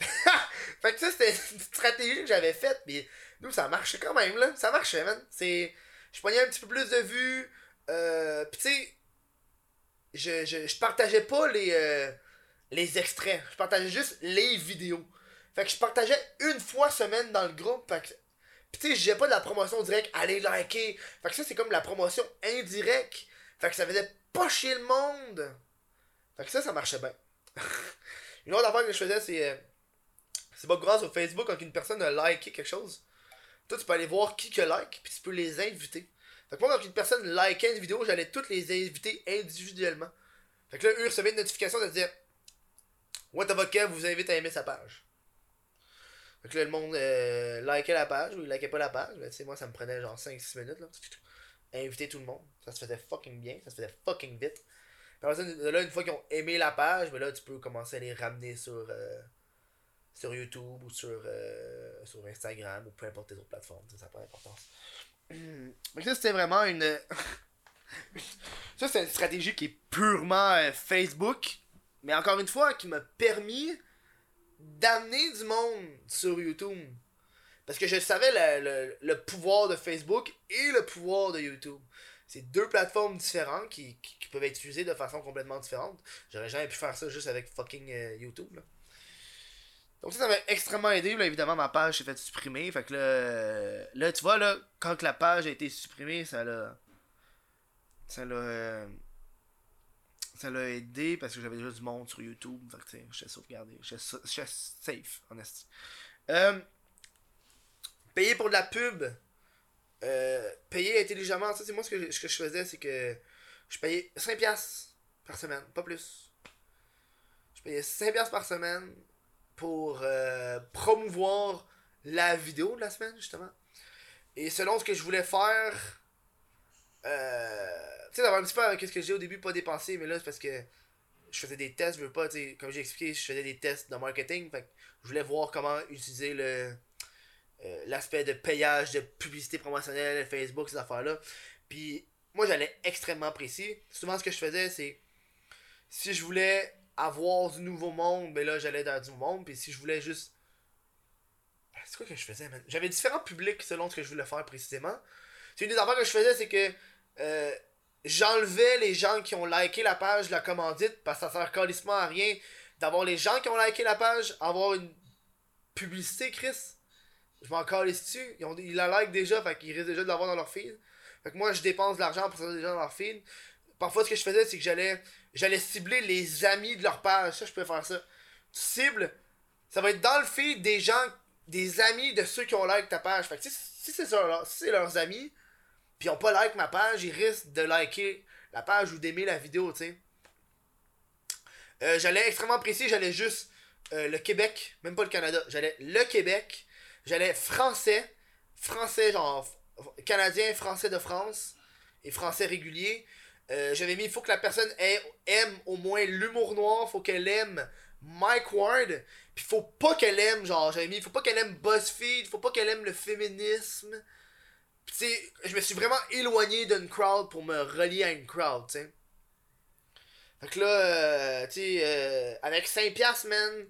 [SPEAKER 1] fait que ça, c'était une stratégie que j'avais faite, mais nous, ça marchait quand même, là. Ça marchait, man. C'est. Je prenais un petit peu plus de vues euh, Pis tu sais, je, je, je, partageais pas les, euh, les extraits. Je partageais juste les vidéos. Fait que je partageais une fois semaine dans le groupe. Fait que, pis tu sais, j'ai pas de la promotion directe, allez liker. Fait que ça, c'est comme la promotion indirecte. Fait que ça faisait pas chier le monde. Fait que ça, ça marchait bien. une autre affaire que je faisais, c'est. Euh, c'est pas grâce au Facebook quand une personne a liké quelque chose. Toi, tu peux aller voir qui que like, puis tu peux les inviter. Fait que moi, quand une personne likait une vidéo, j'allais toutes les inviter individuellement. Fait que là, eux recevaient une notification de dire What fuck, vous invite à aimer sa page. Fait que là, le monde euh, likait la page ou il likait pas la page. Ben, tu sais, moi, ça me prenait genre 5-6 minutes. là. Inviter tout le monde. Ça se faisait fucking bien. Ça se faisait fucking vite. là, une fois qu'ils ont aimé la page, ben là, tu peux commencer à les ramener sur, euh, sur YouTube ou sur, euh, sur Instagram ou peu importe tes autres plateformes. Ça n'a pas d'importance. Mais ça, c'était vraiment une. ça, c'est une stratégie qui est purement euh, Facebook. Mais encore une fois, qui m'a permis d'amener du monde sur YouTube. Parce que je savais le, le, pouvoir de Facebook et le pouvoir de YouTube. C'est deux plateformes différentes qui, qui, peuvent être utilisées de façon complètement différente. J'aurais jamais pu faire ça juste avec fucking euh, YouTube. Là. Donc ça, ça m'a extrêmement aidé. Là, évidemment, ma page s'est fait supprimer. Fait que là, euh, là, tu vois, là, quand la page a été supprimée, ça l'a. Ça l'a. Euh, ça l'a aidé parce que j'avais déjà du monde sur YouTube. Fait que, tu sais, j'étais sauvegardé. J'étais safe, en euh, payer pour de la pub. Euh, payer intelligemment. Ça, c'est moi ce que, ce que je faisais, c'est que je payais 5$ par semaine, pas plus. Je payais 5$ par semaine pour euh, promouvoir la vidéo de la semaine, justement. Et selon ce que je voulais faire, Euh, tu sais, d'avoir un petit peu avec ce que j'ai au début, pas dépensé, mais là, c'est parce que je faisais des tests, je veux pas, tu comme j'ai expliqué, je faisais des tests de marketing, fait que je voulais voir comment utiliser le euh, l'aspect de payage, de publicité promotionnelle, Facebook, ces affaires-là. Puis moi, j'allais extrêmement précis. Souvent, ce que je faisais, c'est si je voulais avoir du nouveau monde, ben là, j'allais dans du monde. Puis si je voulais juste. C'est quoi que je faisais, man? J'avais différents publics selon ce que je voulais faire précisément. C'est une des affaires que je faisais, c'est que euh, j'enlevais les gens qui ont liké la page la commandite parce que ça sert calissement à rien d'avoir les gens qui ont liké la page, avoir une publicité, Chris. Je m'en calisse dessus. Ils, ont, ils la like déjà, fait qu'ils risquent déjà de l'avoir dans leur feed. Fait que moi, je dépense de l'argent pour ça déjà dans leur feed. Parfois, ce que je faisais, c'est que j'allais j'allais cibler les amis de leur page. Ça, je peux faire ça. Tu cibles, ça va être dans le feed des gens, des amis de ceux qui ont like ta page. Fait que si, c'est leur, si leurs amis, puis ils ont pas like ma page, ils risquent de liker la page ou d'aimer la vidéo, tu sais. Euh, j'allais extrêmement précis, j'allais juste euh, le Québec, même pas le Canada. J'allais le Québec, j'allais français, français genre canadien, français de France et français régulier. Euh, j'avais mis, il faut que la personne aime au moins l'humour noir, faut qu'elle aime Mike Ward, puis faut pas qu'elle aime, genre, j'avais mis, faut pas qu'elle aime BuzzFeed, faut pas qu'elle aime le féminisme. Tu sais, je me suis vraiment éloigné d'une crowd pour me relier à une crowd, tu sais. Fait que là, euh, tu sais, euh, avec 5$, man,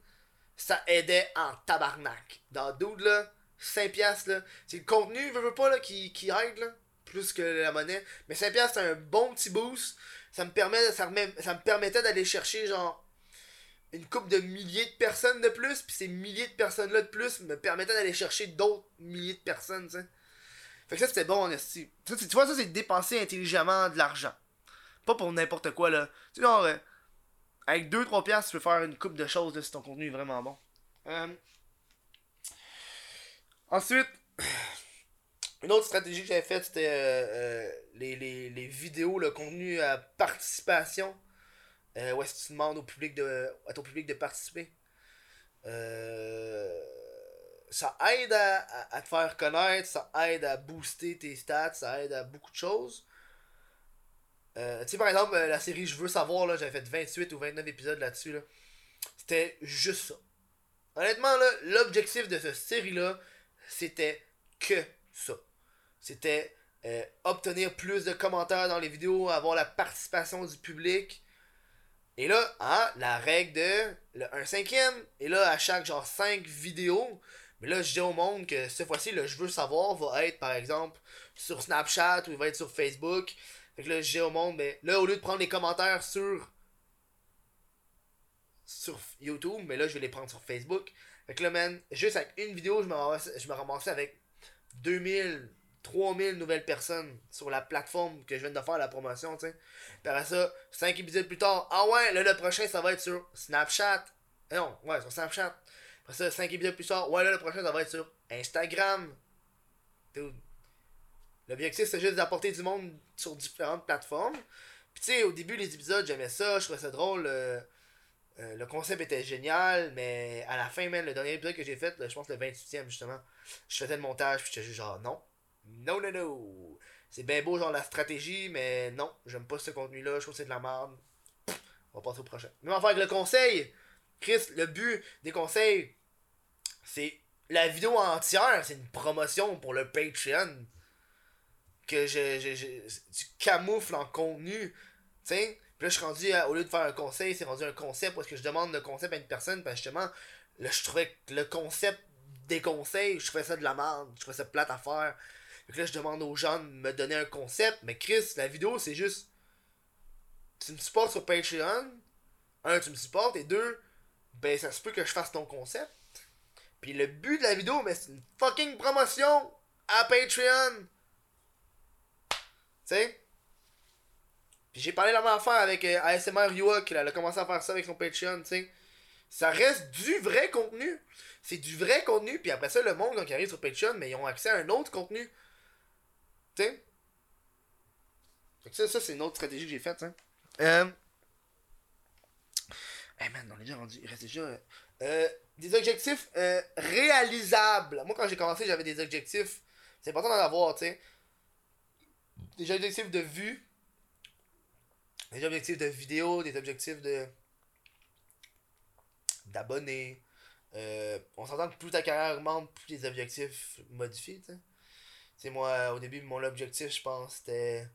[SPEAKER 1] ça aidait en tabarnak. Dans Dude, là, 5$, là, c'est le contenu, veux, veux pas, là, qui, qui aide, là plus que la monnaie. Mais 5$ c'est un bon petit boost. Ça me, permet, ça, ça me permettait d'aller chercher genre une coupe de milliers de personnes de plus. Puis ces milliers de personnes-là de plus me permettaient d'aller chercher d'autres milliers de personnes, tu sais. Fait que ça c'était bon en esti. Tu vois, ça c'est dépenser intelligemment de l'argent. Pas pour n'importe quoi là. Tu sais, genre, euh, avec 2-3 piastres, tu peux faire une coupe de choses si ton contenu est vraiment bon. Euh, ensuite, une autre stratégie que j'avais faite, c'était euh, euh, les, vidéos, le contenu à participation. Euh, où est-ce que tu demandes au public de, à ton public de participer. ça aide à, te faire connaître, ça aide à booster tes stats, ça aide à beaucoup de choses. tu sais, par exemple, la série Je veux savoir, là, j'avais fait 28 ou 29 épisodes là-dessus. Là. C'était juste ça. Honnêtement, l'objectif de cette série-là, c'était que ça c'était euh, obtenir plus de commentaires dans les vidéos, avoir la participation du public. Et là, hein, la règle de le 1 cinquième. Et là, à chaque genre 5 vidéos, mais là, je dis au monde que cette fois-ci, le je veux savoir va être par exemple sur Snapchat ou il va être sur Facebook. Fait que là, je dis au monde, mais là, au lieu de prendre les commentaires sur sur YouTube, mais là, je vais les prendre sur Facebook. Fait que là, man, juste avec une vidéo, je me ramassais, je me ramassais avec 2000, 3000 nouvelles personnes sur la plateforme que je viens de faire la promotion, tu sais. Puis ça, 5 épisodes plus tard, ah ouais, là, le prochain, ça va être sur Snapchat. Eh non, ouais, sur Snapchat. Après ça, 5 épisodes plus tard, ouais, là, le prochain, ça va être sur Instagram. L'objectif, c'est juste d'apporter du monde sur différentes plateformes. Puis tu sais, au début, les épisodes, j'aimais ça, je trouvais ça drôle. Euh, euh, le concept était génial, mais à la fin, même, le dernier épisode que j'ai fait, je pense le 28e, justement, je faisais le montage, puis j'étais juste genre, non, non, non, non. C'est bien beau, genre la stratégie, mais non, j'aime pas ce contenu-là, je trouve que c'est de la merde. On va passer au prochain. Même faire avec le conseil. Chris, le but des conseils, c'est la vidéo entière, c'est une promotion pour le Patreon. Que je, je, je tu camoufles en contenu. T'sais? Puis là, je suis rendu, au lieu de faire un conseil, c'est rendu un concept parce que je demande le concept à une personne. Parce que justement, là, je trouvais que le concept des conseils, je trouvais ça de la merde. Je trouvais ça plate à faire. Donc là, je demande aux gens de me donner un concept. Mais Chris, la vidéo, c'est juste. Tu me supportes sur Patreon. Un, tu me supportes. Et deux, ben ça se peut que je fasse ton concept. Puis le but de la vidéo, mais c'est une fucking promotion à Patreon. Tu sais? Puis j'ai parlé de la même affaire avec euh, ASMR Yua, qui a commencé à faire ça avec son Patreon, tu sais. Ça reste du vrai contenu. C'est du vrai contenu. Puis après ça, le monde, quand ils arrive sur Patreon, mais ils ont accès à un autre contenu. Tu sais? Ça, c'est une autre stratégie que j'ai faite. Hein. Euh... Hey man, on est déjà rendu. Il reste déjà. Euh, des objectifs euh, réalisables. Moi, quand j'ai commencé, j'avais des objectifs. C'est important d'en avoir, tu sais. des objectifs de vue, des objectifs de vidéo, des objectifs de d'abonnés. Euh, on s'entend que plus ta carrière augmente, plus les objectifs modifient, tu sais. Moi, au début, mon objectif, je pense, c'était...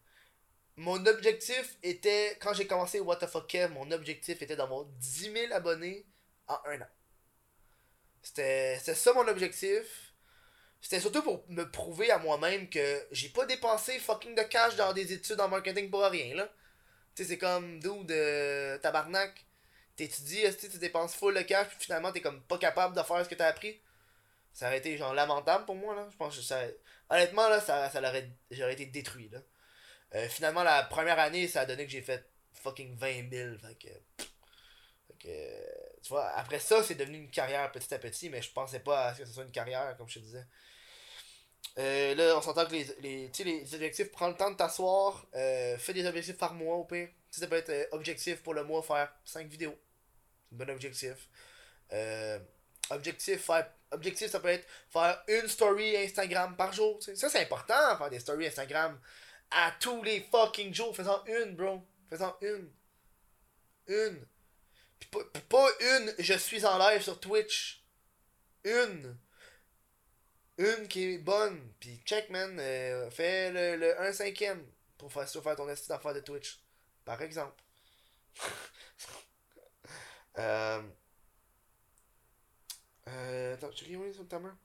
[SPEAKER 1] Mon objectif était, quand j'ai commencé What the mon objectif était d'avoir 10 000 abonnés en un an. C'était ça mon objectif. C'était surtout pour me prouver à moi-même que j'ai pas dépensé fucking de cash dans des études en marketing pour rien, là. Tu sais, c'est comme, d'où de tabarnak t'étudies, tu dépenses full le cash, puis finalement t'es comme pas capable de faire ce que t'as appris? Ça aurait été genre lamentable pour moi, là. Je pense que ça. Honnêtement, là, ça, ça l'aurait. J'aurais été détruit, là. Euh, finalement, la première année, ça a donné que j'ai fait fucking 20 000. Fait que. Fait que. Tu vois, après ça, c'est devenu une carrière petit à petit, mais je pensais pas à ce que ce soit une carrière, comme je te disais. Euh, là, on s'entend que les, les, les objectifs, prends le temps de t'asseoir, euh, fais des objectifs par mois au pire. ça peut être euh, objectif pour le mois, faire 5 vidéos bon objectif. Euh, objectif, faire, objectif, ça peut être faire une story Instagram par jour. Ça, c'est important, faire des stories Instagram à tous les fucking jours. Faisant une, bro. Faisant une. Une. Puis pas, une, je suis en live sur Twitch. Une. Une qui est bonne. Puis check, man. Euh, fais le, le 1 cinquième pour faire, faire ton estime d'affaires de Twitch. Par exemple. Euh, euh, attends, tu ris sur ta main?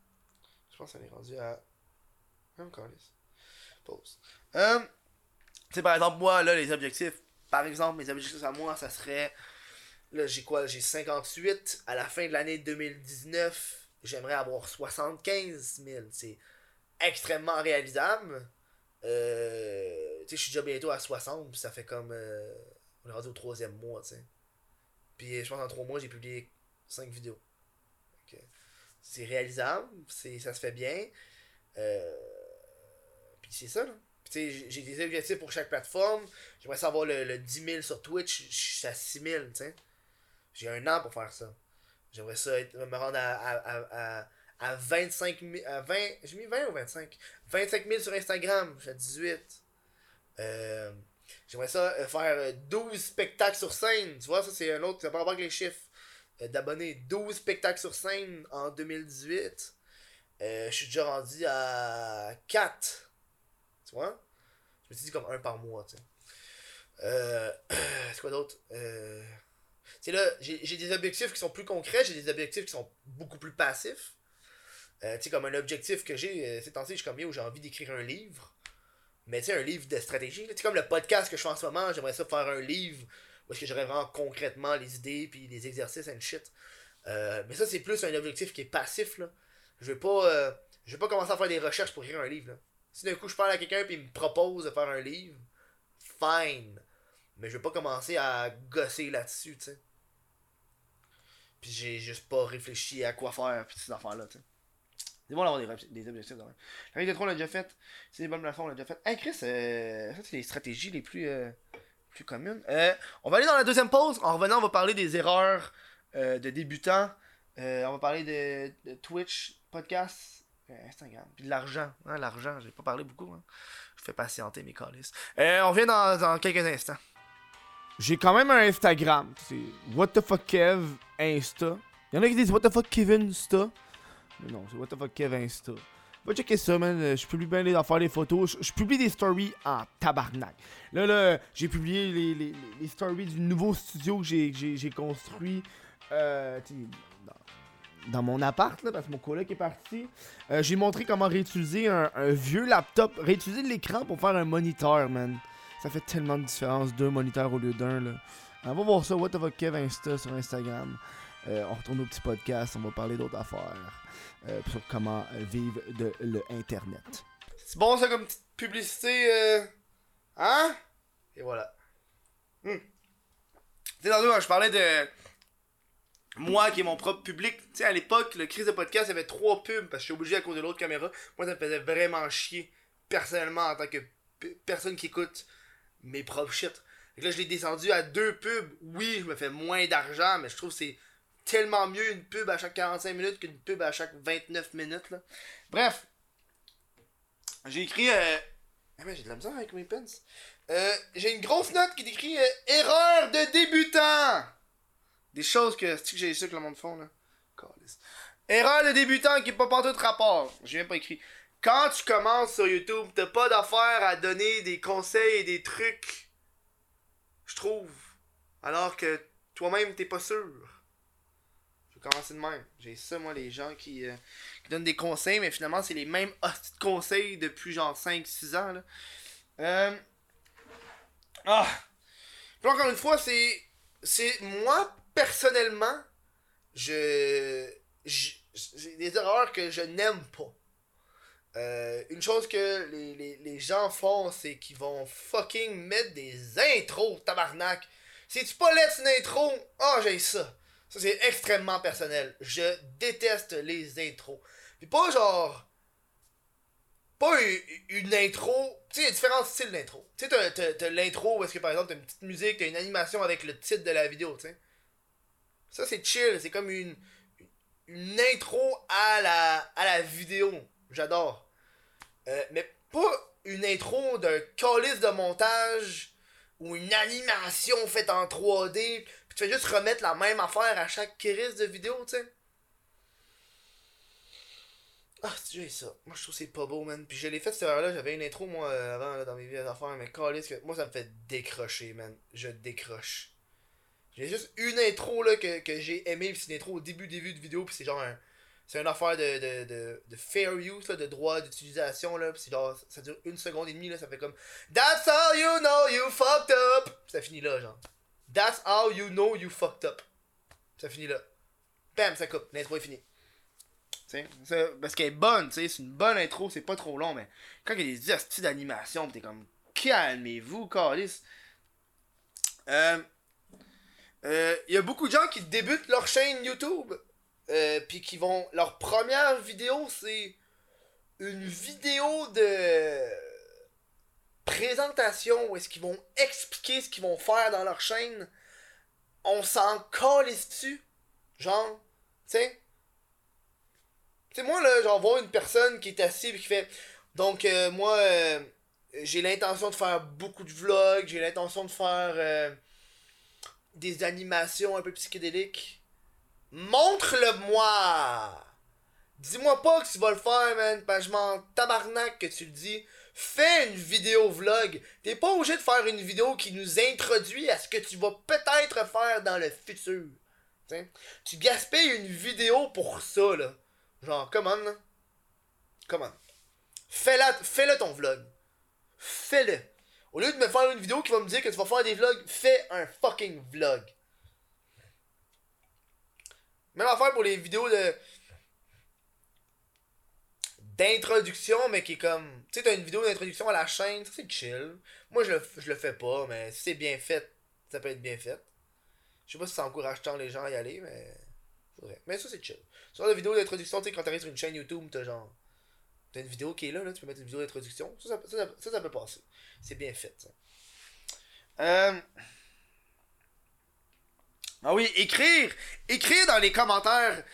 [SPEAKER 1] Je pense qu'elle est rendue à. Encore Pause. Euh, tu sais, par exemple, moi, là, les objectifs. Par exemple, mes objectifs à moi, ça serait. Là, j'ai quoi? J'ai 58. À la fin de l'année 2019, j'aimerais avoir 75 000. C'est extrêmement réalisable. Euh, tu sais, je suis déjà bientôt à 60, puis ça fait comme. Euh, on est rendu au troisième mois, tu sais. Puis je pense en trois mois, j'ai publié cinq vidéos. C'est réalisable, c'est, ça se fait bien. Euh, puis c'est ça, là. j'ai des objectifs pour chaque plateforme. J'aimerais savoir le, le 10 000 sur Twitch, je suis à 6 000, tu sais. J'ai un an pour faire ça. J'aimerais ça me rendre à, à, à, à 25 000. À 20, j'ai mis 20 ou 25 25 000 sur Instagram, j'ai 18. Euh, J'aimerais ça euh, faire 12 euh, spectacles sur scène. Tu vois, ça c'est un autre, ça n'a pas rapport avec les chiffres d'abonnés. 12 spectacles sur scène en 2018. je suis déjà rendu à 4. Tu vois? Je me suis dit comme un par mois, tu sais. c'est quoi d'autre? Tu sais là, j'ai des objectifs qui sont plus concrets, j'ai des objectifs qui sont beaucoup plus passifs. tu sais, comme un objectif que j'ai, ces temps-ci, je suis où j'ai envie d'écrire un livre. Mais tu sais, un livre de stratégie. C'est comme le podcast que je fais en ce moment, j'aimerais ça faire un livre où est-ce que j'aurais vraiment concrètement les idées puis les exercices and shit. Euh, mais ça, c'est plus un objectif qui est passif. Là. Je vais pas euh, je vais pas commencer à faire des recherches pour écrire un livre. Là. Si d'un coup je parle à quelqu'un et il me propose de faire un livre, fine. Mais je vais pas commencer à gosser là-dessus, tu sais. Puis j'ai juste pas réfléchi à quoi faire puis ces enfants-là, tu sais. C'est bon d'avoir des, des objectifs de même. La règle de 3, on l'a déjà fait. C'est des bonnes plafonds, on l'a déjà fait. Hey Chris, euh, ça c'est les stratégies les plus, euh, plus communes. Euh, on va aller dans la deuxième pause. En revenant, on va parler des erreurs euh, de débutants. Euh, on va parler de, Twitch, podcast, euh, Instagram. Puis de l'argent. Hein, l'argent, j'ai pas parlé beaucoup. Hein. Je fais patienter mes calices. on revient dans, dans quelques instants.
[SPEAKER 2] J'ai quand même un Instagram. C'est What the fuck Kev Insta. Il y en a qui disent What the fuck Kevin Insta. Mais non, c'est What the fuck Kev Insta. Va checker ça, man. Je publie bien les faire des photos. Je, publie des stories en tabarnak. Là, là, j'ai publié les, les, les, stories du nouveau studio que j'ai construit. Euh, dans, mon appart, là, parce que mon coloc est parti. Euh, j'ai montré comment réutiliser un, un vieux laptop. Réutiliser l'écran pour faire un moniteur, man. Ça fait tellement de différence, deux moniteurs au lieu d'un, là. On va voir ça, What the fuck Kev Insta sur Instagram. Euh, on retourne au petit podcast, on va parler d'autres affaires. Euh, sur comment euh, vivre de l'internet.
[SPEAKER 1] C'est bon ça comme petite publicité, hein? Et voilà. Hmm. Tu sais, tantôt, je parlais de moi qui est mon propre public. Tu sais, à l'époque, le crise de podcast, avait trois pubs parce que j'étais obligé à cause de l'autre caméra. Moi, ça me faisait vraiment chier, personnellement, en tant que personne qui écoute mes propres shit. Et là, je l'ai descendu à deux pubs. Oui, je me fais moins d'argent, mais je trouve que c'est tellement mieux une pub à chaque 45 minutes qu'une pub à chaque 29 minutes. Là. Bref, j'ai écrit. Euh, Ah, mais j'ai de la misère avec mes pens. Euh, j'ai une grosse note qui décrit euh, erreur de débutant. Des choses que. C'est que j'ai ça que le monde font, là? Erreur de débutant qui est pas partout de rapport. J'ai même pas écrit. Quand tu commences sur YouTube, t'as pas d'affaire à donner des conseils et des trucs. Je trouve. Alors que toi-même, t'es pas sûr. Commencer de même. J'ai ça, moi, les gens qui, euh, qui donnent des conseils, mais finalement, c'est les mêmes hosties de conseils depuis genre 5-6 ans. Là. Euh... Ah! Puis encore une fois, c'est. C'est moi, personnellement, je. J'ai des erreurs que je n'aime pas. Euh, une chose que les, les, les gens font, c'est qu'ils vont fucking mettre des intros, tabarnak. Si tu pas laisse une intro, ah, j'ai ça. Ça, c'est extrêmement personnel. Je déteste les intros. Puis pas genre. Pas une, intro. Tu sais, il y a différents styles d'intro. Tu sais, t'as- l'intro où est-ce que par exemple t'as une petite musique, t'as une animation avec le titre de la vidéo, tu sais. Ça, c'est chill. C'est comme une, une intro à la, à la vidéo. J'adore. Euh, mais pas une intro d'un calice de montage ou une animation faite en 3D. Tu fais juste remettre la même affaire à chaque crise de vidéo, tu sais. Ah, c'est déjà ça. Moi, je trouve que c'est pas beau, man. Puis je l'ai fait cette erreur-là. J'avais une intro, moi, euh, avant, là, dans mes vieilles affaires. Mais calice, que moi, ça me fait décrocher, man. Je décroche. J'ai juste une intro, là, que, que j'ai aimé. Puis c'est une intro au début, début de vidéo. Puis c'est genre un. C'est une affaire de, de, de, fair use, là, de droit d'utilisation, là. Puis c'est genre, ça dure une seconde et demie, là. Ça fait comme. That's how you know you fucked up. Puis ça finit là, genre. That's how you know you fucked up. Ça finit là. Bam, ça coupe. L'intro est finie. Ça- parce qu'elle est bonne, c'est une bonne intro, c'est pas trop long, mais quand il y a des hosties d'animation, t'es comme, calmez-vous, calice. Euh, euh, il y a beaucoup de gens qui débutent leur chaîne YouTube, euh, puis qui vont, leur première vidéo, c'est une vidéo de présentation où est-ce qu'ils vont expliquer ce qu'ils vont faire dans leur chaîne. On s'en calisse dessus, genre, tu sais. Moi, là, genre, voir une personne qui est assise et qui fait. Donc, euh, moi, euh, j'ai l'intention de faire beaucoup de vlogs, j'ai l'intention de faire euh, des animations un peu psychédéliques. Montre-le-moi! Dis-moi pas que tu vas le faire, man, parce que je m'en tabarnak que tu le dis. Fais une vidéo vlog. T'es pas obligé de faire une vidéo qui nous introduit à ce que tu vas peut-être faire dans le futur. T'sais. Tu gaspilles une vidéo pour ça, là. Genre, comment, là? Comment? Fais-la, fais-le ton vlog. Fais-le. Au lieu de me faire une vidéo qui va me dire que tu vas faire des vlogs, fais un fucking vlog. Même affaire pour les vidéos de. D'introduction, mais qui est comme. Tu sais, t'as une vidéo d'introduction à la chaîne, ça c'est chill. Moi je le, je le fais pas, mais si c'est bien fait, ça peut être bien fait. Je sais pas si ça encourage tant les gens à y aller, mais. Mais ça c'est chill. Sur la vidéo d'introduction, tu sais, quand t'arrives sur une chaîne YouTube, t'as genre. T'as une vidéo qui est là, là, tu peux mettre une vidéo d'introduction. Ça ça, ça, ça, ça, ça peut passer. C'est bien fait, ça. Euh. Ah oui, écrire! Écrire dans les commentaires.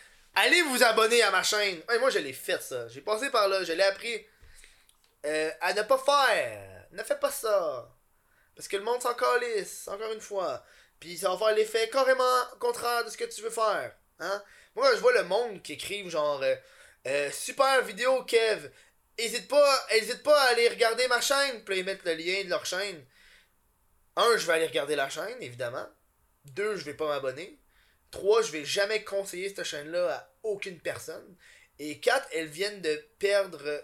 [SPEAKER 1] Allez vous abonner à ma chaîne. Moi, je l'ai fait, ça. J'ai passé par là, je l'ai appris. Euh, à ne pas faire. Ne fais pas ça. Parce que le monde s'en calisse, encore une fois. Puis ça va faire l'effet carrément contraire de ce que tu veux faire. Hein? Moi, je vois le monde qui écrive genre euh, euh, Super vidéo, Kev. Hésite pas, hésite pas à aller regarder ma chaîne. Puis ils mettent le lien de leur chaîne. Un, je vais aller regarder la chaîne, évidemment. Deux, je vais pas m'abonner. Trois, je vais jamais conseiller cette chaîne-là à aucune personne. Et quatre, elles viennent de perdre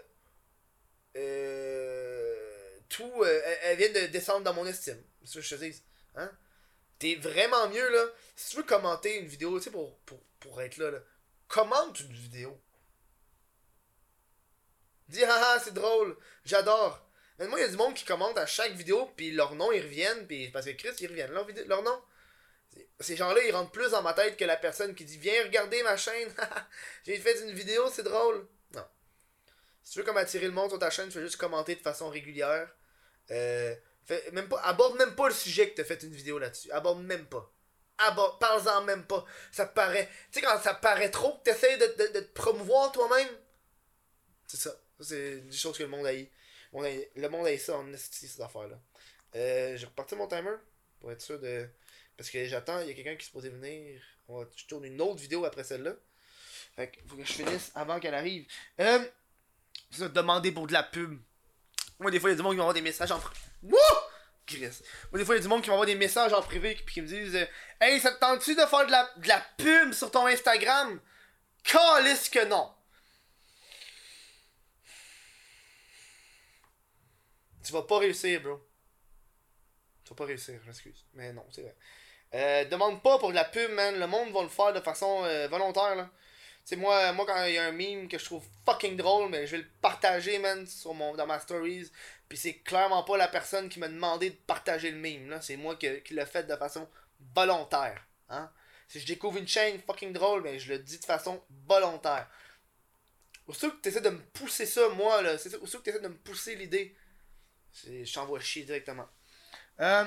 [SPEAKER 1] euh, tout. euh, elles- viennent de descendre dans mon estime. C'est ce que je te dis. Hein? T'es vraiment mieux, là. Si tu veux commenter une vidéo, tu sais, pour, pour, pour être là, là, commente une vidéo. Dis, haha, c'est drôle, j'adore. Mais moi, il y a du monde qui commente à chaque vidéo, puis leur nom, ils reviennent, puis parce que Chris, ils reviennent, leur, leur nom. Ces gens-là, ils rentrent plus dans ma tête que la personne qui dit Viens regarder ma chaîne, j'ai fait une vidéo, c'est drôle. Non. Si tu veux comme attirer le monde sur ta chaîne, tu fais juste commenter de façon régulière. Euh, même pas, aborde même pas le sujet que t'as fait une vidéo là-dessus. Aborde même pas. Aborde, parle-en même pas. Ça paraît. Tu sais, quand ça paraît trop que t'essayes de, de, de te promouvoir toi-même, c'est ça. C'est des choses que le monde haït. Le monde a ça en esti, cette affaire-là. Euh, j'ai reparti mon timer pour être sûr de. Parce que j'attends, il y a quelqu'un qui se posait venir. On va, je tourne une autre vidéo après celle-là. Fait que faut que je finisse avant qu'elle arrive. Euh, ça, demander pour de la pub. Moi, des fois, il y a du monde qui m'envoie des messages en privé. Wouh! Moi, des fois, il y a du monde qui m'envoie des messages en privé puis qui me disent euh, Hey, ça te tente-tu de faire de la, de la pub sur ton Instagram? Calisse que non! Tu vas pas réussir, bro. Tu vas pas réussir, je m'excuse. Mais non, c'est vrai. Euh, demande pas pour de la pub, man. Le monde va le faire de façon euh, volontaire, là. Tu sais, moi, moi, quand il y a un meme que je trouve fucking drôle, mais je vais le partager, man, sur mon, dans ma stories. Puis c'est clairement pas la personne qui m'a demandé de partager le meme, là. C'est moi qui, qui l'ai fait de façon volontaire. Hein? Si je découvre une chaîne fucking drôle, mais je le dis de façon volontaire. Aussitôt que tu essaies de me pousser ça, moi, là, aussitôt que tu essaies de me pousser l'idée, je t'envoie chier directement. Euh...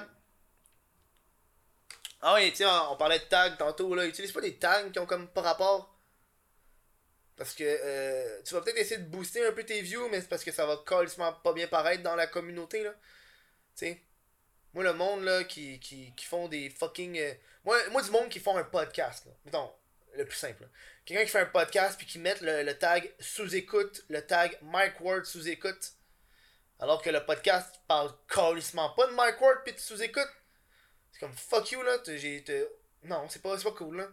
[SPEAKER 1] Ah oui, tiens, on, on parlait de tags tantôt, là. Utilise pas des tags qui ont comme pas rapport. Parce que euh, tu vas peut-être essayer de booster un peu tes views, mais c'est parce que ça va carrément pas bien paraître dans la communauté, là. Tu sais. Moi, le monde, là, qui, qui, qui font des fucking. euh, Moi, moi, du monde qui font un podcast, là. Mettons, le plus simple. Quelqu'un qui fait un podcast puis qui met le, le tag sous-écoute, le tag Mike Ward sous-écoute. Alors que le podcast parle carrément pas de Mike Ward puis de sous-écoute. Comme fuck you, là. J'ai. Non, c'est pas, pas cool, là.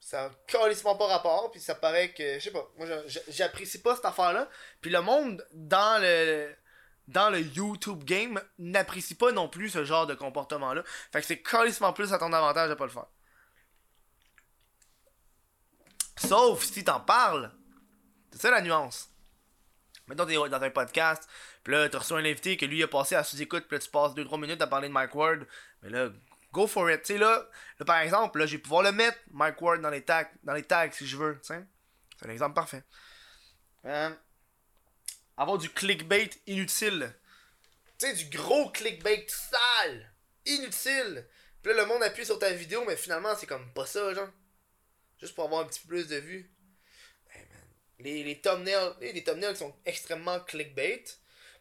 [SPEAKER 1] Ça a pas rapport, puis ça paraît que. Je sais pas. Moi, j'apprécie pas cette affaire-là. Puis le monde, dans le dans le YouTube game n'apprécie pas non plus ce genre de comportement-là. Fait que c'est carrément plus à ton avantage de pas le faire. Sauf si t'en parles. C'est ça la nuance. Mettons t'es dans un podcast, puis là t'as reçu un invité que lui a passé à sous-écoute, puis tu passes 2-3 minutes à parler de Mike Ward. Mais là, go for it. Tu sais là, là, par exemple, là je vais pouvoir le mettre, Mike Ward, dans les tags, dans les tags si je veux. C'est un exemple parfait. Euh, avoir du clickbait inutile. Tu sais, du gros clickbait sale. Inutile. Puis là, le monde appuie sur ta vidéo, mais finalement, c'est comme pas ça, genre. Juste pour avoir un petit peu plus de vues. Les, les thumbnails, les, thumbnails sont extrêmement clickbait.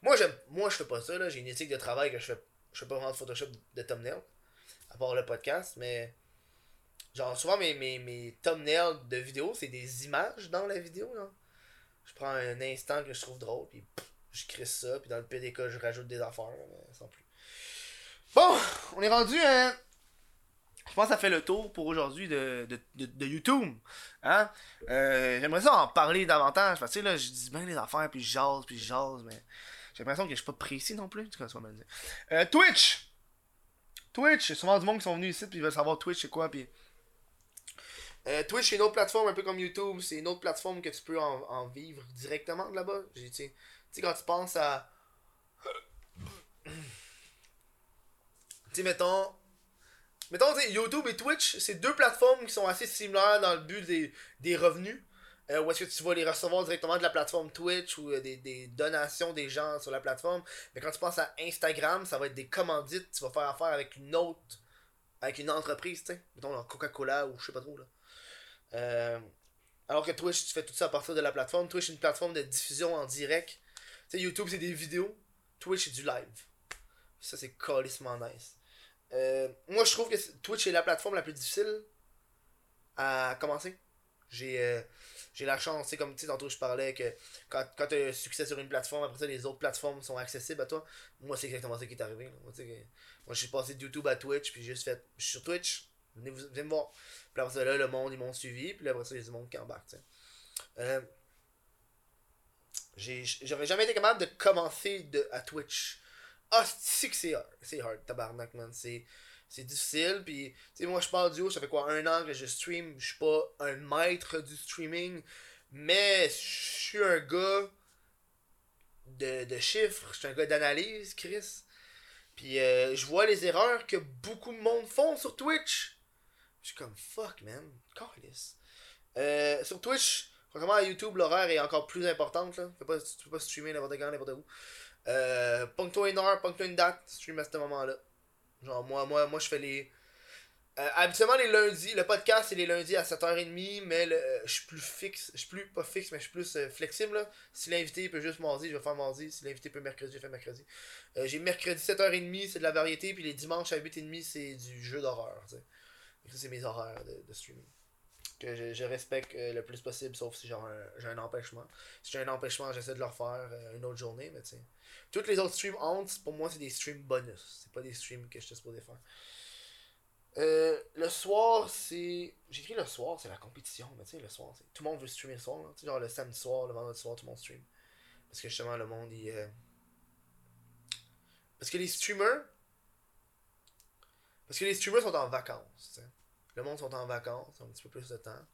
[SPEAKER 1] Moi, j'aime, moi, je fais pas ça, là. J'ai une éthique de travail que je fais. Je fais pas vraiment de Photoshop de thumbnail. À part le podcast, mais. Genre, souvent, mes, mes, mes thumbnails de vidéo, c'est des images dans la vidéo, là. Je prends un instant que je trouve drôle, puis pff, je crisse ça, puis dans le cas, je rajoute des affaires, mais sans plus. Bon, on est rendu à. Je pense que ça fait le tour pour aujourd'hui de, de, de YouTube. Hein? Euh, J'aimerais ça en parler davantage, parce que là, je dis bien les affaires, puis je jase, puis je jase, mais j'ai l'impression que je suis pas précis non plus. En me dire. Euh, Twitch! Twitch, il y a souvent du monde qui sont venus ici, puis ils veulent savoir Twitch c'est quoi, puis. Euh, Twitch, c'est une autre plateforme, un peu comme YouTube. C'est une autre plateforme que tu peux en, en vivre directement de là-bas. Tu sais, quand tu penses à. Tu sais, mettons. Mettons, YouTube et Twitch, c'est deux plateformes qui sont assez similaires dans le but des, revenus. Euh, où est-ce que tu vas les recevoir directement de la plateforme Twitch ou euh, des, des donations des gens sur la plateforme. Mais quand tu penses à Instagram, ça va être des commandites. Tu vas faire affaire avec une autre. Avec une entreprise, tu sais. Mettons, Coca-Cola ou je sais pas trop, là. Euh, alors que Twitch, tu fais tout ça à partir de la plateforme. Twitch, c'est une plateforme de diffusion en direct. Tu sais, YouTube, c'est des vidéos. Twitch, c'est du live. Ça, c'est calissement nice. Euh, moi, je trouve que Twitch est la plateforme la plus difficile à commencer. J'ai euh, j'ai la chance, c'est comme tu sais, tantôt je parlais que quand, quand tu as un succès sur une plateforme, après ça, les autres plateformes sont accessibles à toi. Moi, c'est exactement ça qui est arrivé. Moi, moi, suis passé de YouTube à Twitch, puis j'ai juste fait, je suis sur Twitch, venez, vous, venez me voir. Puis après ça, là, le monde, ils m'ont suivi. Puis là, après ça, il y a du monde qui embarque. Euh, j'ai- J'aurais jamais été capable de commencer de, à Twitch. Ah, c'est que c'est hard. C'est hard, tabarnak, man. C'est c'est difficile. Puis, tu sais, moi, je pars du haut. Ça fait quoi, un an que je stream. Je suis pas un maître du streaming. Mais je suis un gars de, de chiffres. Je suis un gars d'analyse, Chris. Puis, euh, je vois les erreurs que beaucoup de monde font sur Twitch. Je suis comme fuck, man. Carlis. Euh, sur Twitch, contrairement à YouTube, l'horaire est encore plus importante. Là. Tu, peux pas, tu peux pas streamer n'importe quand, n'importe où. Euh, ponctuel une heure, ponctuel une date, stream à ce moment-là. Genre, moi, moi, moi je fais les. Euh, habituellement, les lundis, le podcast, c'est les lundis à 7h30, mais le- euh, je suis plus fixe. Je suis plus, pas fixe, mais je suis plus euh, flexible. là. Si l'invité peut juste mardi, je vais faire mardi. Si l'invité peut mercredi, je faire mercredi. J'ai mercredi 7h30, c'est de la variété, puis les dimanches à 8h30, c'est du jeu d'horreur. c'est mes horaires de, streaming. Que je, respecte le plus possible, sauf si j'ai un, empêchement. Si j'ai un empêchement, j'essaie de le refaire une autre journée, mais tu sais. Toutes les autres streams honte, pour moi, c'est des streams bonus. C'est pas des streams que je suis supposé faire. Euh, le soir, c'est. J'ai écrit le soir, c'est la compétition, mais tu sais, le soir, c'est. Tout le monde veut streamer le soir, genre le samedi soir, le vendredi soir, tout le monde stream. Parce que justement, le monde, il. euh, Parce que les streamers. Parce que les streamers sont en vacances. Le monde sont en vacances, un petit peu plus de temps.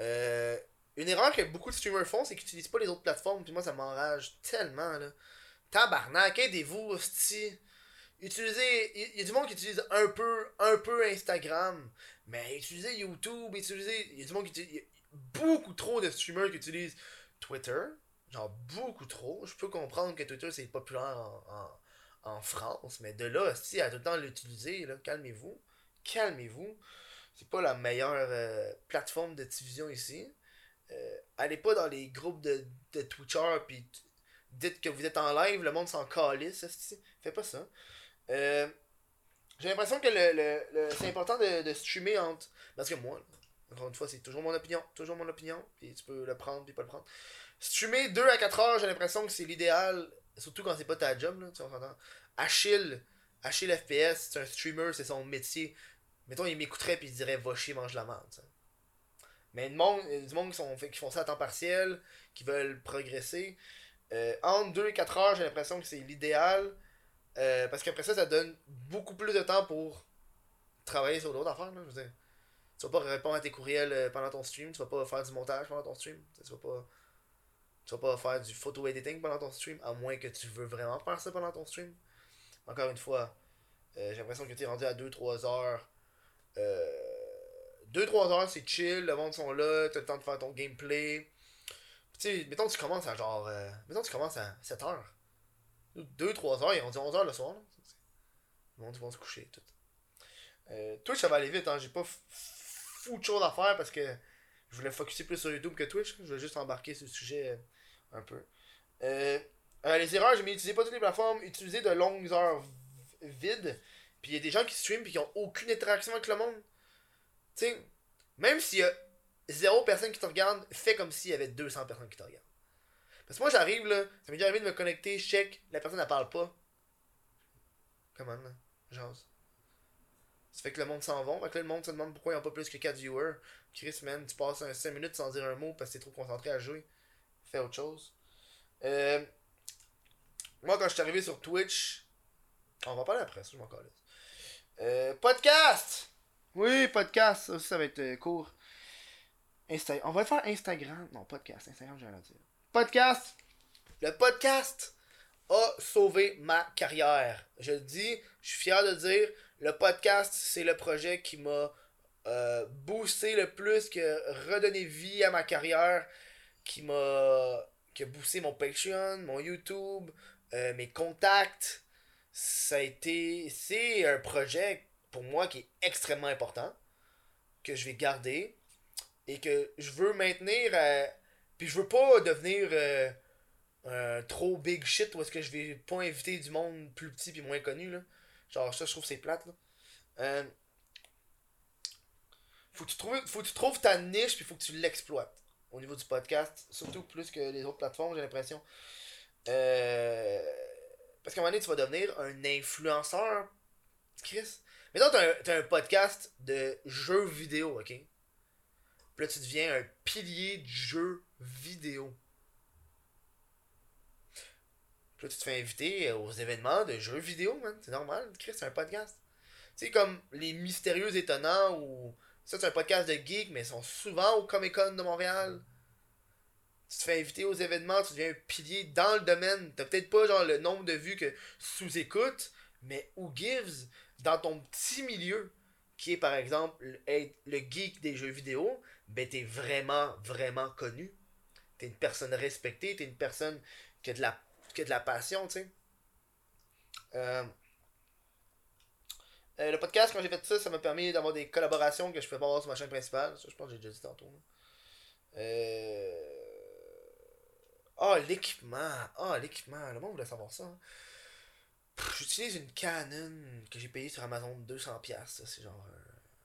[SPEAKER 1] Euh, Une erreur que beaucoup de streamers font, c'est qu'ils utilisent pas les autres plateformes, puis moi, ça m'enrage tellement, là. Tabarnak, aidez-vous, hostie. Utilisez. Il y, a du monde qui utilise un peu, un peu Instagram, mais utilisez YouTube, utilisez. Il y a du monde qui utilise. beaucoup trop de streamers qui utilisent Twitter. Genre beaucoup trop. Je peux comprendre que Twitter c'est populaire en, en, France, mais de là, si à tout le temps l'utiliser, calmez-vous. Calmez-vous. C'est pas la meilleure euh, plateforme de diffusion ici. Euh, allez pas dans les groupes de, de Twitcher puis dites que vous êtes en live, le monde s'en calisse. Fais pas ça. Euh, J'ai l'impression que le, le, le- c'est important de, de streamer entre. Parce que moi, encore une fois, c'est toujours mon opinion. Toujours mon opinion. Puis tu peux le prendre puis pas le prendre. Streamer 2 à 4 heures, j'ai l'impression que c'est l'idéal. Surtout quand c'est pas ta job, là, tu s'entend. Achille, Achille FPS, c'est un streamer, c'est son métier. Mettons, il m'écouterait puis il dirait va chier, mange la merde. Mais du monde, du monde qui, sont, qui font ça à temps partiel, qui veulent progresser. Euh, entre 2 et 4 heures, j'ai l'impression que c'est l'idéal. Euh, parce qu'après ça, ça donne beaucoup plus de temps pour travailler sur d'autres affaires. Là, je veux dire. Tu vas pas répondre à tes courriels euh, pendant ton stream, tu vas pas faire du montage pendant ton stream. Tu vas pas. Tu vas pas faire du photo editing pendant ton stream, à moins que tu veux vraiment faire ça pendant ton stream. Encore une fois, euh, j'ai l'impression que tu es rendu à 2-3 heures. Euh, 2-3 heures, c'est chill, le monde sont là, t'as le temps de faire ton gameplay. Tu sais, mettons tu commences à genre. euh, mettons tu commences à 7 heures. 2-3 heures, ils ont dit 11 heures le soir. Là. Le monde vont se coucher tout. Euh, Twitch, ça va aller vite, hein. J'ai pas fou de choses à faire parce que je voulais focuser plus sur YouTube que Twitch. Je voulais juste embarquer sur le sujet euh, un peu. Euh, euh, les erreurs, j'ai mis utilisez pas toutes les plateformes, utilisez de longues heures vides. Puis il y a des gens qui streament puis qui ont aucune interaction avec le monde. Tu sais, même s'il y a zéro personne qui te regarde, fais comme s'il y avait 200 personnes qui te regardent. Parce que moi j'arrive là, ça m'est déjà arrivé de me connecter, check, la personne elle parle pas. Comment là? Jase. Ça fait que le monde s'en va, fait que le monde se demande pourquoi ils ont pas plus que 4 viewers. Chris, man, tu passes un 5 minutes sans dire un mot parce que t'es trop concentré à jouer. Fais autre chose. Euh, moi, quand je suis arrivé sur Twitch, on va parler après, ça, je m'en. Euh, podcast! Oui, podcast, ça, ça va être euh, court. On va faire Instagram. Non, podcast. Instagram, à dire. Podcast! Le podcast a sauvé ma carrière. Je le dis, je suis fier de le dire. Le podcast, c'est le projet qui m'a euh, boosté le plus, qui a redonné vie à ma carrière, qui m'a qui a boosté mon Patreon, mon YouTube, euh, mes contacts. C'est un projet pour moi qui est extrêmement important, que je vais garder et que je veux maintenir. euh, puis je veux pas devenir euh, trop big shit où est-ce que je vais pas inviter du monde plus petit puis moins connu là. Genre ça je trouve c'est plate là. Euh, faut que tu trouves faut que tu trouves ta niche puis faut que tu l'exploites au niveau du podcast, surtout plus que les autres plateformes, j'ai l'impression. Euh, parce qu'à un moment donné, tu vas devenir un influenceur. Chris. Un, t'as un podcast de jeux vidéo, ok? Puis là, tu deviens un pilier du jeu vidéo. Puis là, tu te fais inviter aux événements de jeux vidéo, man. C'est normal, Chris, c'est un podcast. Tu sais, comme les mystérieux étonnants ou. Ça, c'est un podcast de geek, mais ils sont souvent au Comic Con de Montréal. Tu te fais inviter aux événements, tu deviens un pilier dans le domaine. T'as peut-être pas genre le nombre de vues que sous-écoute, mais who gives dans ton petit milieu, qui est par exemple le- le geek des jeux vidéo, ben t'es vraiment, vraiment connu. T'es une personne respectée, t'es une personne qui a de la, qui a de la passion, tu sais. Euh, Euh, le podcast, quand j'ai fait ça, ça m'a permis d'avoir des collaborations que je peux pas avoir sur ma chaîne principale. Ça, je pense que j'ai déjà dit tantôt. Euh... Ah, l'équipement. Ah, l'équipement. Le monde voulait savoir ça. hein. J'utilise une Canon que j'ai payée sur Amazon 200$. ça, C'est genre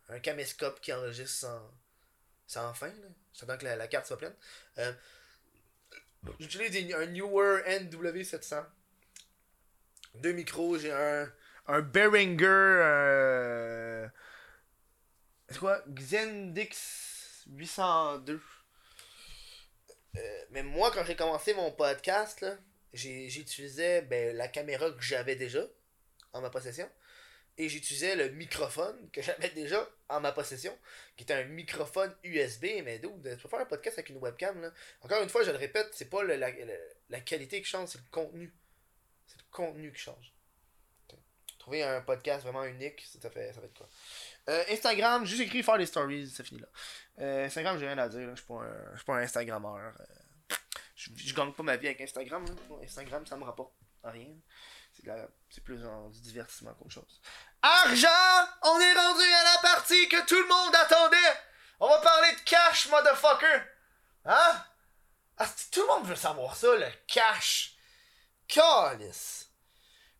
[SPEAKER 1] un, un caméscope qui enregistre sans, sans fin. J'attends que la, carte soit pleine. Euh, J'utilise un Newer NW700. Deux micros, j'ai un, un Behringer. Euh, c'est quoi? Xendix 802. Euh, mais moi, quand j'ai commencé mon podcast, j'utilisais ben, la caméra que j'avais déjà en ma possession. Et j'utilisais le microphone que j'avais déjà en ma possession, qui était un microphone USB. Mais d'où Tu peux faire un podcast avec une webcam. Là. Encore une fois, je le répète, c'est pas la, qualité qui change, c'est le contenu. C'est le contenu qui change. Trouver un podcast vraiment unique, ça, fait, ça quoi. Euh, Instagram, juste écrit faire des stories, c'est fini là. Euh, Instagram, j'ai rien à dire, je suis pas un, je pas un Instagrammeur. euh. je, gagne pas ma vie avec Instagram. Instagram, ça me rapporte rien. C'est, plus du divertissement qu'autre chose. Argent! On est rendu à la partie que tout le monde attendait! On va parler de cash, motherfucker! Hein? Ah, tout le monde veut savoir ça, le cash! Calice!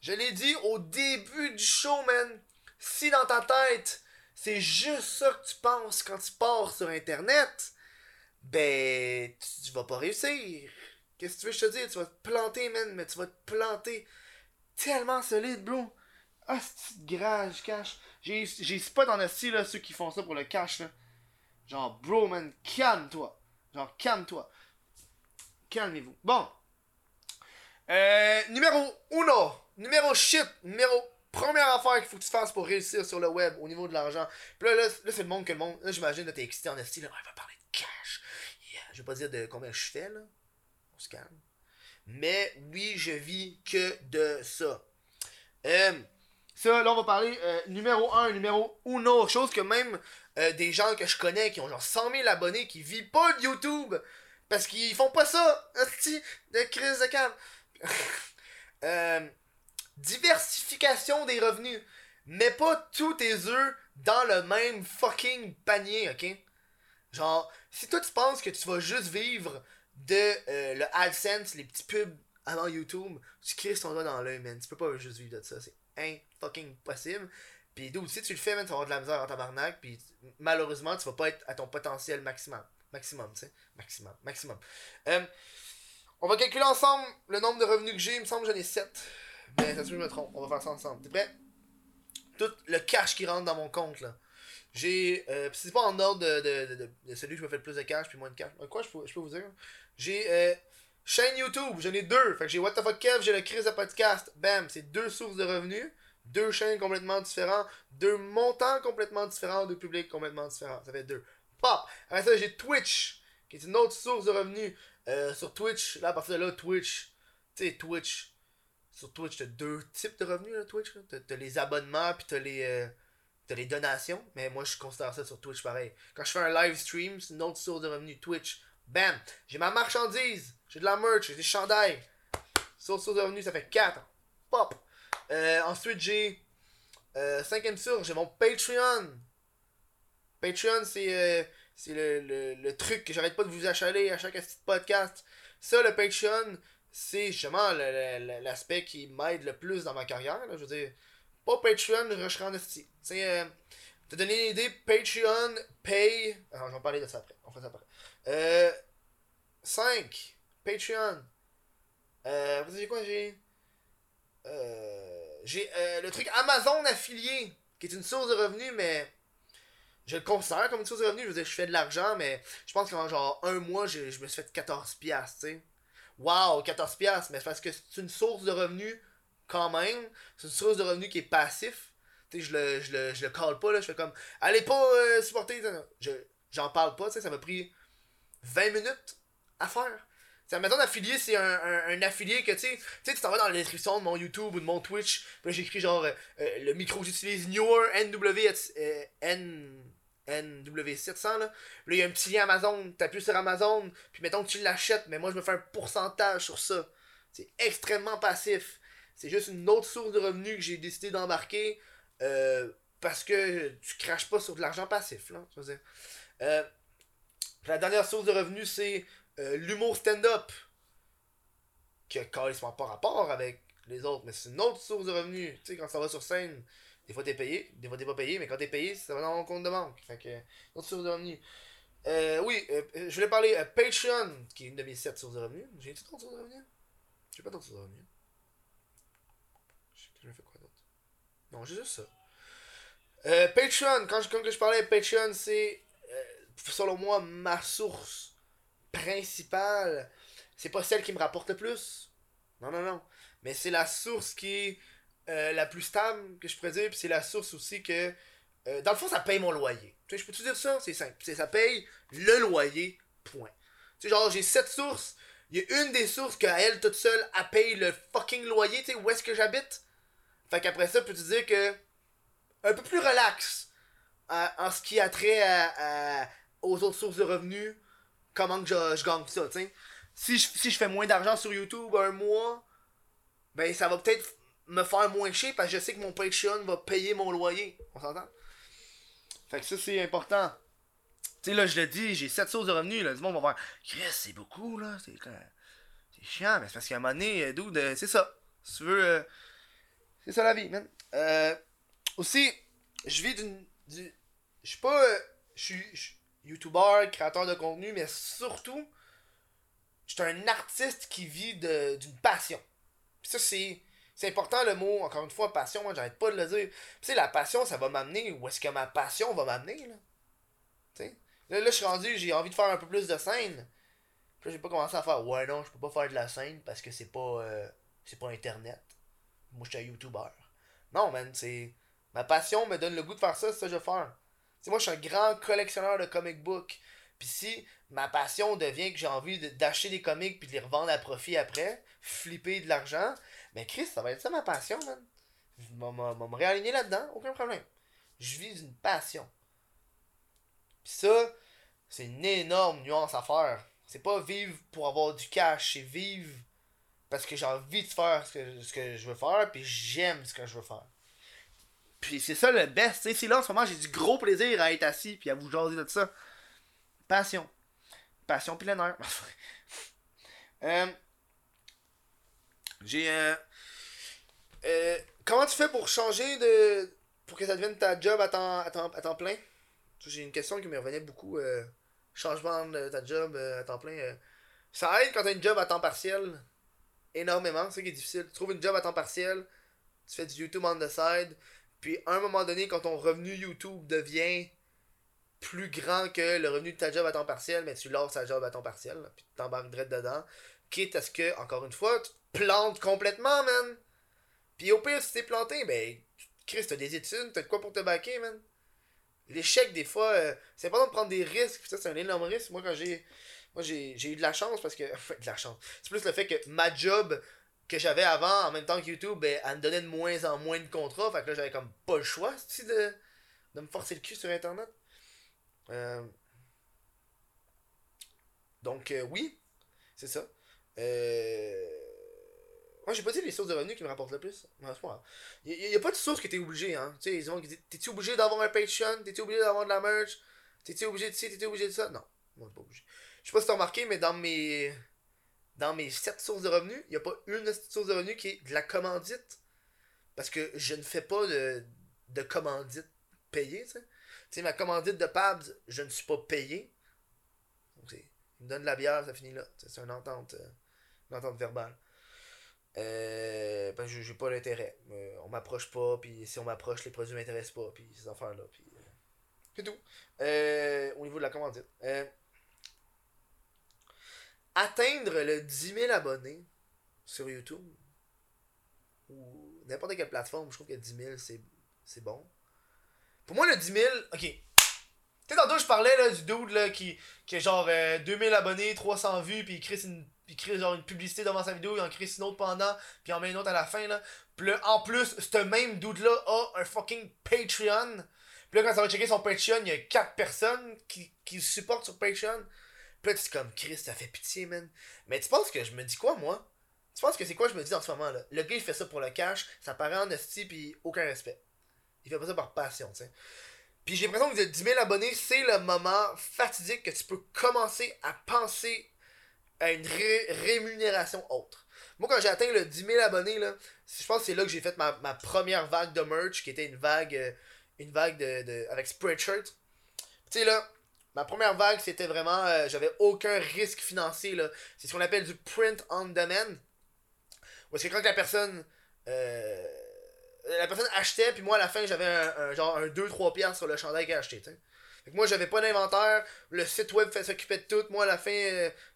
[SPEAKER 1] Je l'ai dit au début du show, man. Si dans ta tête, c'est juste ça que tu penses quand tu pars sur Internet, ben, tu, tu vas pas réussir. Qu'est-ce que tu veux que je te dise? Tu vas te planter, man, mais tu vas te planter tellement solide, bro. Ah, c'est garage cash. J'ai spot en esti, là, ceux qui font ça pour le cash, là. Genre, bro, man, calme-toi. Genre, calme-toi. Calmez-vous. Bon. Euh, numéro uno. Numéro shit. Numéro. Première affaire qu'il faut que tu fasses pour réussir sur le web au niveau de l'argent. Puis là, là, là, c'est le monde que le monde. Là, j'imagine, là, t'es excité en esti, là. On va parler de cash. Yeah. Je vais pas dire de combien je fais, là. On se calme. Mais oui, je vis que de ça. Euh, ça, là, on va parler euh, numéro 1, numéro uno. Chose que même euh, des gens que je connais qui ont genre 100 000 abonnés qui vivent pas de YouTube parce qu'ils font pas ça. hostie, de crise de cam. Euh, diversification des revenus. Mets pas tous tes œufs dans le même fucking panier, ok? Genre, si toi tu penses que tu vas juste vivre de euh, le AdSense, les petits pubs avant YouTube, tu crises ton doigt dans l'œil, man. Tu peux pas juste vivre de ça. C'est fucking possible. Puis d'où si tu le fais, man, tu vas avoir de la misère en tabarnak. Puis malheureusement, tu vas pas être à ton potentiel maximum. Maximum, tu sais. Maximum. Maximum. Euh, on va calculer ensemble le nombre de revenus que j'ai. Il me semble que j'en ai 7. Mais ça se je me trompe. On va faire ça ensemble. T'es prêt? Tout le cash qui rentre dans mon compte, là. J'ai. Euh, c'est pas en ordre de, de, de, de- celui qui me fait le plus de cash puis moins de cash. Quoi, je peux, je peux vous dire? J'ai. Euh, chaîne YouTube, j'en ai deux. Fait que j'ai What the fuck Kev, j'ai le Chris de podcast. Bam, c'est deux sources de revenus. Deux chaînes complètement différentes. Deux montants complètement différents. Deux publics complètement différents. Ça fait deux. Pop! Après ça, j'ai Twitch, qui est une autre source de revenus. Euh, sur Twitch, là, à partir de là, Twitch. Tu sais, Twitch. Sur Twitch, t'as deux types de revenus, là, Twitch. t'as les abonnements, puis t'as les, euh, t'as les donations. Mais moi, je considère ça sur Twitch pareil. Quand je fais un live stream, c'est une autre source de revenus. Twitch. Bam! J'ai ma marchandise. J'ai de la merch. J'ai des chandails. Source source de revenus, ça fait 4. Pop! Euh, ensuite, j'ai. Euh, cinquième source, j'ai mon Patreon. Patreon, c'est euh, le, le, truc que j'arrête pas de vous achaler à chaque podcast. Ça, le Patreon, c'est justement l'aspect qui m'aide le plus dans ma carrière. là. Je veux dire, pas Patreon, je serai en esti. Tu sais, euh, te donner une idée, Patreon paye. Alors, je vais parler de ça après. On fait ça après. Euh, 5. Patreon. Euh, vous savez quoi, j'ai? Euh, j'ai euh, le truc Amazon affilié, qui est une source de revenus, mais je le considère comme une source de revenus. Je veux dire, je fais de l'argent, mais je pense qu'en genre un mois, je, me suis fait 14$, piastres, tu sais. Waouh, 14$, piastres, mais c'est parce que c'est une source de revenus quand même. C'est une source de revenus qui est passif. Tu sais, je le, je, le, je le pas, là. Je fais comme, allez pas euh, supporter. Je, j'en parle pas, tu sais, ça m'a pris 20 minutes à faire. C'est Amazon affilié, c'est un, un, un affilié que tu sais, tu t'en vas dans la description de mon YouTube ou de mon Twitch, puis j'écris genre euh, euh, le micro que j'utilise Newer NW N NW700 là. Là il y a un petit lien Amazon, t'appuies sur Amazon, puis mettons que tu l'achètes, mais moi je me fais un pourcentage sur ça. C'est extrêmement passif. C'est juste une autre source de revenus que j'ai décidé d'embarquer Euh, parce que tu craches pas sur de l'argent passif, là. Veux dire. Euh, la dernière source de revenus, c'est euh, l'humour stand-up. Qui a carrément pas rapport avec les autres, mais c'est une autre source de revenus. Tu sais, quand ça va sur scène, des fois t'es payé, des fois t'es pas payé, mais quand t'es payé, ça va dans mon compte de banque. Fait que, autre source de revenus. Euh, oui, euh, je voulais parler à Patreon, qui est une de mes sept sources de revenus. J'ai une autre source de revenus? J'ai pas d'autres sources de revenus. J'ai fait quoi d'autre Non, j'ai juste ça. Euh, Patreon, quand je, quand je parlais Patreon, c'est euh, selon moi ma source principale. C'est pas celle qui me rapporte le plus. Non, non, non. Mais c'est la source qui est euh, la plus stable, que je pourrais dire. Puis c'est la source aussi que. euh, dans le fond, ça paye mon loyer. Tu sais, je peux te dire ça? C'est simple. Ça paye le loyer, point. Tu sais, genre, j'ai sept sources. Il y a une des sources qu'à elle, toute seule, elle paye le fucking loyer, tu sais, où est-ce que j'habite? Fait qu'après ça, je peux te dire que. Un peu plus relax. euh, en ce qui a trait à, aux autres sources de revenus. Comment que je, je gagne ça, tu. Si je, si je fais moins d'argent sur YouTube un mois, ben ça va peut-être me faire moins chier parce que je sais que mon Patreon va payer mon loyer. On s'entend? Fait que ça, c'est important. Tu sais, là, je le dis, j'ai 7 sources de revenus. Là, du monde va faire Chris, c'est beaucoup, là. C'est chiant, mais c'est parce qu'à un moment donné, euh, dude, euh, c'est ça. Si tu veux. C'est ça la vie, man. Euh, aussi, je vis d'une. du- Je suis pas. euh, Je suis YouTuber, créateur de contenu, mais surtout, je suis un artiste qui vit d'une passion. Ça, c'est. C'est important le mot, encore une fois, passion, moi j'arrête pas de le dire. Tu sais, la passion, ça va m'amener où est-ce que ma passion va m'amener, là. Tu sais? Là, là, je suis rendu, j'ai envie de faire un peu plus de scène. Puis là, j'ai pas commencé à faire, ouais, non, je peux pas faire de la scène parce que c'est pas. euh, c'est pas internet. Moi, je suis un YouTuber. Non, man, c'est. Ma passion me donne le goût de faire ça, c'est ça que je veux faire. Moi, je suis un grand collectionneur de comic books. Puis si ma passion devient que j'ai envie d'acheter des comics puis de les revendre à profit après, flipper de l'argent, mais Chris, ça va être ça ma passion, man. Je vais me réaligner là-dedans, aucun problème. Je vis d'une passion. Puis ça, c'est une énorme nuance à faire. C'est pas vivre pour avoir du cash, c'est vivre parce que j'ai envie de faire ce que, ce que je veux faire, puis j'aime ce que je veux faire. Puis c'est ça le best, tu sais, là en ce moment j'ai du gros plaisir à être assis puis à vous jaser de ça. Passion. Passion plein air. Euh, j'ai euh, euh, comment tu fais pour changer de pour que ça devienne ta job à temps, à temps, à temps plein? J'ai une question qui me revenait beaucoup euh, changement de ta job euh, à temps plein ça aide quand t'as une job à temps partiel? Énormément, c'est ça qui est difficile. Tu trouves une job à temps partiel, tu fais du YouTube on the side, puis à un moment donné, quand ton revenu YouTube devient plus grand que le revenu de ta job à temps partiel, mais tu lâches ta job à temps partiel, là, puis tu t'embarques dedans, quitte à ce que, encore une fois, tu te plantes complètement, man. Puis au pire, si t'es planté, ben, Chris, t'as des études, t'as de quoi pour te baquer, man. L'échec, des fois, euh, c'est important de prendre des risques, ça, c'est un énorme risque. Moi, quand j'ai. Moi, j'ai eu de la chance parce que. De la chance. C'est plus le fait que ma job que j'avais avant, en même temps que YouTube, ben, elle me donnait de moins en moins de contrats. Fait que là, j'avais comme pas le choix, de, de me forcer le cul sur Internet. Euh, Donc, euh, oui, c'est ça. Euh... Moi, j'ai pas dit les sources de revenus qui me rapportent le plus. Grave. Y, a pas de source que t'es obligé, hein. Tu sais, ils ont T'es-tu obligé d'avoir un Patreon? T'es-tu obligé d'avoir de la merch? T'es-tu obligé de ci? T'es-tu obligé de ça? Non, moi, pas obligé. Je sais pas si t'as remarqué, mais dans mes. Dans mes 7 sources de revenus, y a pas une source de revenus qui est de la commandite. Parce que je ne fais pas de, de commandite payée, tu sais. Ma commandite de Pabs, je ne suis pas payé. Donc, il me donne de la bière, ça finit là. C'est une entente, euh, une entente verbale. Euh, ben, j'ai pas l'intérêt. Euh, on m'approche pas, puis si on m'approche, les produits m'intéressent pas, puis ces affaires-là. Euh, c'est tout. Euh, au niveau de la commandite. Atteindre le 10 000 abonnés sur YouTube, ou n'importe quelle plateforme, je trouve que 10 000, c'est, bon. Pour moi, le 10 000, ok. Tu sais, tantôt, je parlais là, du dude là, qui, qui a genre euh, 2000 abonnés, 300 vues, puis il crée, une, genre une publicité devant sa vidéo, il en crée une autre pendant, puis il en met une autre à la fin. Là. Puis là, en plus, ce même dude-là a un fucking Patreon. Puis là, quand ça va checker son Patreon, il y a 4 personnes qui, qui supportent sur Patreon. Puis là, tu comme, Chris, ça fait pitié, man. Mais tu penses que je me dis quoi, moi? Tu penses que c'est quoi je me dis en ce moment, là Le gars, il fait ça pour le cash, ça paraît en esti, puis aucun respect. Il fait pas ça par passion, tu sais. Puis j'ai l'impression que vous êtes 10 000 abonnés, c'est le moment fatidique que tu peux commencer à penser à une rémunération autre. Moi, quand j'ai atteint le 10 000 abonnés, là, je pense que c'est là que j'ai fait ma, première vague de merch, qui était une vague, euh, une vague de, de avec Spreadshirt. Tu sais, là, ma première vague, c'était vraiment, euh, j'avais aucun risque financier. C'est ce qu'on appelle du print on demand. Parce que quand la personne, euh, la personne achetait, puis moi, à la fin, j'avais un, genre un 2-3 piastres sur le chandail qu'elle acheté, fait que moi, j'avais pas d'inventaire. Le site web s'occupait de tout. Moi, à la fin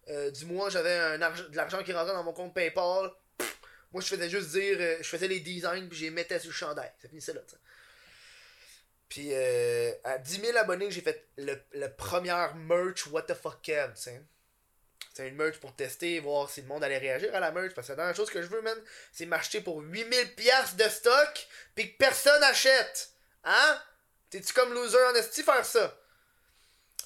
[SPEAKER 1] euh, du mois, j'avais de l'argent qui rentrait dans mon compte PayPal. moi, je faisais juste dire, je faisais les designs, puis je les mettais sur le chandail. Ça finissait là, t'sais. Puis à 10 000 abonnés, j'ai fait le, le premier merch What the fuck Kev. C'est une merch pour tester, voir si le monde allait réagir à la merch. Parce que la dernière chose que je veux, man, c'est m'acheter pour 8000$ de stock, puis que personne achète. Hein? T'es-tu comme loser en esti faire ça?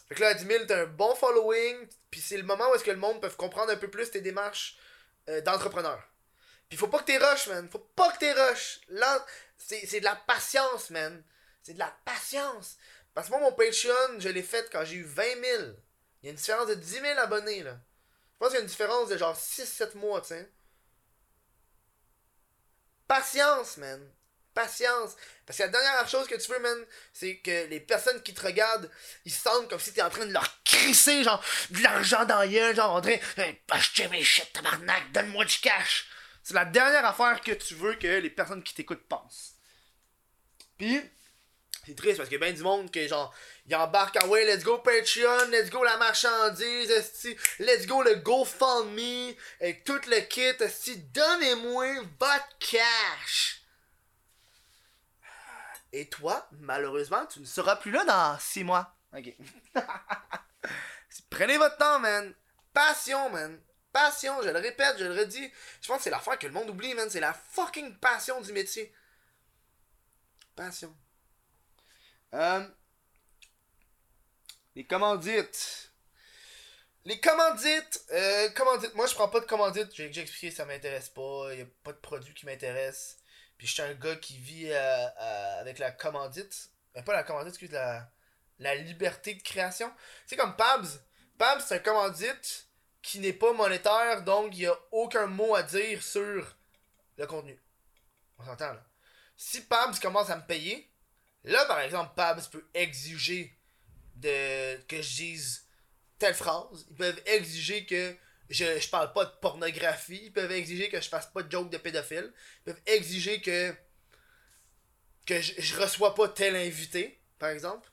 [SPEAKER 1] Fait que là, à 10 000, t'as un bon following, puis c'est le moment où est-ce que le monde peut comprendre un peu plus tes démarches euh, d'entrepreneur. Puis faut pas que t'es rush, man. Faut pas que t'es rush. Là, c'est de la patience, man. C'est de la patience. Parce que moi, mon Patreon, je l'ai fait quand j'ai eu 20 000. Il y a une différence de 10 000 abonnés, là. Je pense qu'il y a une différence de genre 6-7 mois, tu sais. Patience, man patience. Parce que la dernière chose que tu veux, man, c'est que les personnes qui te regardent, ils sentent comme si t'es en train de leur crisser, genre, de l'argent dans la genre, en train, hey, acheter mes shit, tabarnak, donne-moi du cash. C'est la dernière affaire que tu veux que les personnes qui t'écoutent pensent. Puis, c'est triste parce qu'il y a bien du monde qui, genre, il embarque en ouais, let's go Patreon, let's go la marchandise, let's go le GoFundMe, et tout le kit, donnez-moi votre cash. Et toi, malheureusement, tu ne seras plus là dans 6 mois. Ok. Prenez votre temps, man. Passion, man. Passion, je le répète, je le redis. Je pense que c'est l'affaire que le monde oublie, man. C'est la fucking passion du métier. Passion. Euh, les commandites. Les commandites. Euh, commandites. Moi, je prends pas de commandites. J'ai expliqué, ça m'intéresse pas. Il a pas de produit qui m'intéresse. Puis je suis un gars qui vit euh, euh, avec la commandite. Euh, pas la commandite, excuse, la, la liberté de création. C'est comme Pabs. Pabs, c'est un commandite qui n'est pas monétaire, donc il n'y a aucun mot à dire sur le contenu. On s'entend là. Si Pabs commence à me payer, là par exemple, Pabs peut exiger de que je dise telle phrase. Ils peuvent exiger que je, je parle pas de pornographie. Ils peuvent exiger que je fasse pas de joke de pédophile. Ils peuvent exiger que que je, je reçois pas tel invité, par exemple.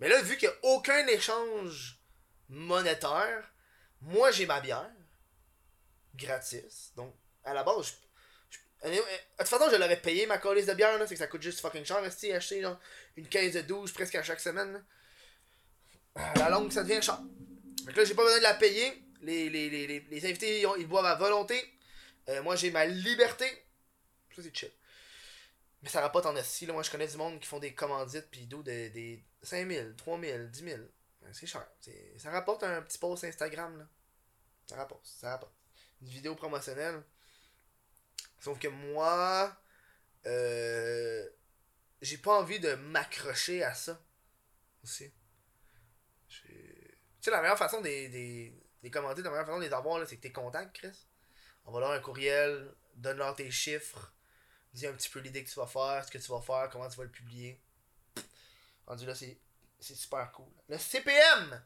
[SPEAKER 1] Mais là, vu qu'il n'y a aucun échange monétaire, moi j'ai ma bière. Gratis. Donc, à la base, je, de toute façon, je l'aurais payé ma colise de bière, c'est que ça coûte juste fucking cher, acheter une caisse de 12 presque à chaque semaine. À la longue, ça devient cher. Donc là, j'ai pas besoin de la payer. Les, les, les, les invités, ils, boivent à volonté. Euh, moi, j'ai ma liberté. Ça, c'est chill. Mais ça rapporte en assis. Là. Moi, je connais du monde qui font des commandites puis d'où des, des 5000, 3000, 10 000. C'est cher. Ça rapporte un petit post Instagram. Là. Ça rapporte. Ça rapporte. Une vidéo promotionnelle. Sauf que moi, euh, j'ai pas envie de m'accrocher à ça. Aussi. Tu sais, la meilleure façon des les commentaires, la meilleure façon de les avoir, c'est que t'es content, Chris. On va leur un courriel, donne-leur tes chiffres, dis un petit peu l'idée que tu vas faire, ce que tu vas faire, comment tu vas le publier. Rendu là, c'est super cool. Le CPM,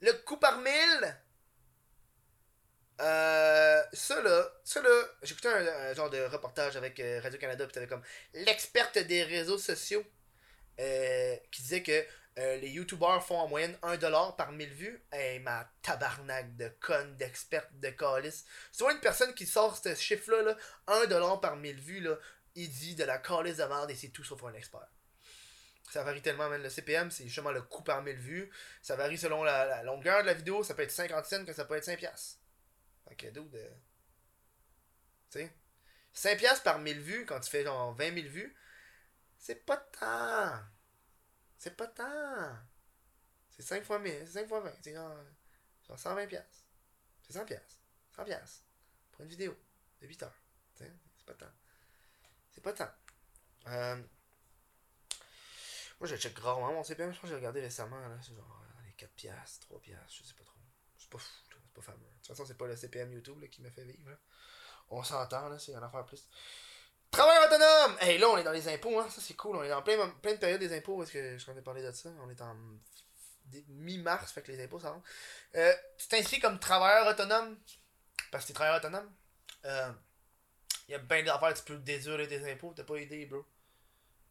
[SPEAKER 1] le coût par mille. Euh, ça là, ça là, écouté un, genre de reportage avec euh, Radio-Canada, puis t'avais comme l'experte des réseaux sociaux euh, qui disait que euh, les youtubeurs font en moyenne 1$ par 1000 vues. Hey, ma tabarnak de conne, d'experte, de calice. Soit une personne qui sort ce chiffre-là, là, 1$ par 1000 vues, là, il dit de la calice de merde et c'est tout sauf un expert. Ça varie tellement, même le CPM, c'est justement le coût par 1000 vues. Ça varie selon la, longueur de la vidéo, ça peut être 50 cents que ça peut être 5$. Fait que d'où de. Tu sais 5$ par 1000 vues quand tu fais genre 20 000 vues, c'est pas tant. C'est pas tant. C'est 5 fois 1000, c'est 5 fois 20. C'est genre, genre 120 pièces. C'est 100 pièces. 100 pièces. Pour une vidéo de 8 heures. C'est pas tant. C'est pas tant. Euh, Moi, je check rarement mon CPM. Je pense que j'ai regardé récemment. C'est genre euh, les 4 piastres, 3 piastres, je sais pas trop. C'est pas fou, c'est pas fameux. De toute façon, c'est pas le CPM YouTube là, qui me fait vivre. On s'entend, là, c'est un affaire plus. Travail autonome! Hey, là, on est dans les impôts, hein. Ça, c'est cool. On est dans plein, plein de périodes des impôts parce que je t'en ai parlé de ça. On est en mi-mars, fait que les impôts, ça rentre. Euh, tu t'inscris comme travailleur autonome? Parce que t'es travailleur autonome. Euh, il y a bien d'affaires, tu peux déduire des impôts. T'as pas idée, bro.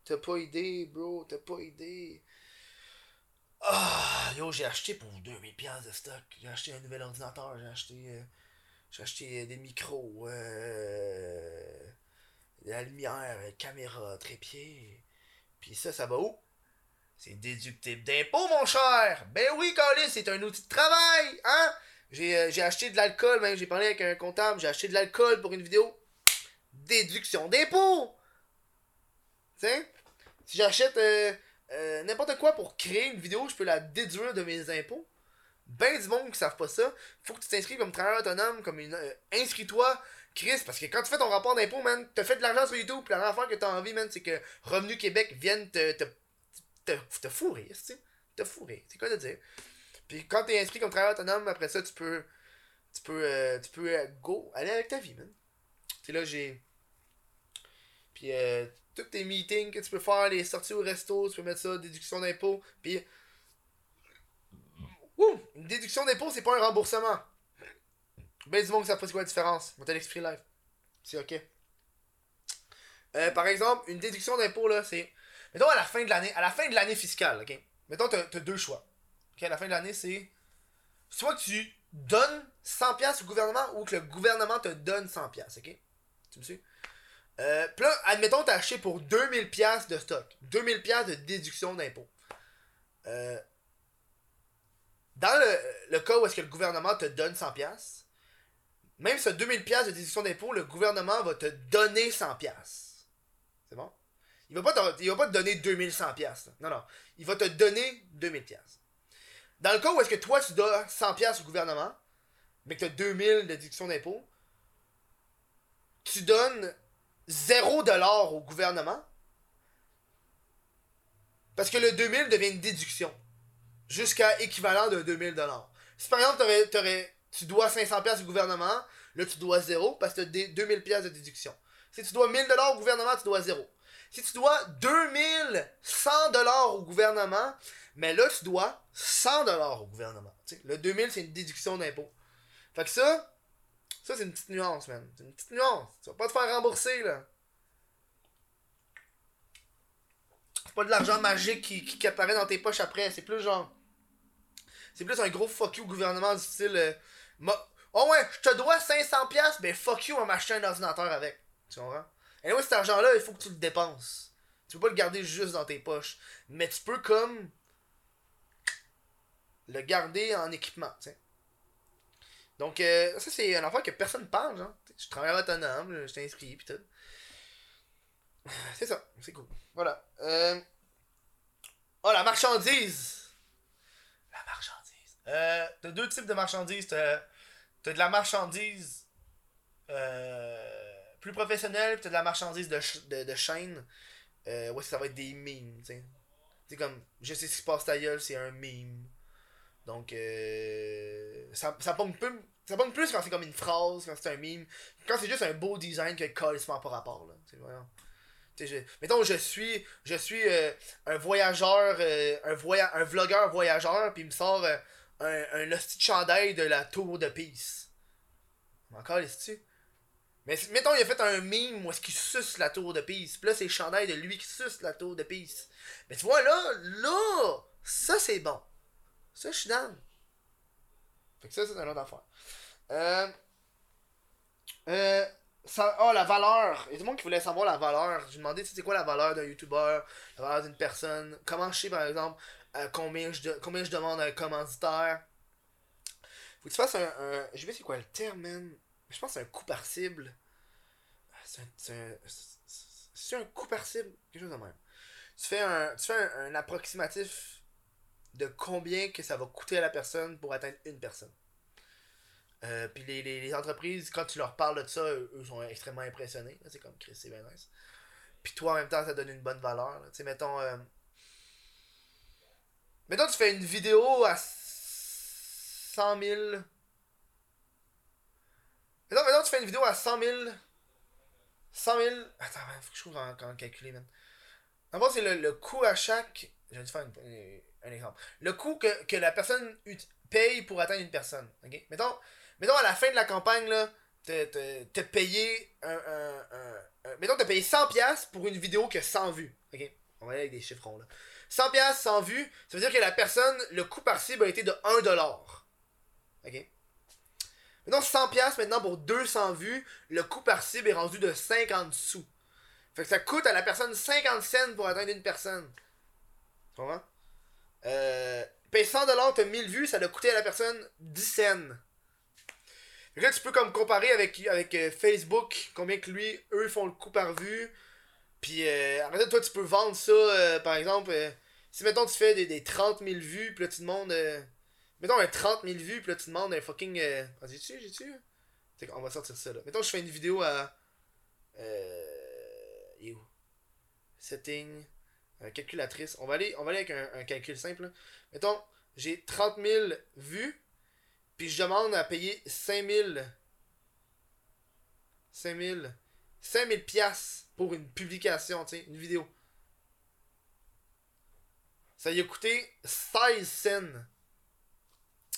[SPEAKER 1] T'as pas idée, bro. T'as pas idée. Ah, yo, j'ai acheté pour 2000$ piastres de stock. J'ai acheté un nouvel ordinateur. J'ai acheté. euh, j'ai acheté des micros. Euh, de la lumière, euh, caméra, trépied. Puis ça, ça va où? C'est déductible d'impôt, mon cher! Ben oui, Calis, c'est un outil de travail, hein? J'ai euh, j'ai acheté de l'alcool, même j'ai parlé avec un comptable, j'ai acheté de l'alcool pour une vidéo. Déduction d'impôt! Tu sais? Si j'achète euh, n'importe quoi pour créer une vidéo, je peux la déduire de mes impôts. Ben du monde qui savent pas ça. Faut que tu t'inscrives comme travailleur autonome, comme une. euh, Inscris-toi, Chris, parce que quand tu fais ton rapport d'impôt, man, t'as fait de l'argent sur YouTube, puis la fois que t'as envie, man, c'est que Revenu Québec vienne te. te. te, te tu sais. Te. C'est quoi de dire? Puis quand t'es inscrit comme travailleur autonome, après ça, tu peux. Tu peux. euh, tu peux euh, go, aller avec ta vie, man. Tu là, j'ai. Puis, euh, tous tes meetings que tu peux faire, les sorties au resto, tu peux mettre ça, déduction d'impôt. Puis. Ouh! Une déduction d'impôt, c'est pas un remboursement. Ben du monde que ça c'est quoi la différence? On va te l'expliquer live. C'est ok. Euh, par exemple, une déduction d'impôt, là, c'est. Mettons à la fin de l'année. À la fin de l'année fiscale, ok? Mettons, t'as as deux choix. Ok, à la fin de l'année, c'est. Soit tu donnes 100$ au gouvernement ou que le gouvernement te donne 100$, ok? Tu me suis? Euh, pis là, admettons, acheté pour 2000$ de stock. 2000$ de déduction d'impôt. Euh, dans le, cas où est-ce que le gouvernement te donne 100$, même ce 2000$ de déduction d'impôt, le gouvernement va te donner 100$. C'est bon? Il va te, va pas te donner 2100$. là. Non, non. Il va te donner 2000$. Dans le cas où est-ce que toi, tu donnes 100$ au gouvernement, mais que tu as 2000$ de déduction d'impôt, tu donnes 0$ au gouvernement, parce que le 2000 devient une déduction, jusqu'à équivalent de 2000$. Si par exemple, tu dois 500$ au gouvernement, là tu dois 0 parce que tu as 2000$ de déduction. Si tu dois 1000$ au gouvernement, tu dois 0. Si tu dois 2100$ au gouvernement, mais là tu dois 100$ au gouvernement. Tu sais, le 2000 c'est une déduction d'impôt. Fait que ça, ça c'est une petite nuance, man. C'est une petite nuance. Tu vas pas te faire rembourser, là. C'est pas de l'argent magique qui, qui, apparaît dans tes poches après. C'est plus genre. C'est plus un gros fuck you au gouvernement du style. euh, oh ouais, je te dois 500$, ben fuck you, on m'acheter un ordinateur avec. Tu comprends? Et ouais, cet argent-là, il faut que tu le dépenses. Tu peux pas le garder juste dans tes poches. Mais tu peux comme. Le garder en équipement, tu sais. Donc, euh, ça, c'est un affaire que personne parle, genre. Je travaille autonome, je t'inscris, pis tout. C'est ça, c'est cool. Voilà. Oh, la marchandise! La marchandise. Euh, t'as deux types de marchandises. T'as, t'as de la marchandise euh, plus professionnelle, pis t'as de la marchandise de, de, chaîne. Euh, ouais, ça va être des memes, tu sais. Comme, je sais ce qui se passe ta gueule, c'est un meme. Donc, euh, ça, ça peu- ça plus quand c'est comme une phrase, quand c'est un meme. Quand c'est juste un beau design que carrément par rapport, là. Je- mettons, je suis, je suis euh, un voyageur, euh, un, voya un vlogueur voyageur, puis il me sort un, un hostie de chandail de la tour de Pise. Encore, tu Mais mettons, il a fait un meme où est-ce qu'il suce la tour de Pise. Puis là, c'est le chandail de lui qui suce la tour de Pise. Mais tu vois, là, là, ça c'est bon. Ça, je suis down. Fait que ça, c'est une autre affaire. Euh. Euh. Ça, oh, la valeur. Il y a le monde qui voulait savoir la valeur. J'ai demandé, tu sais, c'est quoi la valeur d'un youtubeur, la valeur d'une personne? Comment je sais, par exemple, euh, combien, je de- combien je demande à un commanditaire? Faut que tu fasses un. un je sais c'est quoi le terme, man. Je pense que c'est un coup par cible. C'est un. C'est un, un coup par cible. Quelque chose de même. Tu fais un, tu fais un, un approximatif de combien que ça va coûter à la personne pour atteindre une personne. Euh, puis les, les, entreprises, quand tu leur parles de ça, eux, sont extrêmement impressionnés. C'est comme Chris, c'est bien nice. Puis toi, en même temps, ça donne une bonne valeur. Tu sais, mettons. euh, Mettons, tu fais une vidéo à 100 000. Mettons, mettons, tu fais une vidéo à 100 000. 100 000. Attends, faut que je trouve comment, calculer, man. D'abord, c'est le, le coût à chaque. Vais te faire une- un exemple. Le coût que, la personne paye pour atteindre une personne. ok? Mettons, mettons, à la fin de la campagne, là, t'as- payé un, un, Mettons, t'as payé 100$ pour une vidéo qui a 100 vues. Ok? On va aller avec des chiffrons, là. 100$, 100 vues, ça veut dire que la personne, le coût par cible a été de 1$. Ok? Maintenant, 100$ maintenant pour 200 vues, le coût par cible est rendu de 50 sous. Fait que ça coûte à la personne 50 cents pour atteindre une personne. Tu comprends? Euh, paye 100$, t'as 1000 vues, ça a coûté à la personne 10 cents. Là, tu peux comme comparer avec, euh, Facebook, combien que lui, eux font le coût par vue. Puis euh, après toi, tu peux vendre ça, euh, par exemple, euh, si mettons tu fais des, des 30 000 vues, puis là tu demandes. mettons un 30 000 vues, puis là tu demandes un fucking. J'ai-tu, j'ai-tu On va sortir ça là. Mettons, je fais une vidéo à. Euh. où? Setting. Euh, calculatrice. On va aller, avec un, calcul simple. Mettons, j'ai 30 000 vues, puis je demande à payer 5 000. 5 000. 5 000 piastres pour une publication, sais, une vidéo. Ça lui a coûté 16 cents.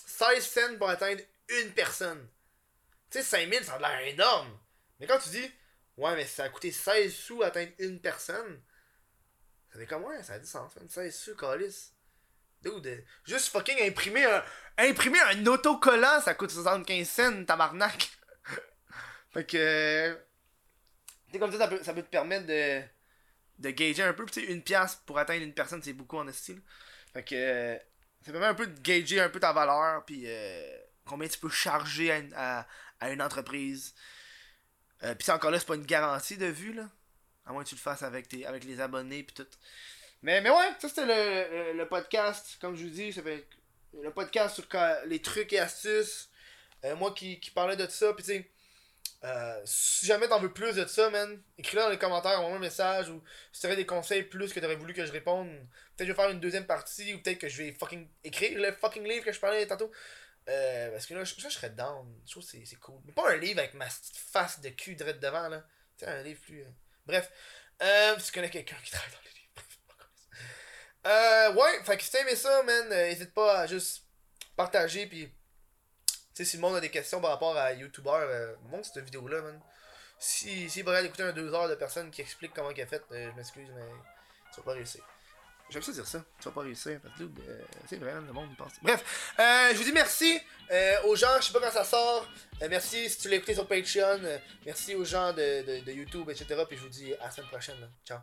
[SPEAKER 1] 16 cents pour atteindre une personne. Tu sais, 5 000, ça a l'air énorme. Mais quand tu dis, ouais, mais ça a coûté 16 sous atteindre une personne, ça fait comme, ouais, ça a du sens, man. 16 sous, calice. Dude, juste fucking imprimer un, imprimer un autocollant, ça coûte 75 cents, tabarnak. fait que. Tu comme ça, ça peut, ça peut te permettre de, de gager un peu. Puis, une pièce pour atteindre une personne, c'est beaucoup en style. Fait que. ça permet un peu de gager un peu ta valeur, puis euh, combien tu peux charger à une, à, à une entreprise. Euh, puis, ça, encore là, c'est pas une garantie de vue, là. À moins que tu le fasses avec, tes, avec les abonnés, puis tout. Mais, mais ouais, ça c'était le, le, podcast. Comme je vous dis, ça fait le podcast sur les trucs et astuces. Euh, moi qui, qui parlais de ça, puis tu sais, euh, si jamais t'en veux plus de ça, man, écris-le dans les commentaires, envoie-moi un message ou si t'aurais des conseils plus que t'aurais voulu que je réponde. Peut-être je vais faire une deuxième partie ou peut-être que je vais fucking écrire le fucking livre que je parlais tantôt. Euh, parce que là, ça, je serais down. Je trouve que c'est- cool. Mais pas un livre avec ma face de cul direct devant, là. Tu sais, un livre plus. Bref. Euh, si tu connais quelqu'un qui travaille dans les livres. Euh, ouais, fait que si t'as ça, man, euh, n'hésite pas à juste partager, puis tu sais, si le monde a des questions par rapport à YouTuber, euh, montre cette vidéo-là, man. Si, si vous d'écouter un 2 heures de personnes qui expliquent comment qu'elle a fait, euh, je m'excuse, mais tu vas pas réussir. J'aime ça dire ça, tu vas pas réussir, parce que euh, c'est vrai, le monde pense. Bref, euh, je vous dis merci euh, aux gens, je sais pas quand ça sort, euh, merci si tu l'as écouté sur Patreon, euh, merci aux gens de, de, YouTube, etc. Puis je vous dis à la semaine prochaine, ciao.